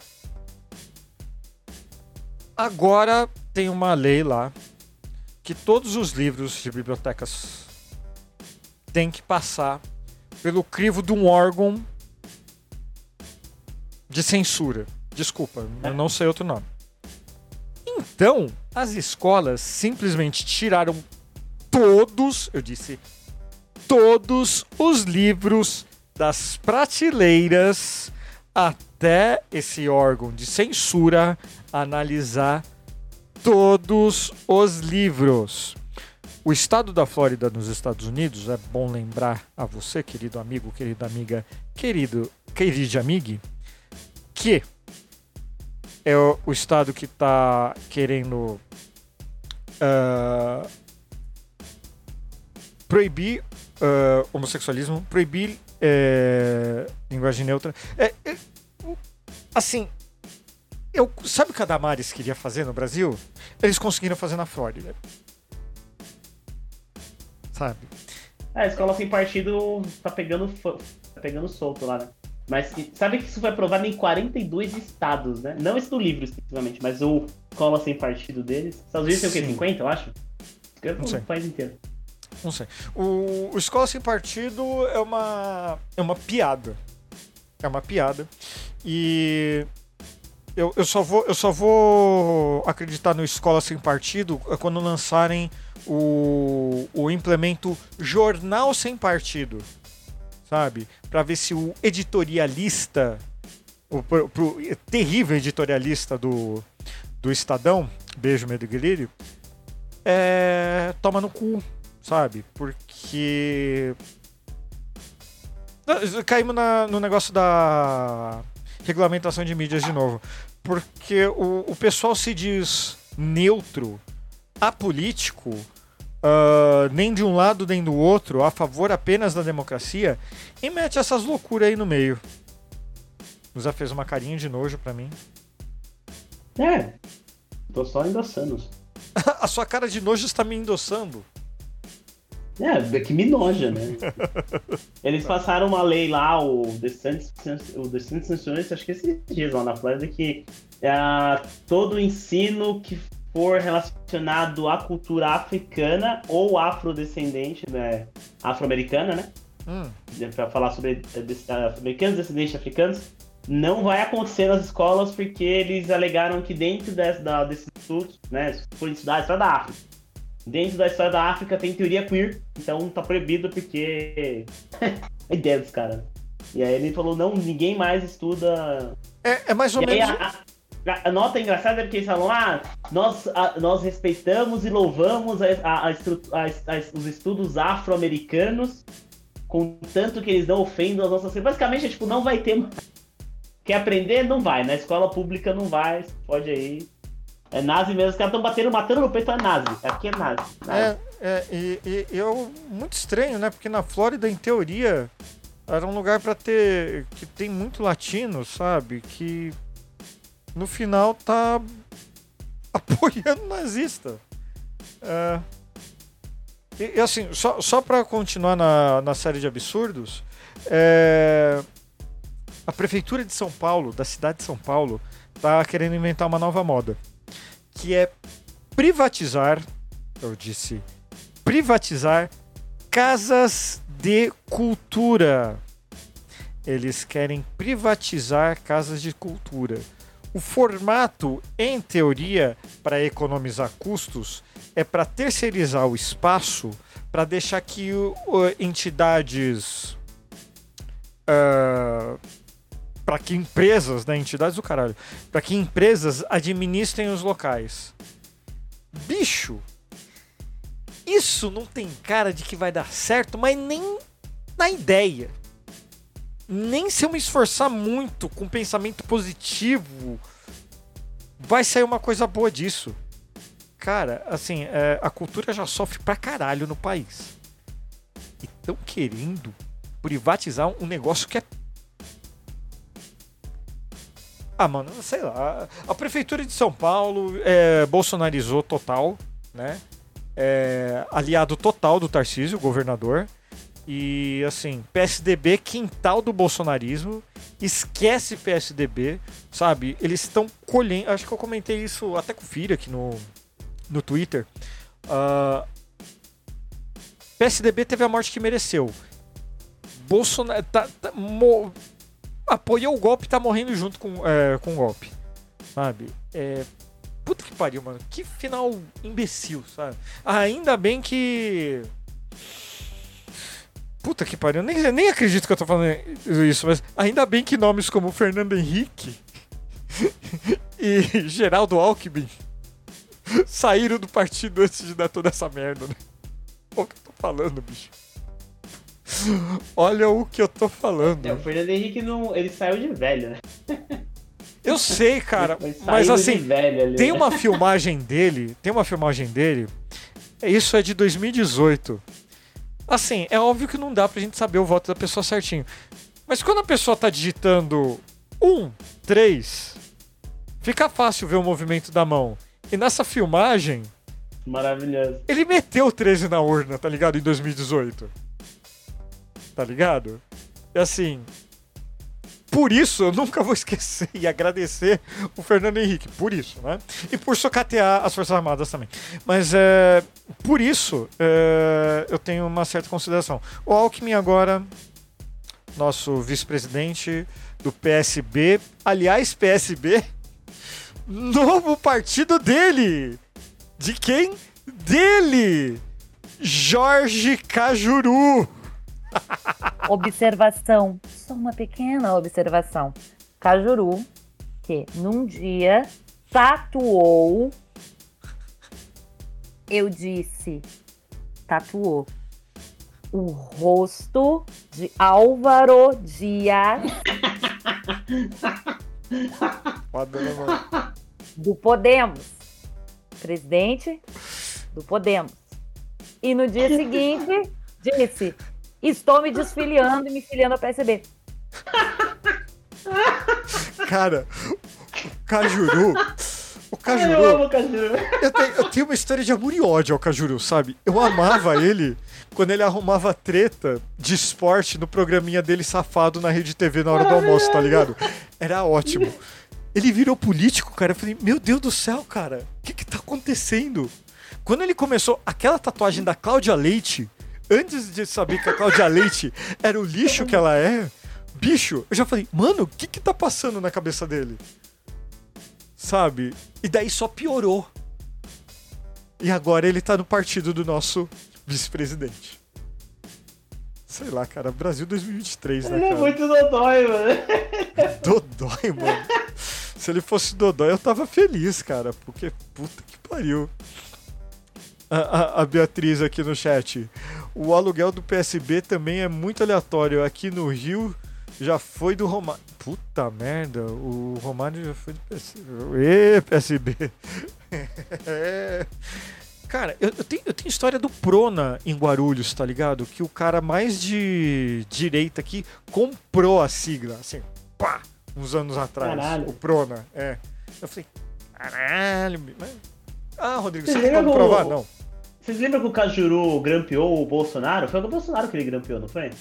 [SPEAKER 2] Agora tem uma lei lá que todos os livros de bibliotecas têm que passar pelo crivo de um órgão de censura. Desculpa, eu não sei outro nome. Então, as escolas simplesmente tiraram todos, eu disse, todos os livros das prateleiras até esse órgão de censura analisar todos os livros. O estado da Flórida nos Estados Unidos, é bom lembrar a você, querido amigo, querida amiga, querido, querida amiga, que é o, estado que está querendo ah, proibir ah, homossexualismo, proibir eh, linguagem neutra. É, é, assim, eu, sabe o que a Damares queria fazer no Brasil? Eles conseguiram fazer na Flórida. Sabe?
[SPEAKER 4] É, a escola sem partido tá pegando, tá pegando solto lá, né? Mas sabe que isso foi aprovado em 42 estados, né? Não esse do livro exclusivamente, mas o escola sem partido deles. Estados Unidos tem o quê?
[SPEAKER 2] Sim.
[SPEAKER 4] 50, eu acho? Eu
[SPEAKER 2] Não sei.
[SPEAKER 4] O país inteiro.
[SPEAKER 2] Não sei. O, o Escola Sem Partido é uma, é uma piada. É uma piada. E eu, eu, só vou, eu só vou acreditar no Escola Sem Partido quando lançarem o, o implemento Jornal Sem Partido. Sabe? Pra ver se o editorialista, o terrível editorialista do, do Estadão, beijo, medo e delírio, é, toma no cu, sabe? Porque Caímos na- no negócio da regulamentação de mídias de novo. Porque o, o pessoal se diz neutro, apolítico, ah, nem de um lado nem do outro, a favor apenas da democracia, e mete essas loucuras aí no meio. Zé fez uma carinha de nojo pra mim.
[SPEAKER 4] É. Tô só endossando.
[SPEAKER 2] A sua cara de nojo está me endossando.
[SPEAKER 4] É, que me noja, né? Eles passaram uma lei lá, o sancionou isso, acho que esses dias lá na Flórida, que ah, todo esse que for relacionado à cultura africana ou afrodescendente, né? Afro-americana, né?
[SPEAKER 2] Hum,
[SPEAKER 4] Pra falar sobre eh, afro-americanos, descendentes de africanos, não vai acontecer nas escolas porque eles alegaram que dentro desse, da, desses estudos, né? Se for estudar a história da África, dentro da história da África tem teoria queer, então tá proibido porque. a ideia dos caras. E aí ele falou: não, ninguém mais estuda.
[SPEAKER 2] é, é mais ou menos.
[SPEAKER 4] a, a- a nota engraçada é porque eles falam: ah, nós, a- nós respeitamos e louvamos os estudos afro-americanos, contanto que eles não ofendam as nossas. Basicamente, é tipo, não vai ter. Quer aprender? Não vai. Na escola pública não vai. Pode aí. É nazi mesmo. Os caras estão batendo, matando no peito. É nazi. Aqui é nazi. nazi.
[SPEAKER 2] É, é e, e- eu muito estranho, né? Porque na Flórida, em teoria, era um lugar pra ter que tem muito latino, sabe? Que no final tá apoiando nazista. É. E, e, assim, só, só para continuar na, na série de absurdos, é, a prefeitura de São Paulo, da cidade de São Paulo, tá querendo inventar uma nova moda, que é privatizar, eu disse, privatizar casas de cultura. Eles querem privatizar casas de cultura. O formato, em teoria, para economizar custos, é para terceirizar o espaço para deixar que o- entidades. Para que empresas, né? Entidades do caralho. Para que empresas administrem os locais. Bicho! Isso não tem cara de que vai dar certo, mas nem na ideia. Nem se eu me esforçar muito com pensamento positivo, vai sair uma coisa boa disso. Cara, assim, é, a cultura já sofre pra caralho no país. E estão querendo privatizar um negócio que é. Ah, mano, sei lá. A prefeitura de São Paulo é, bolsonarizou total, né? É, aliado total do Tarcísio, governador. E assim, PSDB quintal do bolsonarismo. Esquece PSDB, sabe? Eles estão colhendo. Acho que eu comentei isso até com o Fira aqui no, no Twitter. Ah, PSDB teve a morte que mereceu. Bolsonaro tá, tá- mo- apoiou o golpe tá morrendo junto com, é, com o golpe. Sabe? É, puta que pariu, mano. Que final imbecil, sabe? Ainda bem que. Puta que pariu, nem, nem acredito que eu tô falando isso, mas ainda bem que nomes como Fernando Henrique e Geraldo Alckmin saíram do partido antes de dar toda essa merda, né? O que eu tô falando, bicho. Olha o que eu tô falando.
[SPEAKER 4] É, o Fernando Henrique não. Ele saiu de velho, né?
[SPEAKER 2] Eu sei, cara, mas assim,
[SPEAKER 4] velho
[SPEAKER 2] Tem
[SPEAKER 4] né?
[SPEAKER 2] uma filmagem dele, tem uma filmagem dele. Isso é de 2018. Assim, é óbvio que não dá pra gente saber o voto da pessoa certinho. Mas quando a pessoa tá digitando 1, 3, fica fácil ver o movimento da mão. E nessa filmagem,
[SPEAKER 4] Maravilhoso.
[SPEAKER 2] ele meteu 13 na urna, tá ligado? Em 2018. Tá ligado? E assim. Por isso eu nunca vou esquecer e agradecer o Fernando Henrique. Por isso, né? E por socatear as Forças Armadas também. Mas é. Por isso é, eu tenho uma certa consideração. O Alckmin agora, nosso vice-presidente do PSB. Aliás, PSB, novo partido dele! De quem? Dele! Jorge Cajuru!
[SPEAKER 3] Observação, só uma pequena observação. Cajuru, que num dia tatuou. Eu disse, tatuou. o rosto de Álvaro Dias do Podemos. Presidente do Podemos. E no dia seguinte, disse: Estou me desfiliando e me filiando ao PSB.
[SPEAKER 2] Cara, o Cajuru. O Cajuru.
[SPEAKER 4] Eu amo o Cajuru.
[SPEAKER 2] Eu tenho, eu tenho uma história de amor e ódio ao Cajuru, sabe? Eu amava ele quando ele arrumava treta de esporte no programinha dele safado na Rede TV na hora do almoço, tá ligado? Era ótimo. Ele virou político, cara. Eu falei, meu Deus do céu, cara, o que que tá acontecendo? Quando ele começou aquela tatuagem da Cláudia Leite, antes de saber que a Cláudia Leite era o lixo que ela é, bicho, eu já falei, mano, o que que tá passando na cabeça dele? Sabe? E daí só piorou. E agora ele tá no partido do nosso vice-presidente. Sei lá, cara, Brasil 2023, né,
[SPEAKER 4] Ele é muito dodói, mano.
[SPEAKER 2] Dodói, mano. Se ele fosse Dodói, eu tava feliz, cara. Porque puta que pariu. A, a- a Beatriz aqui no chat. O aluguel do PSB também é muito aleatório. Aqui no Rio já foi do Romário. Puta merda, o Romário já foi do PSB. Ê, PSB. É. Cara, eu, eu tenho, eu tenho história do Prona em Guarulhos, tá ligado? Que o cara mais de direita aqui comprou a sigla, assim, pá, uns anos atrás.
[SPEAKER 4] Caralho.
[SPEAKER 2] O Prona, é. Eu falei, caralho, mas... Ah, Rodrigo,
[SPEAKER 4] Você
[SPEAKER 2] você tem como
[SPEAKER 4] lembra o-
[SPEAKER 2] provar? Não.
[SPEAKER 4] Vocês lembram que o Cajuru grampeou o Bolsonaro? Foi o Bolsonaro que ele grampeou, não foi?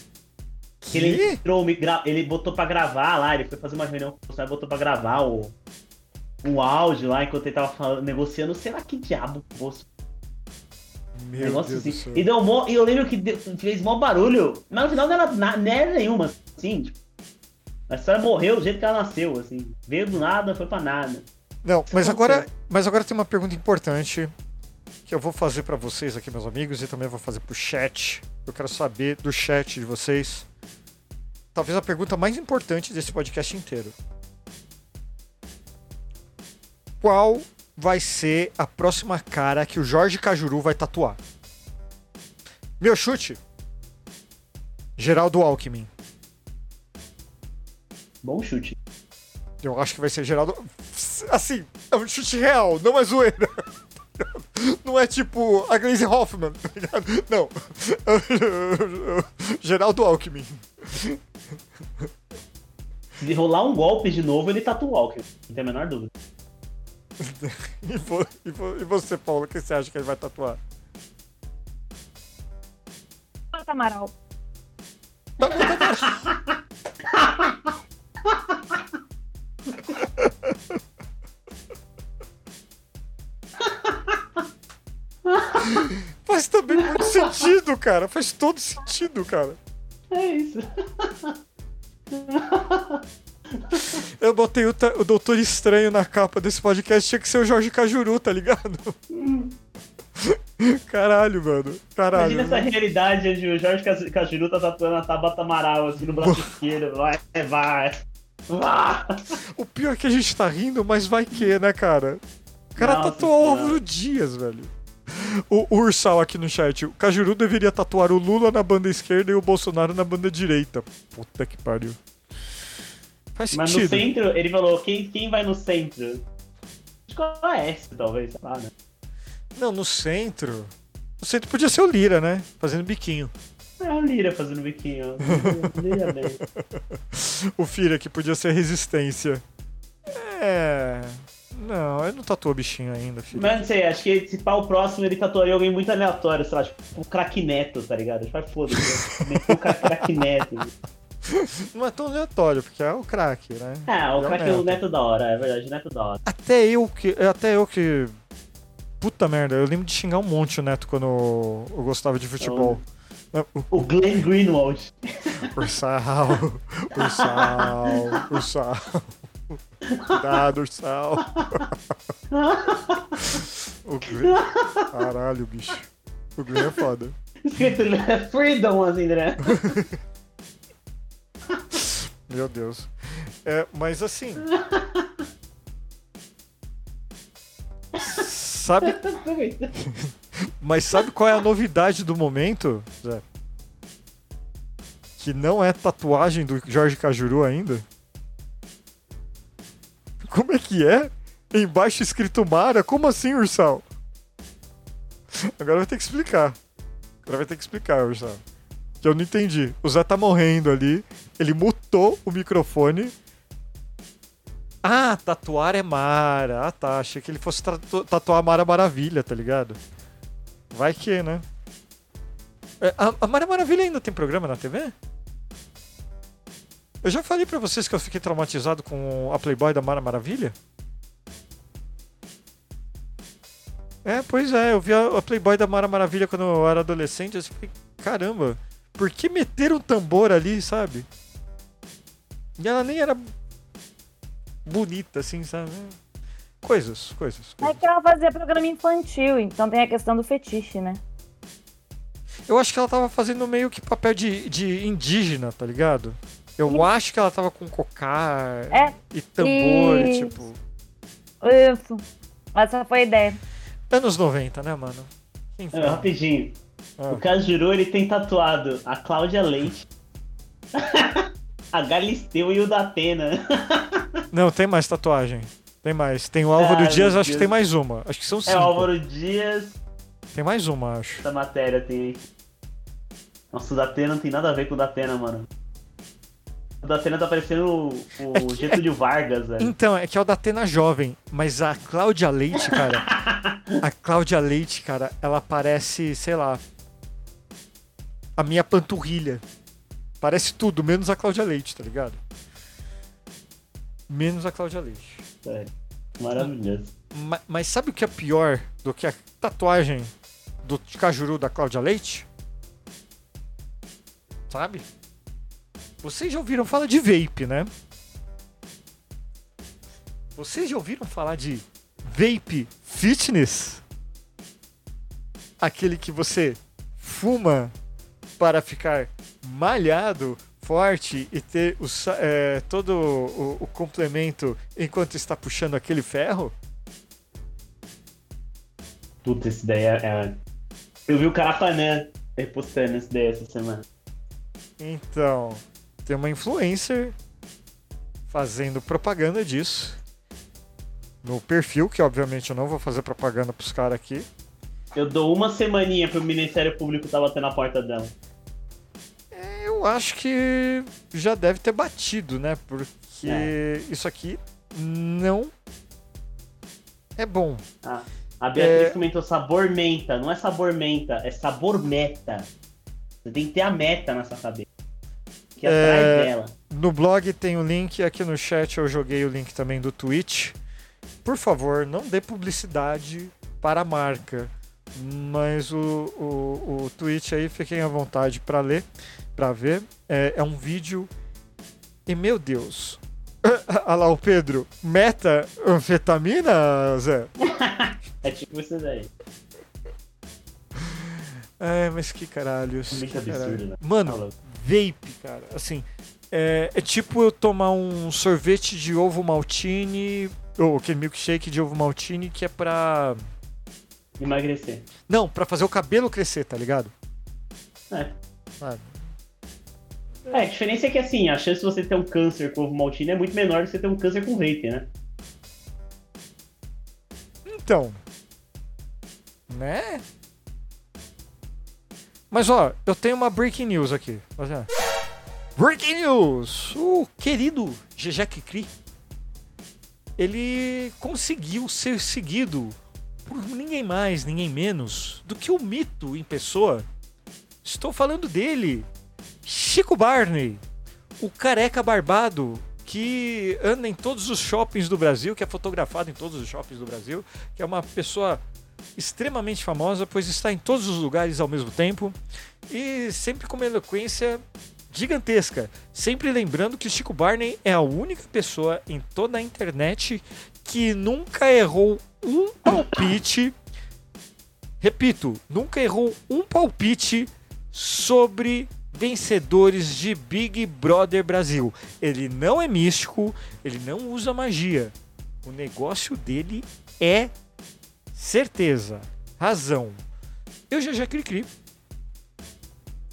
[SPEAKER 4] Que ele entrou, ele botou pra gravar lá, ele foi fazer uma reunião com o Bolsonaro, botou pra gravar o, um áudio lá enquanto ele tava falando, negociando, sei lá que diabo o Bolsonaro.
[SPEAKER 2] Meu
[SPEAKER 4] negócio
[SPEAKER 2] Deus
[SPEAKER 4] assim.
[SPEAKER 2] do céu.
[SPEAKER 4] E deu mó, e eu lembro que deu- fez mó barulho, mas no final não era, não era nenhuma, assim, tipo, a história morreu do jeito que ela nasceu, assim. Veio do nada, foi pra nada.
[SPEAKER 2] Não, mas agora, mas agora tem uma pergunta importante que eu vou fazer pra vocês aqui, meus amigos, e também vou fazer pro chat. Eu quero saber do chat de vocês. Talvez a pergunta mais importante desse podcast inteiro. Qual vai ser a próxima cara que o Jorge Cajuru vai tatuar? Meu chute. Geraldo Alckmin.
[SPEAKER 4] Bom chute.
[SPEAKER 2] Eu acho que vai ser Geraldo. Assim, é um chute real, não é zoeira. Não é tipo a Glaze Hoffman, tá ligado? Não. Geraldo Alckmin.
[SPEAKER 4] Se rolar um golpe de novo, ele tatua o Walker. Não tem a menor dúvida.
[SPEAKER 2] E, vo- e vo- e você, Paulo, o que você acha que ele vai tatuar?
[SPEAKER 3] Planta Amaral.
[SPEAKER 2] Faz também muito sentido, cara. Faz todo sentido, cara.
[SPEAKER 4] É isso.
[SPEAKER 2] Eu botei o, o Doutor Estranho na capa desse podcast, tinha que ser o Jorge Cajuru, tá ligado? Caralho, mano. Caralho.
[SPEAKER 4] Imagina essa realidade onde o Jorge Cajuru tá tatuando a Tabata Amaral assim no braço esquerdo. Vai, vai. Vai.
[SPEAKER 2] O pior é que a gente tá rindo, mas vai que, né, cara? O cara
[SPEAKER 4] Nossa
[SPEAKER 2] tatuou o. Álvaro Dias, velho. O, Ursal aqui no chat. O Cajuru deveria tatuar o Lula na banda esquerda e o Bolsonaro na banda direita. Puta que pariu. Faz
[SPEAKER 4] Mas no
[SPEAKER 2] sentido.
[SPEAKER 4] centro, ele falou, quem, quem vai no centro? Acho que é o Oeste, talvez, sei lá, né?
[SPEAKER 2] Não, no centro. No centro podia ser o Lira, né? Fazendo biquinho.
[SPEAKER 4] É o Lira fazendo biquinho. Lira bem.
[SPEAKER 2] O Fira que podia ser resistência. É. Não, ele não tatuou bichinho ainda, filho.
[SPEAKER 4] Mas não sei, acho que se pá o próximo ele tatuaria alguém muito aleatório, sei lá, tipo o craque neto, tá ligado? Vai foda-se. O cra- craque neto.
[SPEAKER 2] Não é tão aleatório, porque é o craque, né?
[SPEAKER 4] Ah, o
[SPEAKER 2] É o
[SPEAKER 4] craque é o
[SPEAKER 2] Neto.
[SPEAKER 4] da hora, é verdade, o neto da hora.
[SPEAKER 2] Até eu que. Até eu que. Puta merda, eu lembro de xingar um monte o Neto quando eu gostava de futebol. O
[SPEAKER 4] O Glenn Greenwald.
[SPEAKER 2] Ursal, Ursal, Ursal. Cuidado, Ursal. O Glenn. Caralho, bicho. O Glenn é foda.
[SPEAKER 4] Escrito Freedom, assim, né?
[SPEAKER 2] Meu Deus. É, mas assim. Sabe, mas sabe qual é a novidade do momento, Zé? que não é tatuagem do Jorge Cajuru ainda? Como é que é? Embaixo escrito Mara? Como assim, Ursal? Agora vai ter que explicar. Agora vai ter que explicar, Ursal. Que eu não entendi. O Zé tá morrendo ali. Ele mutou o microfone. Ah, tatuar é Mara. Ah, tá. Achei que ele fosse tatu- tatuar Mara Maravilha, tá ligado? Vai que, né? É, A, a Mara Maravilha ainda tem programa na TV? Eu já falei pra vocês que eu fiquei traumatizado com a Playboy da Mara Maravilha? É, pois é, eu vi a, Playboy da Mara Maravilha quando eu era adolescente, eu falei, caramba, por que meter um tambor ali, sabe? E ela nem era bonita, assim, sabe? Coisas, coisas.
[SPEAKER 3] É
[SPEAKER 2] coisas.
[SPEAKER 3] que ela fazia programa infantil, então tem a questão do fetiche, né?
[SPEAKER 2] Eu acho que ela tava fazendo meio que papel de, de indígena, tá ligado? Eu acho que ela tava com cocar
[SPEAKER 3] É,
[SPEAKER 2] e tambor, e, tipo.
[SPEAKER 3] Isso. Essa foi a ideia.
[SPEAKER 2] Anos 90, né, mano? Enfim.
[SPEAKER 4] Ah, rapidinho.
[SPEAKER 2] Ah.
[SPEAKER 4] O Cajuru, ele tem tatuado a Cláudia Leite, a Galisteu e o da Atena.
[SPEAKER 2] Não, tem mais tatuagem. Tem mais. Tem o Álvaro
[SPEAKER 4] Ai,
[SPEAKER 2] Dias, acho que
[SPEAKER 4] Deus.
[SPEAKER 2] tem mais uma. Acho que são cinco.
[SPEAKER 4] É o Álvaro Dias,
[SPEAKER 2] Tem mais uma, acho.
[SPEAKER 4] essa matéria tem aí. Nossa, o da Atena não tem nada a ver com o da Atena, mano. O da Atena tá parecendo o, o
[SPEAKER 2] É que-
[SPEAKER 4] Getúlio Vargas, velho.
[SPEAKER 2] Então, é que é o da Atena jovem, mas a Cláudia Leite, cara. a Cláudia Leite, cara, ela parece, sei lá. A minha panturrilha. Parece tudo, menos a Cláudia Leite, tá ligado? Menos a Cláudia Leite.
[SPEAKER 4] Sério. Maravilhoso.
[SPEAKER 2] Ma- Mas sabe o que é pior do que a tatuagem do Cajuru da Cláudia Leite? Sabe? Vocês já ouviram falar de vape, né? Vocês já ouviram falar de vape fitness? Aquele que você fuma para ficar malhado, forte e ter o é, todo o, o complemento enquanto está puxando aquele ferro?
[SPEAKER 4] Puta, esse daí é. é- Eu vi o Carapanã repostando esse daí essa semana.
[SPEAKER 2] Então, tem uma influencer fazendo propaganda disso no perfil, que obviamente eu não vou fazer propaganda pros caras aqui.
[SPEAKER 4] Eu dou uma semaninha pro Ministério Público tá batendo na porta dela.
[SPEAKER 2] Eu acho que já deve ter batido, né? Porque
[SPEAKER 4] É.
[SPEAKER 2] isso aqui não é bom.
[SPEAKER 4] A Beatriz
[SPEAKER 2] É.
[SPEAKER 4] comentou sabor menta. Não é sabor menta, é sabor meta. Você tem que ter a meta nessa cabeça. Que é
[SPEAKER 2] É.
[SPEAKER 4] dela.
[SPEAKER 2] No blog tem o link, aqui no chat eu joguei o link também do Twitch. Por favor, não dê publicidade para a marca. Mas o, o, o Twitch aí, fiquem à vontade para ler, para ver. É, é um vídeo. E meu Deus. Olha lá o Pedro. Meta anfetamina, Zé?
[SPEAKER 4] É tipo isso daí.
[SPEAKER 2] É, mas que caralhos. Que
[SPEAKER 4] absurdo,
[SPEAKER 2] caralho.
[SPEAKER 4] né?
[SPEAKER 2] Mano,
[SPEAKER 4] Tá.
[SPEAKER 2] Vape, cara. Assim, é, é tipo eu tomar um sorvete de ovo maltine, ou aquele milkshake de ovo maltine que é pra.
[SPEAKER 4] Emagrecer.
[SPEAKER 2] Não, pra fazer o cabelo crescer, tá ligado?
[SPEAKER 4] É.
[SPEAKER 2] Sabe?
[SPEAKER 4] É, a diferença é que assim, a chance de você ter um câncer com ovo maltine é muito menor do que você ter um câncer com vape, né?
[SPEAKER 2] Então. Né? Mas ó, eu tenho uma breaking news aqui. Olha. Breaking news! O querido GG Kikri. Ele conseguiu ser seguido por ninguém mais, ninguém menos do que o mito em pessoa. Estou falando dele, Chico Barney, o careca barbado que anda em todos os shoppings do Brasil, que é fotografado em todos os shoppings do Brasil, que é uma pessoa extremamente famosa, pois está em todos os lugares ao mesmo tempo e sempre com uma eloquência gigantesca. Sempre lembrando que Chico Barney é a única pessoa em toda a internet que nunca errou um palpite. Repito, nunca errou um palpite sobre vencedores de Big Brother Brasil. Ele não é místico, ele não usa magia. O negócio dele é certeza, razão. Eu já já cri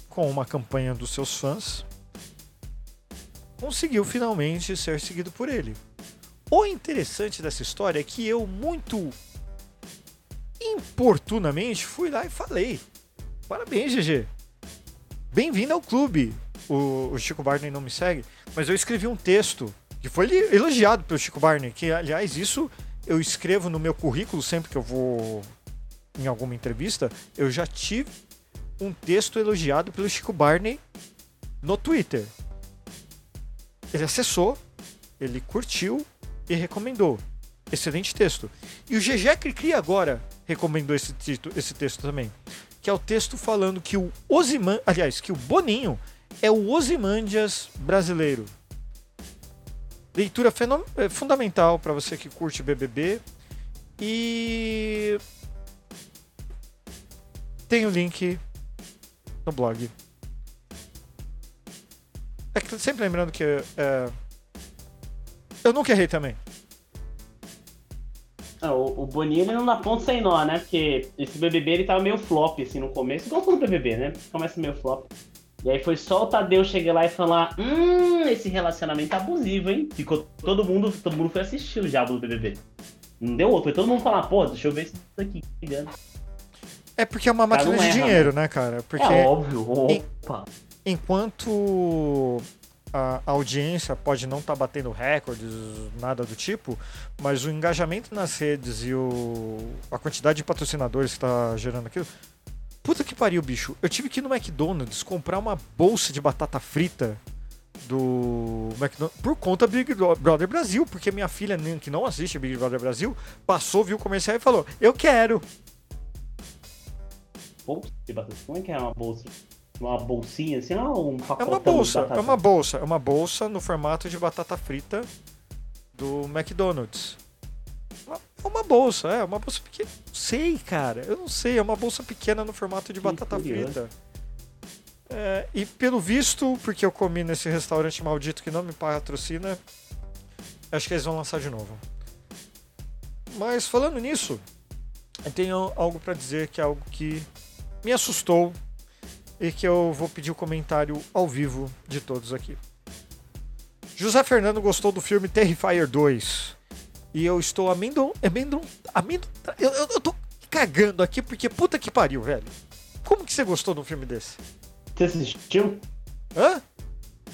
[SPEAKER 2] com uma campanha dos seus fãs conseguiu finalmente ser seguido por ele. O interessante dessa história é que eu, muito importunamente, fui lá e falei: Parabéns, GG. Bem-vindo ao clube. O, o Chico Barney não me segue, mas eu escrevi um texto que foi elogiado pelo Chico Barney, que aliás isso eu escrevo no meu currículo sempre que eu vou em alguma entrevista, eu já tive um texto elogiado pelo Chico Barney no Twitter. Ele acessou, ele curtiu e recomendou. Excelente texto. E o GG Cricri agora recomendou esse, esse texto também. Que é o texto falando que o Osiman, aliás, que o Boninho é o Osimandias brasileiro. Leitura é fundamental para você que curte BBB. E tem o link no blog. É sempre lembrando que é, eu nunca errei também.
[SPEAKER 4] Ah, o, o Boninho ele não dá ponto sem nó, né? Porque esse BBB ele tava meio flop assim no começo, igual todo BBB, né? Começa meio flop. E aí foi só o Tadeu chegar lá e falar: Hum, esse relacionamento abusivo, hein? Ficou todo mundo, todo mundo foi assistir o Diabo do BBB. Não deu outro, foi todo mundo falar: Pô, deixa eu ver isso aqui, ligando.
[SPEAKER 2] É porque é uma máquina de erra, dinheiro, né, cara? Porque
[SPEAKER 4] é óbvio, opa.
[SPEAKER 2] enquanto a audiência pode não estar tá batendo recordes, nada do tipo, mas o engajamento nas redes e o, a quantidade de patrocinadores que está gerando aquilo. Puta que pariu, bicho. Eu tive que ir no McDonald's comprar uma bolsa de batata frita do McDonald's por conta do Big Brother Brasil, porque minha filha, que não assiste Big Brother Brasil, passou, viu o comercial e falou: Eu quero.
[SPEAKER 4] Bolsa de batata? Como é que é uma bolsa? uma bolsinha assim, ah, um pacote.
[SPEAKER 2] É uma bolsa, é uma bolsa, é uma bolsa no formato de batata frita do McDonald's. É uma bolsa, é uma bolsa pequena. Sei, cara, eu não sei, é uma bolsa pequena no formato de que batata curioso. frita. É, e pelo visto, porque eu comi nesse restaurante maldito que não me patrocina, acho que eles vão lançar de novo. Mas falando nisso, eu tenho algo para dizer que é algo que me assustou e que eu vou pedir o comentário ao vivo de todos aqui. José Fernando gostou do filme Terrifier 2. E eu estou amendo. amendo, amendo eu, eu, eu tô cagando aqui porque puta que pariu, velho. Como que você gostou do filme desse?
[SPEAKER 4] Você assistiu?
[SPEAKER 2] Hã?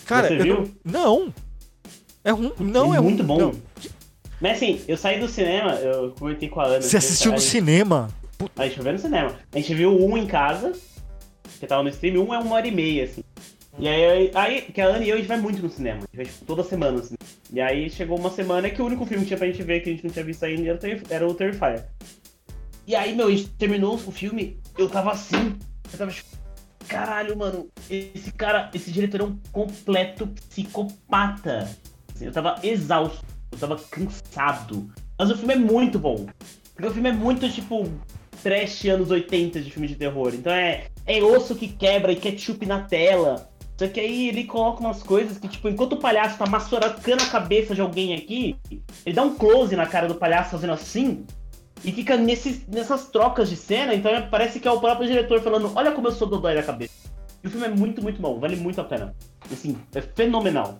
[SPEAKER 2] Cara,
[SPEAKER 4] você viu?
[SPEAKER 2] Não. não. É um, não
[SPEAKER 4] é,
[SPEAKER 2] é
[SPEAKER 4] muito
[SPEAKER 2] um,
[SPEAKER 4] bom.
[SPEAKER 2] Não.
[SPEAKER 4] Mas assim, eu saí do cinema, eu comentei com a Ana.
[SPEAKER 2] Você assistiu no cinema?
[SPEAKER 4] Puta. A gente viu no cinema. A gente viu um em casa, que tava no stream, um é uma hora e meia, assim. E aí, aí que a Ana e eu, a gente vai muito no cinema. A gente vai tipo, toda semana, assim. E aí chegou uma semana que o único filme que tinha pra gente ver que a gente não tinha visto ainda era, era o Terrifier. E aí, meu, a gente terminou o filme, eu tava assim, eu tava tipo, caralho, mano, esse cara, esse diretor é um completo psicopata. Assim, eu tava exausto, eu tava cansado. Mas o filme é muito bom. Porque o filme é muito, tipo, trash anos 80 de filme de terror. Então é, é osso que quebra e ketchup na tela. Só que aí ele coloca umas coisas que, tipo, enquanto o palhaço tá massuracando a cabeça de alguém aqui, ele dá um close na cara do palhaço fazendo assim, e fica nesses, nessas trocas de cena, então é, parece que é o próprio diretor falando, olha como eu sou dodói da cabeça. E o filme é muito, muito bom, vale muito a pena. Assim, é fenomenal.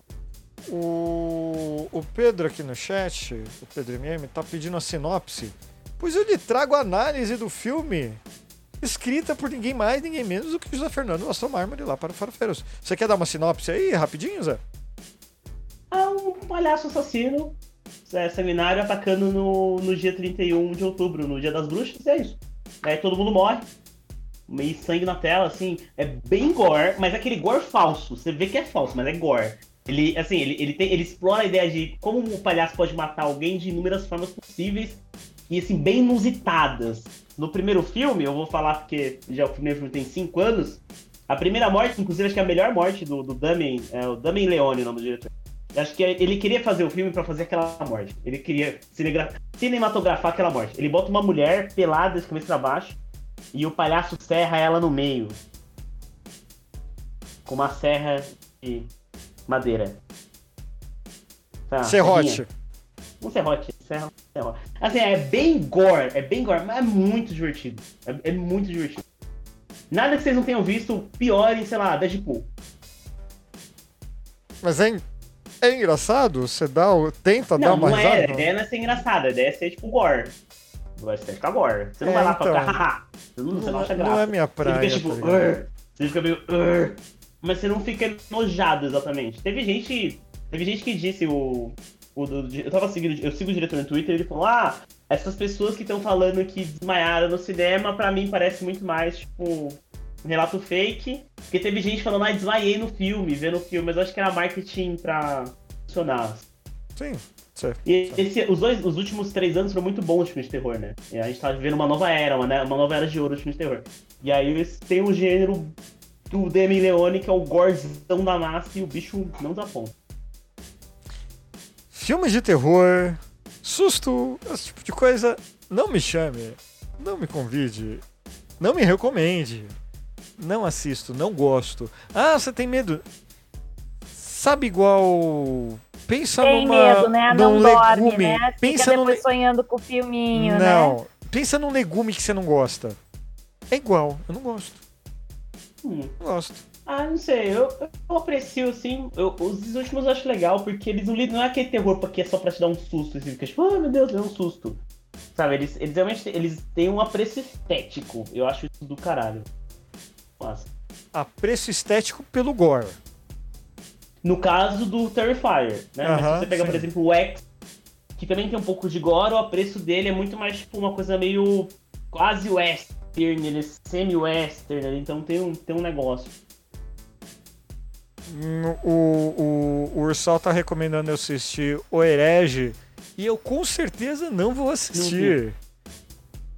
[SPEAKER 2] O, o Pedro aqui no chat, o Pedro MM, tá pedindo a sinopse. Pois eu lhe trago a análise do filme escrita por ninguém mais, ninguém menos do que José Fernando Astro Mármore lá para o Farofeiros. Você quer dar uma sinopse aí, rapidinho, Zé?
[SPEAKER 4] É um palhaço assassino é, seminário atacando no, no dia 31 de outubro, no dia das bruxas, é isso. Aí todo mundo morre, meio sangue na tela, assim, é bem gore, mas é aquele gore falso. Você vê que é falso, mas é gore. Ele, assim, ele, ele, tem, ele explora a ideia de como o palhaço pode matar alguém de inúmeras formas possíveis e, assim, bem inusitadas. No primeiro filme, eu vou falar porque já o primeiro filme tem 5 anos, a primeira morte, inclusive, acho que é a melhor morte do, do Damien, é o Damien Leone, o nome do diretor. Acho que ele queria fazer o filme para fazer aquela morte. Ele queria cinematografar aquela morte. Ele bota uma mulher pelada de cabeça pra baixo e o palhaço serra ela no meio. Com uma serra de madeira.
[SPEAKER 2] Tá, serrote.
[SPEAKER 4] Um serrote. Serra, Assim, é bem gore. É bem gore, mas é muito divertido. É, é muito divertido. Nada que vocês não tenham visto pior em, sei lá, Deadpool.
[SPEAKER 2] Mas é é engraçado? Você dá, o- tenta dar
[SPEAKER 4] Não,
[SPEAKER 2] uma
[SPEAKER 4] não
[SPEAKER 2] risada?
[SPEAKER 4] é. A ideia não é ser engraçada, a ideia é ser tipo gore. Vai ser ficar gore. Você não
[SPEAKER 2] É,
[SPEAKER 4] vai lá pra
[SPEAKER 2] então.
[SPEAKER 4] ficar, haha. Você não, você não acha
[SPEAKER 2] Não,
[SPEAKER 4] graça.
[SPEAKER 2] não é minha praia.
[SPEAKER 4] Você fica tipo,
[SPEAKER 2] tá
[SPEAKER 4] você fica meio, mas você não fica nojado exatamente. Teve gente, teve gente que disse o, o do- eu tava seguindo, eu sigo o diretor no Twitter, ele falou: "Ah, essas pessoas que estão falando que desmaiaram no cinema, pra mim parece muito mais tipo um relato fake, porque teve gente falando: "Ah, desmaiei no filme, vendo o filme", mas eu acho que era marketing pra funcionar.
[SPEAKER 2] Sim, certo.
[SPEAKER 4] E esse- os, dois, os últimos três anos foram muito bons de filmes de terror, né? E a gente tá vivendo uma nova era, uma, né? uma nova era de ouro de filmes de terror. E aí têm o gênero do Demi Leone, que é o gorzão da massa, e o bicho não desaponta.
[SPEAKER 2] Filmes de terror, susto, esse tipo de coisa, não me chame, não me convide, não me recomende. Não assisto, não gosto. Ah, você tem medo? Sabe igual. Pensa
[SPEAKER 3] Tem
[SPEAKER 2] numa,
[SPEAKER 3] medo, né? Não dorme,
[SPEAKER 2] legume.
[SPEAKER 3] né?
[SPEAKER 2] Pensa
[SPEAKER 3] Fica
[SPEAKER 2] le...
[SPEAKER 3] sonhando com o filminho, né?
[SPEAKER 2] Não. Pensa num legume que você não gosta. É igual, eu não gosto.
[SPEAKER 4] Hum.
[SPEAKER 2] Não gosto.
[SPEAKER 4] Ah, não sei, eu, eu aprecio, assim, eu- os últimos eu acho legal, porque eles não lidam, não é aquele terror porque é só pra te dar um susto, assim, fica tipo, ah, meu Deus, deu um susto. Sabe, eles, eles realmente, eles têm um apreço estético, eu acho isso do caralho. Nossa.
[SPEAKER 2] Apreço estético pelo gore.
[SPEAKER 4] No caso do Terrifier, né? Mas se você pegar, por
[SPEAKER 2] sim.
[SPEAKER 4] exemplo, o X, que também tem um pouco de gore, o apreço dele é muito mais, tipo, uma coisa meio quase western, ele é semi-western, ali, então tem um, tem um negócio.
[SPEAKER 2] Hum, O, o, o Ursal tá recomendando eu assistir O Herege e eu com certeza não vou assistir.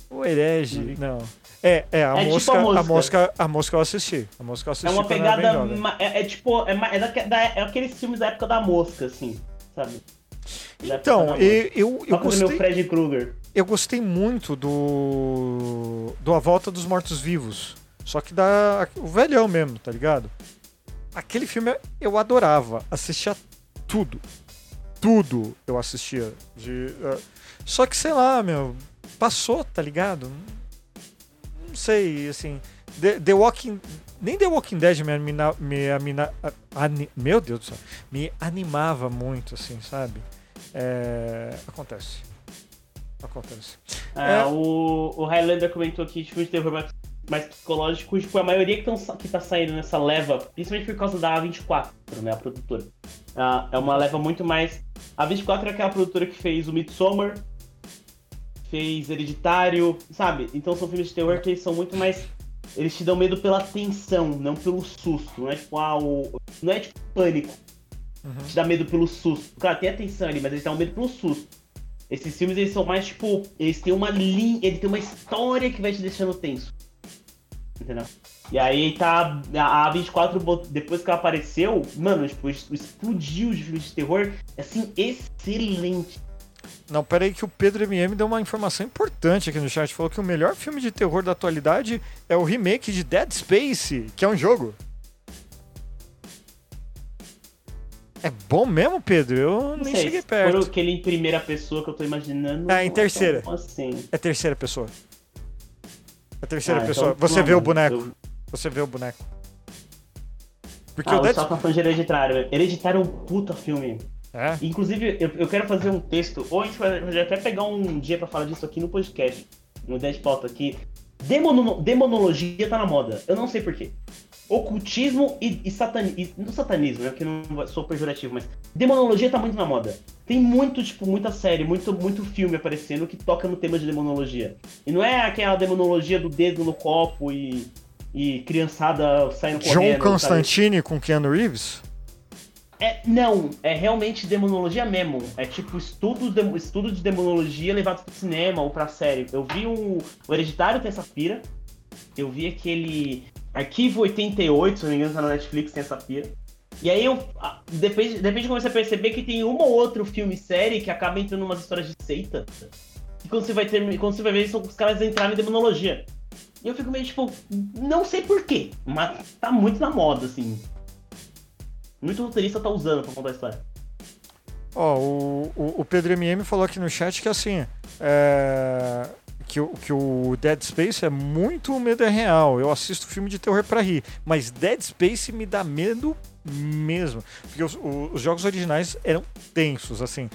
[SPEAKER 2] O Herege,
[SPEAKER 4] Não vi.
[SPEAKER 2] não. É, é, a,
[SPEAKER 4] É tipo
[SPEAKER 2] mosca,
[SPEAKER 4] a
[SPEAKER 2] a
[SPEAKER 4] mosca.
[SPEAKER 2] mosca. A mosca eu assisti. A mosca eu assisti
[SPEAKER 4] É uma pegada. É, é tipo. É, é, daque- da- é aqueles filmes da época da mosca, assim, sabe? Da
[SPEAKER 2] Então,
[SPEAKER 4] da mosca.
[SPEAKER 2] eu, eu, eu
[SPEAKER 4] o meu
[SPEAKER 2] gostei,
[SPEAKER 4] Fred Krueger.
[SPEAKER 2] eu gostei muito do. do A Volta dos Mortos Vivos. Só que da. O velhão mesmo, tá ligado? Aquele filme eu adorava. Assistia tudo. Tudo eu assistia. De, eh, só que, sei lá, meu. Passou, tá ligado? Não sei, assim. The, The Walking. Nem The Walking Dead me, amina, me amina, a- ani- Meu Deus do céu. Me animava muito, assim, sabe? É, acontece. Acontece.
[SPEAKER 4] É,
[SPEAKER 2] É.
[SPEAKER 4] O, o Highlander comentou aqui, tipo, de terror mais, mais psicológico, tipo, a maioria que, tão, que tá saindo nessa leva, principalmente por causa da A24, né, a produtora. Ah, é uma leva muito mais. A A24 é aquela produtora que fez o Midsommar, fez Hereditário, sabe? Então são filmes de terror que eles são muito mais. Eles te dão medo pela tensão, não pelo susto. Não é tipo, ah, o. Não é tipo pânico.
[SPEAKER 2] Uhum.
[SPEAKER 4] Te dá medo pelo susto. Claro, tem a tensão ali, mas eles dão medo pelo susto. Esses filmes, eles são mais, tipo, eles têm uma linha, ele tem uma história que vai te deixando tenso. Entendeu? E aí tá, a A24, bot- depois que ela apareceu, mano, tipo, explodiu de filmes de terror, assim, excelente.
[SPEAKER 2] Não, peraí que o Pedro MM deu uma informação importante aqui no chat. Falou que o melhor filme de terror da atualidade é o remake de Dead Space, que é um jogo. É bom mesmo, Pedro? Eu nem
[SPEAKER 4] sei,
[SPEAKER 2] cheguei perto.
[SPEAKER 4] for aquele em primeira pessoa que eu tô imaginando.
[SPEAKER 2] Ah, em
[SPEAKER 4] é
[SPEAKER 2] terceira.
[SPEAKER 4] tão Assim.
[SPEAKER 2] É terceira pessoa. É terceira
[SPEAKER 4] Ah,
[SPEAKER 2] pessoa.
[SPEAKER 4] então,
[SPEAKER 2] Você
[SPEAKER 4] não,
[SPEAKER 2] vê o
[SPEAKER 4] mano,
[SPEAKER 2] boneco.
[SPEAKER 4] eu-
[SPEAKER 2] Você vê o boneco. Porque
[SPEAKER 4] Ah,
[SPEAKER 2] o Dead
[SPEAKER 4] falando de Hereditário. Hereditário é um puta filme.
[SPEAKER 2] É.
[SPEAKER 4] Inclusive, eu, eu quero fazer um texto, ou a gente vai vai até pegar um dia pra falar disso aqui no podcast, no Dead Pauta aqui. Demono- demonologia tá na moda. Eu não sei porquê. Ocultismo e, e satanismo. Não satanismo, né? Porque não sou pejorativo, mas. Demonologia tá muito na moda. Tem muito, tipo, muita série, muito, muito filme aparecendo que toca no tema de demonologia. E não é aquela demonologia do dedo no copo e. E criançada saindo correndo.
[SPEAKER 2] John
[SPEAKER 4] sabe?
[SPEAKER 2] Constantine com Keanu Reeves?
[SPEAKER 4] É, não, é realmente demonologia mesmo. É tipo estudo de, estudo de demonologia levado pro cinema ou pra série. Eu vi o, o Hereditário tem essa pira. Eu vi aquele Arquivo 88, se não me engano, tá na Netflix, tem essa pira. E aí eu. Depois, de repente eu comecei a perceber que tem um ou outro filme e série que acaba entrando umas histórias de seita. E quando você vai ter. Quando você vai ver, são os caras entrarem em demonologia. E eu fico meio tipo, não sei porquê, mas tá muito na moda, assim. Muito roteirista tá usando pra contar a história.
[SPEAKER 2] Ó, o, o, o Pedro MM falou aqui no chat que assim. é, que, que o Dead Space é muito medo é real. Eu assisto filme de terror pra rir. Mas Dead Space me dá medo mesmo. Porque os, os jogos originais eram tensos, assim.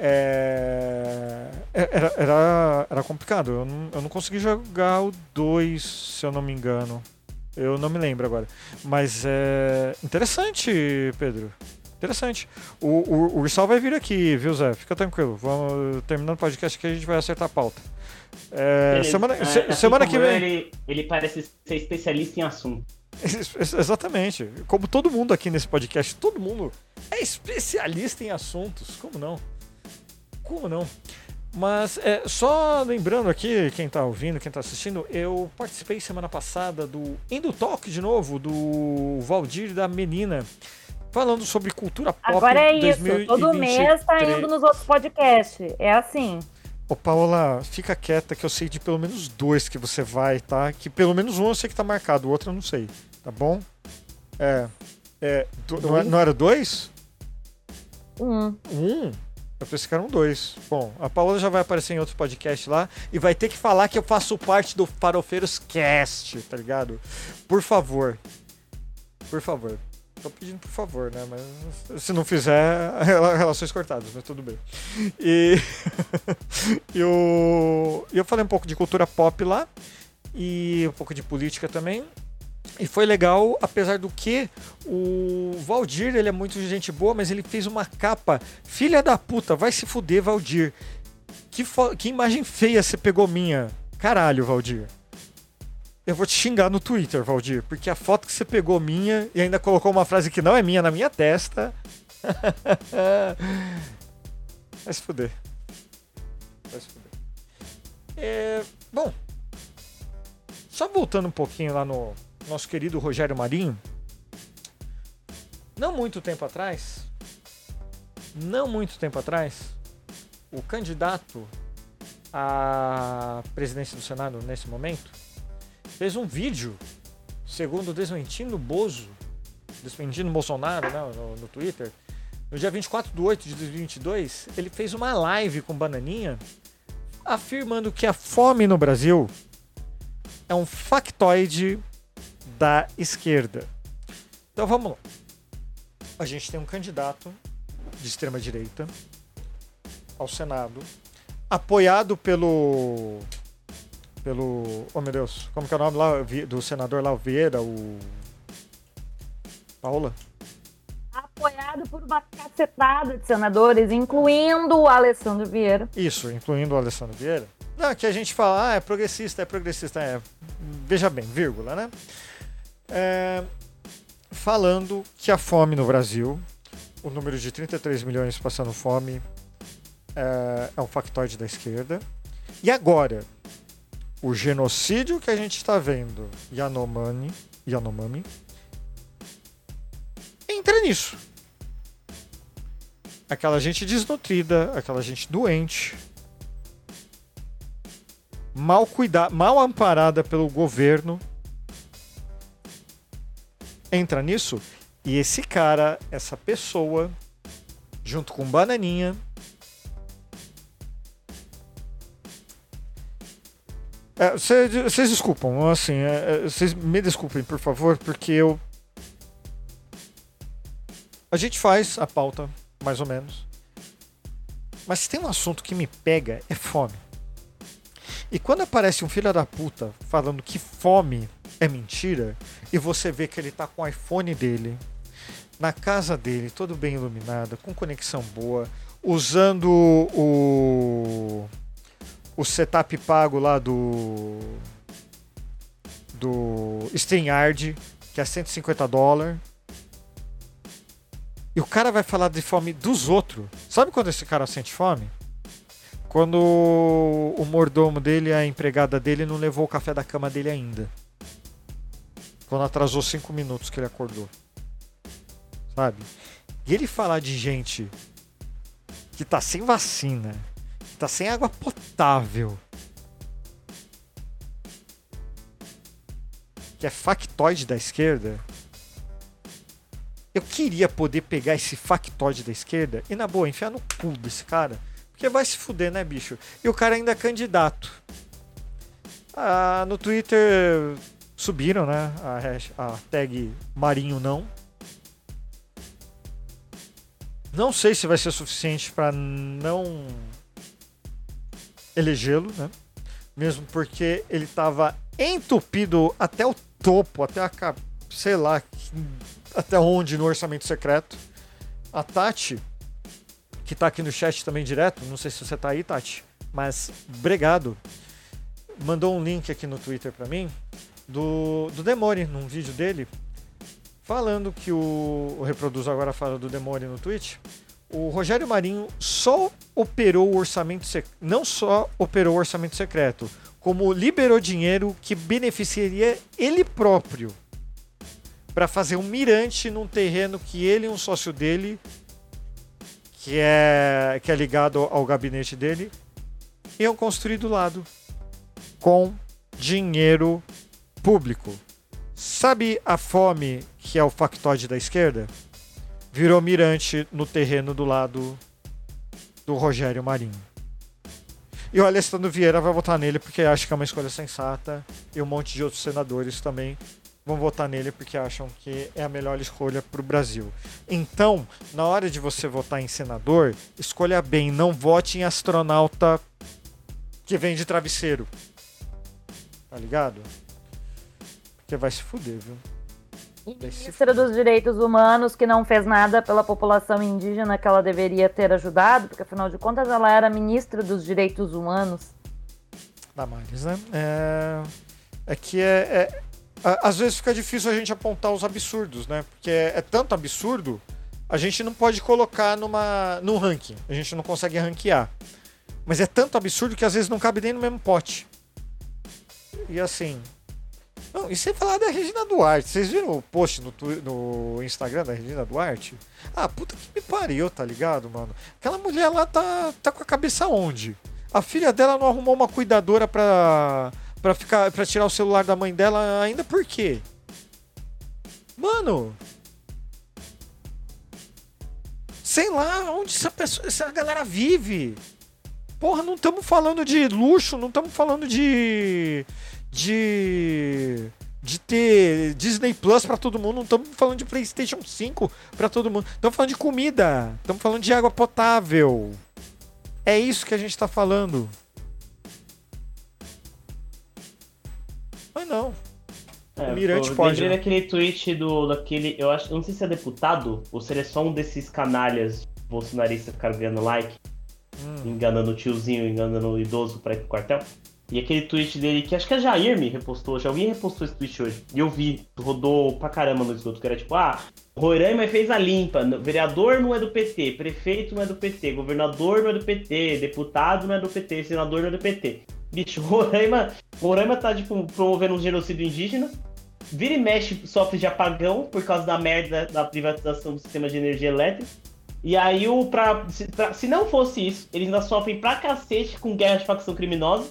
[SPEAKER 2] É, Era, era, era complicado. Eu não, eu não consegui jogar o 2, se eu não me engano. Eu não me lembro agora. Mas é interessante, Pedro. Interessante. O, o, o Ursal vai vir aqui, viu, Zé? Fica tranquilo. Vamos terminando o podcast que a gente vai acertar a pauta. É, semana
[SPEAKER 4] Ah,
[SPEAKER 2] se-
[SPEAKER 4] assim
[SPEAKER 2] semana que vem.
[SPEAKER 4] Ele, ele parece ser especialista em assunto.
[SPEAKER 2] Ex- Exatamente. Como todo mundo aqui nesse podcast, todo mundo é especialista em assuntos. Como não? Como não? Mas é, só lembrando aqui, quem tá ouvindo, quem tá assistindo, eu participei semana passada do Indo Talk de novo, do Valdir e da Menina, falando sobre cultura pop.
[SPEAKER 3] Agora é isso.
[SPEAKER 2] 2023.
[SPEAKER 3] Todo mês tá indo nos outros podcasts. É assim.
[SPEAKER 2] Ô, Paola, fica quieta que eu sei de pelo menos dois que você vai, tá? Que pelo menos um eu sei que tá marcado, o outro eu não sei, tá bom? É. é do- não, é- não era dois?
[SPEAKER 3] Um.
[SPEAKER 2] Um? Eu pensei que eram dois. Bom, a Paola já vai aparecer em outro podcast lá e vai ter que falar que eu faço parte do Farofeiros Cast, tá ligado? Por favor. Por favor. Tô pedindo por favor, né? Mas se não fizer, rela- relações cortadas, mas tudo bem. E eu, eu falei um pouco de cultura pop lá e um pouco de política também. E foi legal, apesar do que o Valdir, ele é muito gente boa, mas ele fez uma capa. Filha da puta, vai se fuder, Valdir. Que, que imagem feia você pegou minha. Caralho, Valdir. Eu vou te xingar no Twitter, Valdir, porque a foto que você pegou minha e ainda colocou uma frase que não é minha na minha testa. Vai se fuder. Vai se fuder. É, bom, só voltando um pouquinho lá no nosso querido Rogério Marinho. Não muito tempo atrás, não muito tempo atrás, o candidato à presidência do Senado nesse momento fez um vídeo, segundo Desmentindo Bozo, Desmentindo Bolsonaro né, no, no Twitter, no dia 24 de 8 de 2022, ele fez uma live com Bananinha afirmando que a fome no Brasil é um factoide da esquerda. Então vamos lá. A gente tem um candidato de extrema direita ao Senado, apoiado pelo pelo, oh meu Deus, como que é o nome lá do senador lá, o Vieira, o Paula?
[SPEAKER 3] Apoiado por uma cacetada de senadores, incluindo o Alessandro Vieira.
[SPEAKER 2] Isso, incluindo o Alessandro Vieira. Não, que a gente fala, ah, é progressista, é progressista, é. Veja bem, vírgula, né? É, falando que a fome no Brasil, o número de 33 milhões passando fome, é, é um factoide da esquerda. E agora, o genocídio que a gente está vendo, Yanomami, Yanomami, entra nisso. Aquela gente desnutrida, aquela gente doente, mal cuidada, mal amparada pelo governo, entra nisso e esse cara, essa pessoa, junto com Bananinha, É, cê- Vocês desculpam, assim, é, é, vocês me desculpem, por favor, porque eu. A gente faz a pauta, mais ou menos. Mas se tem um assunto que me pega, é fome. E quando aparece um filho da puta falando que fome é mentira, e você vê que ele tá com o iPhone dele, na casa dele, todo bem iluminado, com conexão boa, usando o o setup pago lá do do StreamYard, que é 150 dólares. E o cara vai falar de fome dos outros. Sabe quando esse cara sente fome? Quando o mordomo dele, a empregada dele, não levou o café da cama dele ainda. Quando atrasou cinco minutos que ele acordou. Sabe? E ele falar de gente que tá sem vacina, tá sem água potável, que é factoide da esquerda. Eu queria poder pegar esse factoide da esquerda e, na boa, enfiar no cu desse cara. Porque vai se fuder, né, bicho? E o cara ainda é candidato. Ah, no Twitter subiram, né? A, hash- a tag Marinho não. Não sei se vai ser suficiente para não elegê-lo, né? Mesmo porque ele estava entupido até o topo, até a sei lá, até onde no orçamento secreto. A Tati, que tá aqui no chat também direto, não sei se você tá aí, Tati, mas obrigado. Mandou um link aqui no Twitter para mim do, do Demore, num vídeo dele, falando que o, o Reproduz agora fala do Demore no Twitch. O Rogério Marinho só operou o orçamento não só operou o orçamento secreto, como liberou dinheiro que beneficiaria ele próprio para fazer um mirante num terreno que ele e um sócio dele, que é, que é ligado ao gabinete dele, iam construir do lado com dinheiro público. Sabe a fome que é o factoide da esquerda? Virou mirante no terreno do lado do Rogério Marinho. E o Alessandro Vieira vai votar nele porque acha que é uma escolha sensata e um monte de outros senadores também vão votar nele porque acham que é a melhor escolha para o Brasil. Então, na hora de você votar em senador, escolha bem, não vote em astronauta que vem de travesseiro. Tá ligado? Porque vai se fuder, viu?
[SPEAKER 3] Ministra dos Direitos Humanos que não fez nada pela população indígena que ela deveria ter ajudado, porque afinal de contas ela era ministra dos Direitos Humanos.
[SPEAKER 2] Damares, né? É, é que é, é, às vezes fica difícil a gente apontar os absurdos, né? Porque é, é, tanto absurdo, a gente não pode colocar numa, num ranking. A gente não consegue ranquear. Mas é tanto absurdo que às vezes não cabe nem no mesmo pote. E assim. Não, e sem falar da Regina Duarte. Vocês viram o post no, no Instagram da Regina Duarte? Ah, puta que me pariu, tá ligado, mano? Aquela mulher lá tá, tá com a cabeça onde? A filha dela não arrumou uma cuidadora pra para ficar para tirar o celular da mãe dela ainda por quê? Mano, sei lá onde essa pessoa, essa galera vive. Porra, não estamos falando de luxo, não estamos falando de de de ter Disney Plus para todo mundo, não estamos falando de PlayStation 5 para todo mundo. Estamos falando de comida, estamos falando de água potável. É isso que a gente está falando. Mas não.
[SPEAKER 4] É, o Mirante pode. Lembrei né? daquele tweet do, daquele. Eu acho. Eu não sei se é deputado ou se ele é só um desses canalhas bolsonaristas que ficaram ganhando like, hum. enganando o tiozinho, enganando o idoso pra ir pro quartel. E aquele tweet dele que acho que a Jair me repostou, já alguém repostou esse tweet hoje. E eu vi, rodou pra caramba no esgoto, que era tipo, ah, Roraima fez a limpa, vereador não é do PT, prefeito não é do PT, governador não é do PT, deputado não é do PT, senador não é do PT. Bicho, Roraima, Roraima tá, tipo, promovendo um genocídio indígena. Vira e mexe sofre de apagão por causa da merda da privatização do sistema de energia elétrica. E aí, o, pra, se, pra, se não fosse isso, eles ainda sofrem pra cacete com guerra de facção criminosa.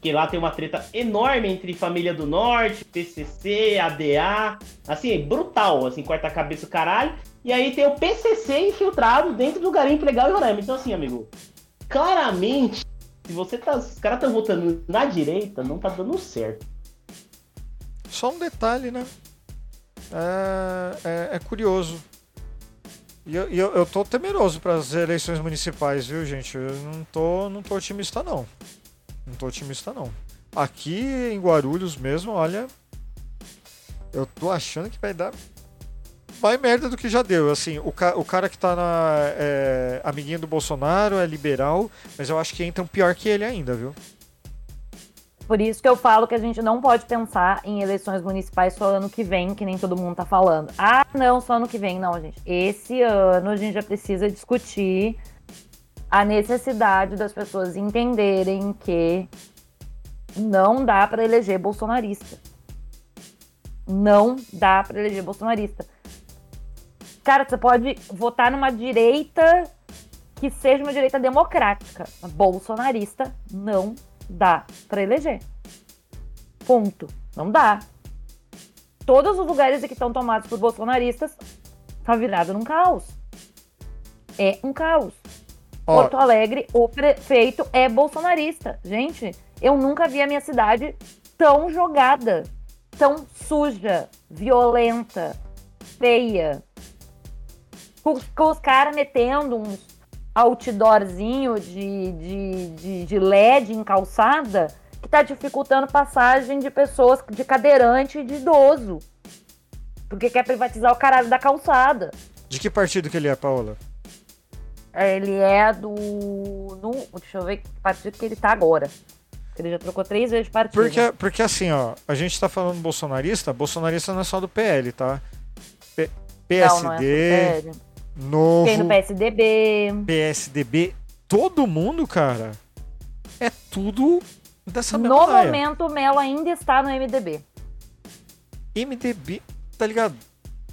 [SPEAKER 4] Que lá tem uma treta enorme entre Família do Norte, PCC, ADA. Assim, é brutal, assim, corta a cabeça o caralho. E aí tem o PCC infiltrado dentro do garimpo legal em Roraima. Então, assim, amigo, claramente se você tá. Os caras estão votando na direita, não tá dando certo.
[SPEAKER 2] Só um detalhe, né? É, é, é curioso. E eu, eu, eu tô temeroso para as eleições municipais, viu, gente? Eu não tô, não tô otimista, não. Não tô otimista, não. Aqui em Guarulhos mesmo, olha. Eu tô achando que vai dar mais merda do que já deu. Assim, o, ca o cara que tá na. É, amiguinho do Bolsonaro é liberal, mas eu acho que entram pior que ele ainda, viu?
[SPEAKER 3] Por isso que eu falo que a gente não pode pensar em eleições municipais só ano que vem, que nem todo mundo tá falando. Ah, não, só ano que vem. Não, gente. Esse ano a gente já precisa discutir a necessidade das pessoas entenderem que não dá para eleger bolsonarista. Não dá para eleger bolsonarista. Cara, você pode votar numa direita que seja uma direita democrática. Bolsonarista não dá para eleger. Ponto. Não dá. Todos os lugares que estão tomados por bolsonaristas tá virado num caos. É um caos. Oh. Porto Alegre, o prefeito é bolsonarista. Gente, eu nunca vi a minha cidade tão jogada, tão suja, violenta, feia Com, com os caras metendo uns outdoorzinho de, de, de, de LED em calçada que tá dificultando passagem de pessoas de cadeirante e de idoso. Porque quer privatizar o caralho da calçada.
[SPEAKER 2] De que partido que ele é, Paola?
[SPEAKER 3] Ele é do. No, deixa eu ver que partido que ele tá agora. Ele já trocou três vezes de partido.
[SPEAKER 2] Porque, porque assim, ó, a gente tá falando bolsonarista, bolsonarista não é só do PL, tá? P-
[SPEAKER 3] Não, não é
[SPEAKER 2] PSD,
[SPEAKER 3] sério.
[SPEAKER 2] Novo,
[SPEAKER 3] Tem no PSDB.
[SPEAKER 2] PSDB, todo mundo, cara, é tudo dessa mesma
[SPEAKER 3] No
[SPEAKER 2] laia.
[SPEAKER 3] momento, o Melo ainda está no MDB.
[SPEAKER 2] MDB, tá ligado?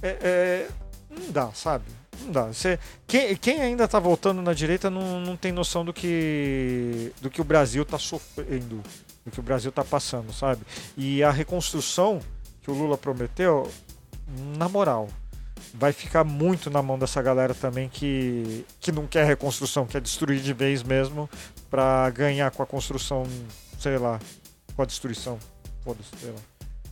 [SPEAKER 2] É, é, não dá, sabe? Não dá. Você, quem, quem ainda tá voltando na direita não, não tem noção do que, do que o Brasil tá sofrendo, do que o Brasil tá passando, sabe? E a reconstrução que o Lula prometeu, na moral, vai ficar muito na mão dessa galera também que, que não quer reconstrução, quer destruir de vez mesmo pra ganhar com a construção, sei lá, com a destruição. Foda-se, sei lá.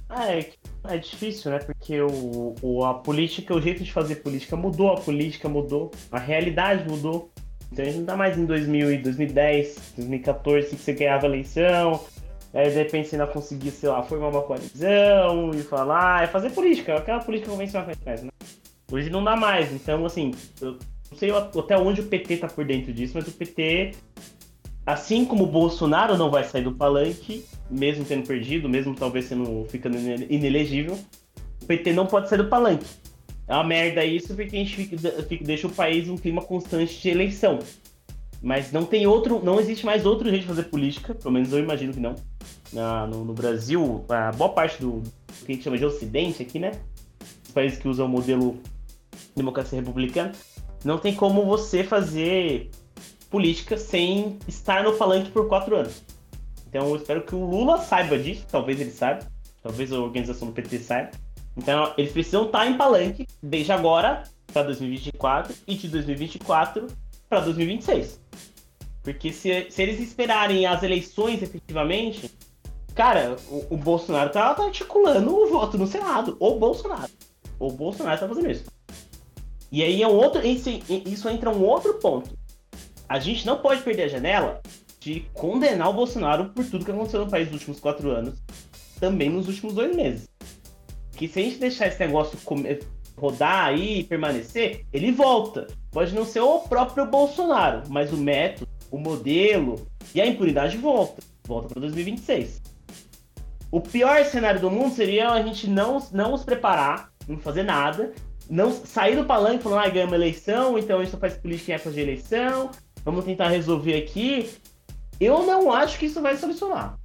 [SPEAKER 4] Ah, é, é difícil, né? Porque o, o, a política, o jeito de fazer política mudou, a política mudou, a realidade mudou. Então a gente não tá mais em 2000 e 2010, 2014, que você ganhava a eleição, aí de repente você ainda conseguia, sei lá, formar uma coalizão e falar, é fazer política, aquela política convencional que a gente faz, né? Hoje não dá mais, então assim, eu não sei até onde o PT tá por dentro disso, mas o PT, assim como o Bolsonaro não vai sair do palanque, mesmo tendo perdido, mesmo talvez sendo ficando ine- inelegível, o PT não pode sair do palanque. É uma merda isso porque a gente fica- fica- deixa o país um clima constante de eleição. Mas não tem outro, não existe mais outro jeito de fazer política, pelo menos eu imagino que não. Na- no, no Brasil, a boa parte do, do que a gente chama de Ocidente aqui, né? Os países que usam o modelo democracia republicana, não tem como você fazer política sem estar no palanque por quatro anos. Então eu espero que o Lula saiba disso, talvez ele saiba, talvez a organização do PT saiba. Então eles precisam estar em palanque desde agora para 2024 e de 2024 para 2026. Porque se, se eles esperarem as eleições efetivamente, cara, o, o Bolsonaro tá, tá articulando o voto no Senado. O Bolsonaro. O Bolsonaro tá fazendo isso. E aí é um outro. Isso, isso entra um outro ponto. A gente não pode perder a janela de condenar o Bolsonaro por tudo que aconteceu no país nos últimos quatro anos, também nos últimos dois meses. Que se a gente deixar esse negócio rodar aí e permanecer, ele volta. Pode não ser o próprio Bolsonaro, mas o método, o modelo e a impunidade volta. Volta para 2026. O pior cenário do mundo seria a gente não, não nos preparar, não fazer nada, não sair do palanque falando, ah, ganhamos eleição, então a gente só faz política em época de eleição, vamos tentar resolver aqui. Eu não acho que isso vai solucionar.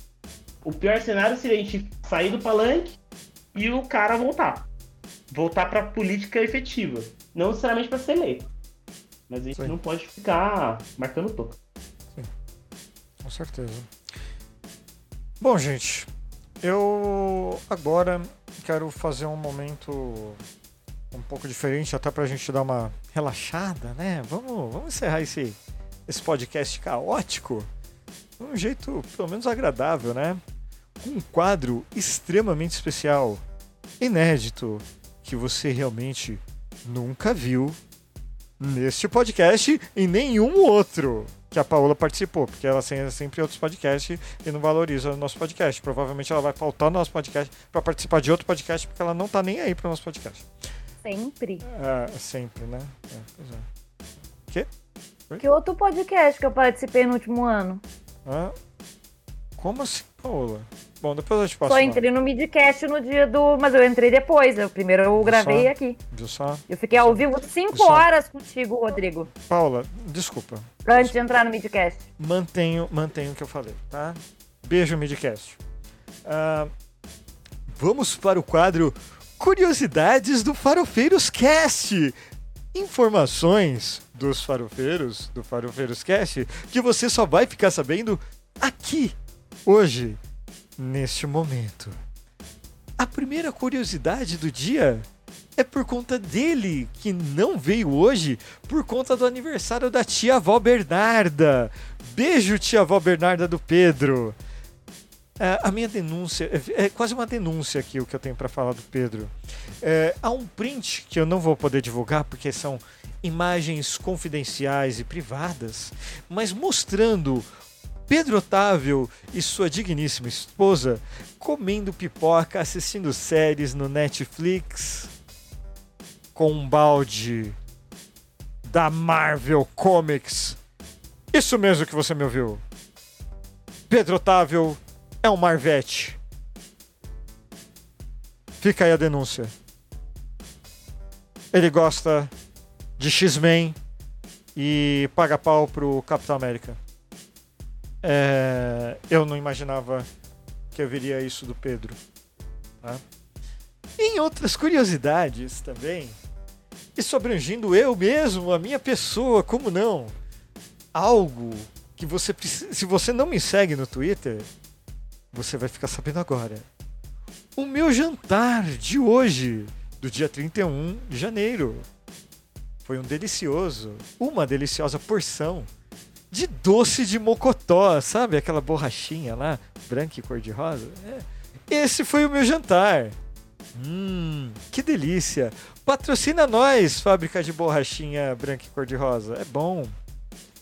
[SPEAKER 4] O pior cenário seria a gente sair do palanque e o cara voltar. Voltar pra política efetiva. Não necessariamente para ser eleito. Mas a gente
[SPEAKER 2] Sim.
[SPEAKER 4] não pode ficar marcando toco.
[SPEAKER 2] Com certeza. Bom, gente, eu agora quero fazer um momento um pouco diferente, até pra gente dar uma relaxada, né? Vamos, vamos encerrar esse, esse podcast caótico um jeito pelo menos agradável, né? Com um quadro extremamente especial, inédito, que você realmente nunca viu neste podcast e nenhum outro que a Paola participou, porque ela tem sempre outros podcasts e não valoriza o nosso podcast. Provavelmente ela vai faltar no nosso podcast para participar de outro podcast, porque ela não tá nem aí pro nosso podcast.
[SPEAKER 3] Sempre.
[SPEAKER 2] É, sempre, né? É, pois é.
[SPEAKER 3] Que outro podcast que eu participei no último ano?
[SPEAKER 2] Hã? Como assim, Paola? Bom, depois eu te passo.
[SPEAKER 3] Só
[SPEAKER 2] lá.
[SPEAKER 3] entrei no midcast no dia do. Mas eu entrei depois. Eu primeiro eu gravei
[SPEAKER 2] Só.
[SPEAKER 3] aqui.
[SPEAKER 2] Viu só?
[SPEAKER 3] Eu fiquei ao vivo cinco horas contigo, Rodrigo.
[SPEAKER 2] Paola, desculpa.
[SPEAKER 3] Antes de entrar no midcast.
[SPEAKER 2] mantenho, mantenho o que eu falei, tá? Beijo, Midcast. Ah, vamos para o quadro Curiosidades do Farofeiros Cast. Informações dos farofeiros, do Farofeiros Cast, que você só vai ficar sabendo aqui, hoje, neste momento. A primeira curiosidade do dia é por conta dele, que não veio hoje, por conta do aniversário da tia avó Bernarda. Beijo, tia avó Bernarda do Pedro. É, a minha denúncia, é, é quase uma denúncia aqui o que eu tenho para falar do Pedro. É, há um print que eu não vou poder divulgar porque são imagens confidenciais e privadas, mas mostrando Pedro Otávio e sua digníssima esposa comendo pipoca, assistindo séries no Netflix com um balde da Marvel Comics. Isso mesmo que você me ouviu. Pedro Otávio é um Marvete. Fica aí a denúncia. Ele gosta de X-Men e paga pau pro Capitão América. É, eu não imaginava que eu viria isso do Pedro. Tá? Em outras curiosidades também, e sobreagindo eu mesmo, a minha pessoa, como não? Algo que você precisa. Se você não me segue no Twitter, você vai ficar sabendo agora. O meu jantar de hoje, do dia 31 de janeiro, foi um delicioso, uma deliciosa porção de doce de mocotó, sabe? Aquela borrachinha lá, branca e cor-de-rosa. É. Esse foi o meu jantar. Hum, que delícia. Patrocina nós, fábrica de borrachinha branca e cor-de-rosa. É bom.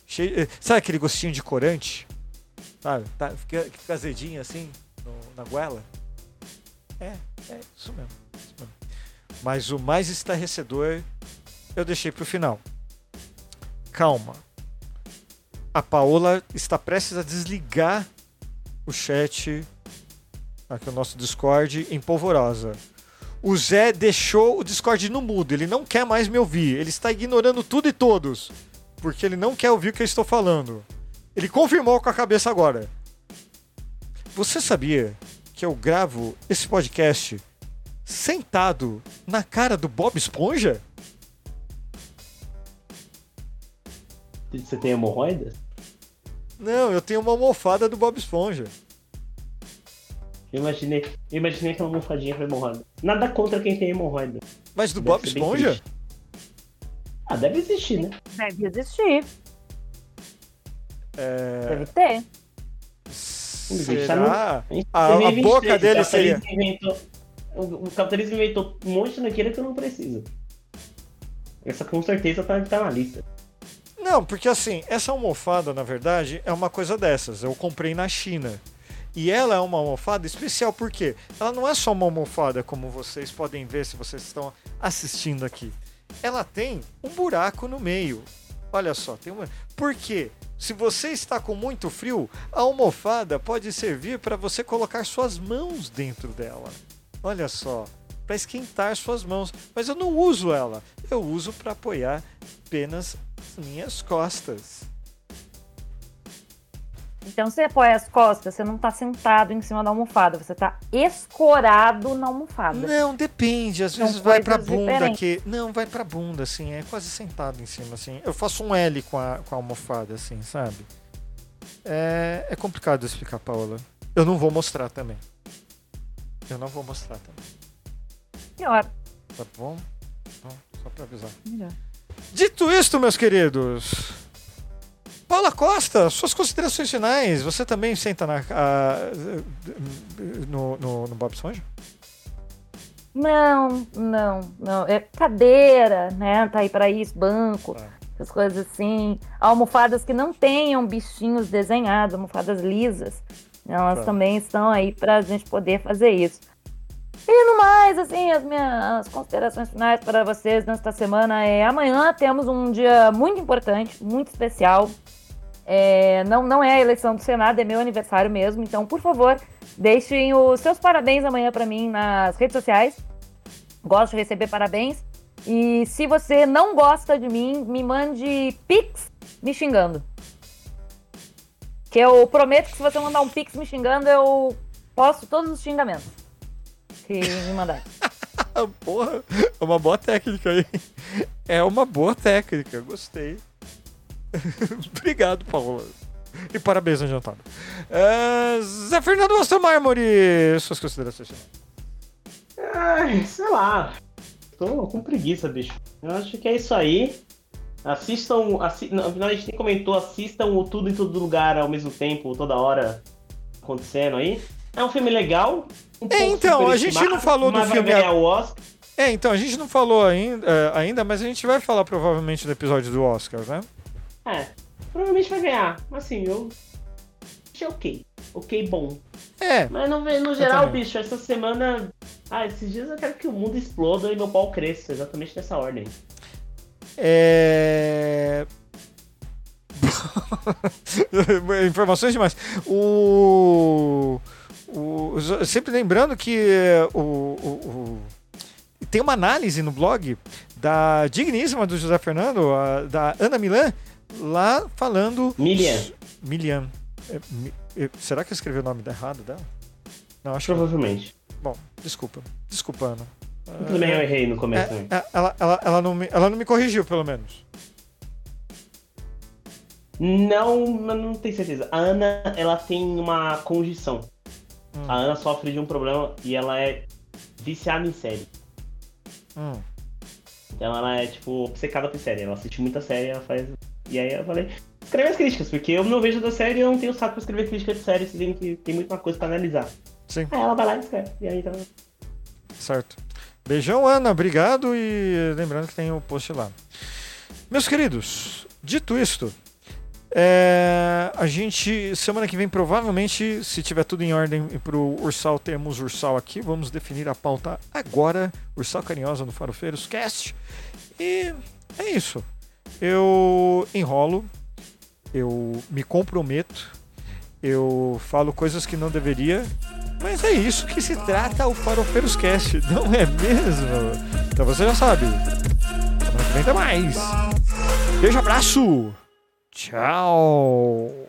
[SPEAKER 2] Cheio, eh, sabe aquele gostinho de corante? Sabe? Tá, fica, fica azedinho assim no, na goela. É, é isso mesmo, isso mesmo. Mas o mais estarrecedor eu deixei pro final. Calma. A Paola está prestes a desligar o chat aqui o nosso Discord em polvorosa. O Zé deixou o Discord no mudo, ele não quer mais me ouvir, ele está ignorando tudo e todos, porque ele não quer ouvir o que eu estou falando. Ele confirmou com a cabeça agora. Você sabia que eu gravo esse podcast sentado na cara do Bob Esponja?
[SPEAKER 4] Você tem hemorroida?
[SPEAKER 2] Não, eu tenho uma almofada do Bob Esponja.
[SPEAKER 4] Eu imaginei, eu imaginei aquela almofadinha pra hemorroida. Nada contra quem tem hemorroida.
[SPEAKER 2] Mas do
[SPEAKER 4] Deve
[SPEAKER 2] Bob Esponja?
[SPEAKER 4] Ah, deve existir, né?
[SPEAKER 3] Deve existir,
[SPEAKER 2] É...
[SPEAKER 3] deve ter.
[SPEAKER 2] Será?
[SPEAKER 4] Em
[SPEAKER 2] A- a
[SPEAKER 4] 2023,
[SPEAKER 2] boca dele
[SPEAKER 4] o capitalismo inventou- o, o capitalismo inventou um monte de que eu não preciso. Essa com certeza tá, tá na lista.
[SPEAKER 2] Não, porque assim, essa almofada, na verdade, é uma coisa dessas. Eu comprei na China. E ela é uma almofada especial porque ela não é só uma almofada, como vocês podem ver se vocês estão assistindo aqui. Ela tem um buraco no meio. Olha só, tem uma. Por quê? Se você está com muito frio, a almofada pode servir para você colocar suas mãos dentro dela. Olha só, para esquentar suas mãos. Mas eu não uso ela. Eu uso para apoiar apenas as minhas costas.
[SPEAKER 3] Então você apoia as costas, você não tá sentado em cima da almofada, você tá escorado na almofada.
[SPEAKER 2] Não, depende. Às
[SPEAKER 3] São
[SPEAKER 2] vezes vai pra
[SPEAKER 3] coisas
[SPEAKER 2] bunda
[SPEAKER 3] diferentes.
[SPEAKER 2] aqui. Não, vai pra bunda, assim. É quase sentado em cima, assim. Eu faço um L com a, com a almofada, assim, sabe? É, é complicado explicar, Paola. Eu não vou mostrar também. Eu não vou mostrar também.
[SPEAKER 3] Pior.
[SPEAKER 2] Tá bom? Bom, Só pra avisar.
[SPEAKER 3] Melhor.
[SPEAKER 2] Dito isto, meus queridos. Paula Costa, suas considerações finais. Você também senta na, a- no, no, no Bob Esponja?
[SPEAKER 3] Não, não, não. É cadeira, né? Tá aí pra isso, banco,
[SPEAKER 2] Tá.
[SPEAKER 3] essas coisas assim. Almofadas que não tenham bichinhos desenhados, almofadas lisas. Elas
[SPEAKER 2] Tá.
[SPEAKER 3] também estão aí pra gente poder fazer isso. E no mais, assim, as minhas considerações finais para vocês nesta semana é amanhã temos um dia muito importante, muito especial. É, não, não é a eleição do Senado, é meu aniversário mesmo. Então, por favor, deixem os seus parabéns amanhã para mim nas redes sociais. Gosto de receber parabéns. E se você não gosta de mim, me mande pix me xingando. Que eu prometo que se você mandar um pix me xingando, eu posto todos os xingamentos que me mandar.
[SPEAKER 2] Porra, é uma boa técnica aí. É uma boa técnica, gostei. Obrigado, Paula. E parabéns no jantar. É, Zé Fernando Aston Mármore, suas considerações.
[SPEAKER 4] Ai, sei lá. Tô com preguiça, bicho. Eu acho que é isso aí. Assistam. Assi... Não, afinal, a gente nem comentou, assistam o tudo em todo lugar ao mesmo tempo, toda hora acontecendo aí. É um filme legal. um
[SPEAKER 2] É, então, a gente não falou do
[SPEAKER 4] mas vai
[SPEAKER 2] filme
[SPEAKER 4] ganhar o Oscar.
[SPEAKER 2] É, então, a gente não falou ainda, é, ainda, mas a gente vai falar provavelmente do episódio do Oscar, né?
[SPEAKER 4] É, provavelmente vai ganhar. Assim, eu. Achei ok. Ok, bom.
[SPEAKER 2] É,
[SPEAKER 4] Mas no, no geral, bicho, essa semana. Ah, esses dias eu quero que o mundo exploda e meu pau cresça, exatamente nessa ordem.
[SPEAKER 2] É... Informações demais. O... o- Sempre lembrando que o, o- o- tem uma análise no blog da digníssima do José Fernando, a- da Ana Milan, lá falando.
[SPEAKER 4] Milian.
[SPEAKER 2] Milian. É, é, será que eu escrevi o nome errado dela? Não, acho que.
[SPEAKER 4] Provavelmente.
[SPEAKER 2] Bom, desculpa. Desculpa, Ana.
[SPEAKER 4] Tudo bem, eu errei no começo.
[SPEAKER 2] É, é, ela, ela, ela, não me, ela não me corrigiu, pelo menos.
[SPEAKER 4] Não, não tenho certeza. A Ana, ela tem uma condição.
[SPEAKER 2] Hum.
[SPEAKER 4] A Ana sofre de um problema e ela é viciada em série.
[SPEAKER 2] Hum.
[SPEAKER 4] Então ela é, tipo, obcecada por série. Ela assiste muita série, ela faz. E aí eu falei, escreve as críticas, porque eu não vejo da série e eu não tenho saco pra escrever crítica de série, você tem que tem muita coisa pra analisar.
[SPEAKER 2] Sim.
[SPEAKER 4] Aí ela vai lá e escreve. E aí tá.
[SPEAKER 2] Certo. Beijão, Ana. Obrigado. E lembrando que tem o post lá. Meus queridos, dito isto, é, a gente, semana que vem, provavelmente, se tiver tudo em ordem pro Ursal, temos Ursal aqui. Vamos definir a pauta agora. Ursal Carinhosa no Farofeiros Cast. E é isso. Eu enrolo, eu me comprometo, eu falo coisas que não deveria, mas é isso que se trata o Farofeiros Cast, não é mesmo? Então você já sabe. Tem mais. Beijo, abraço. Ciao.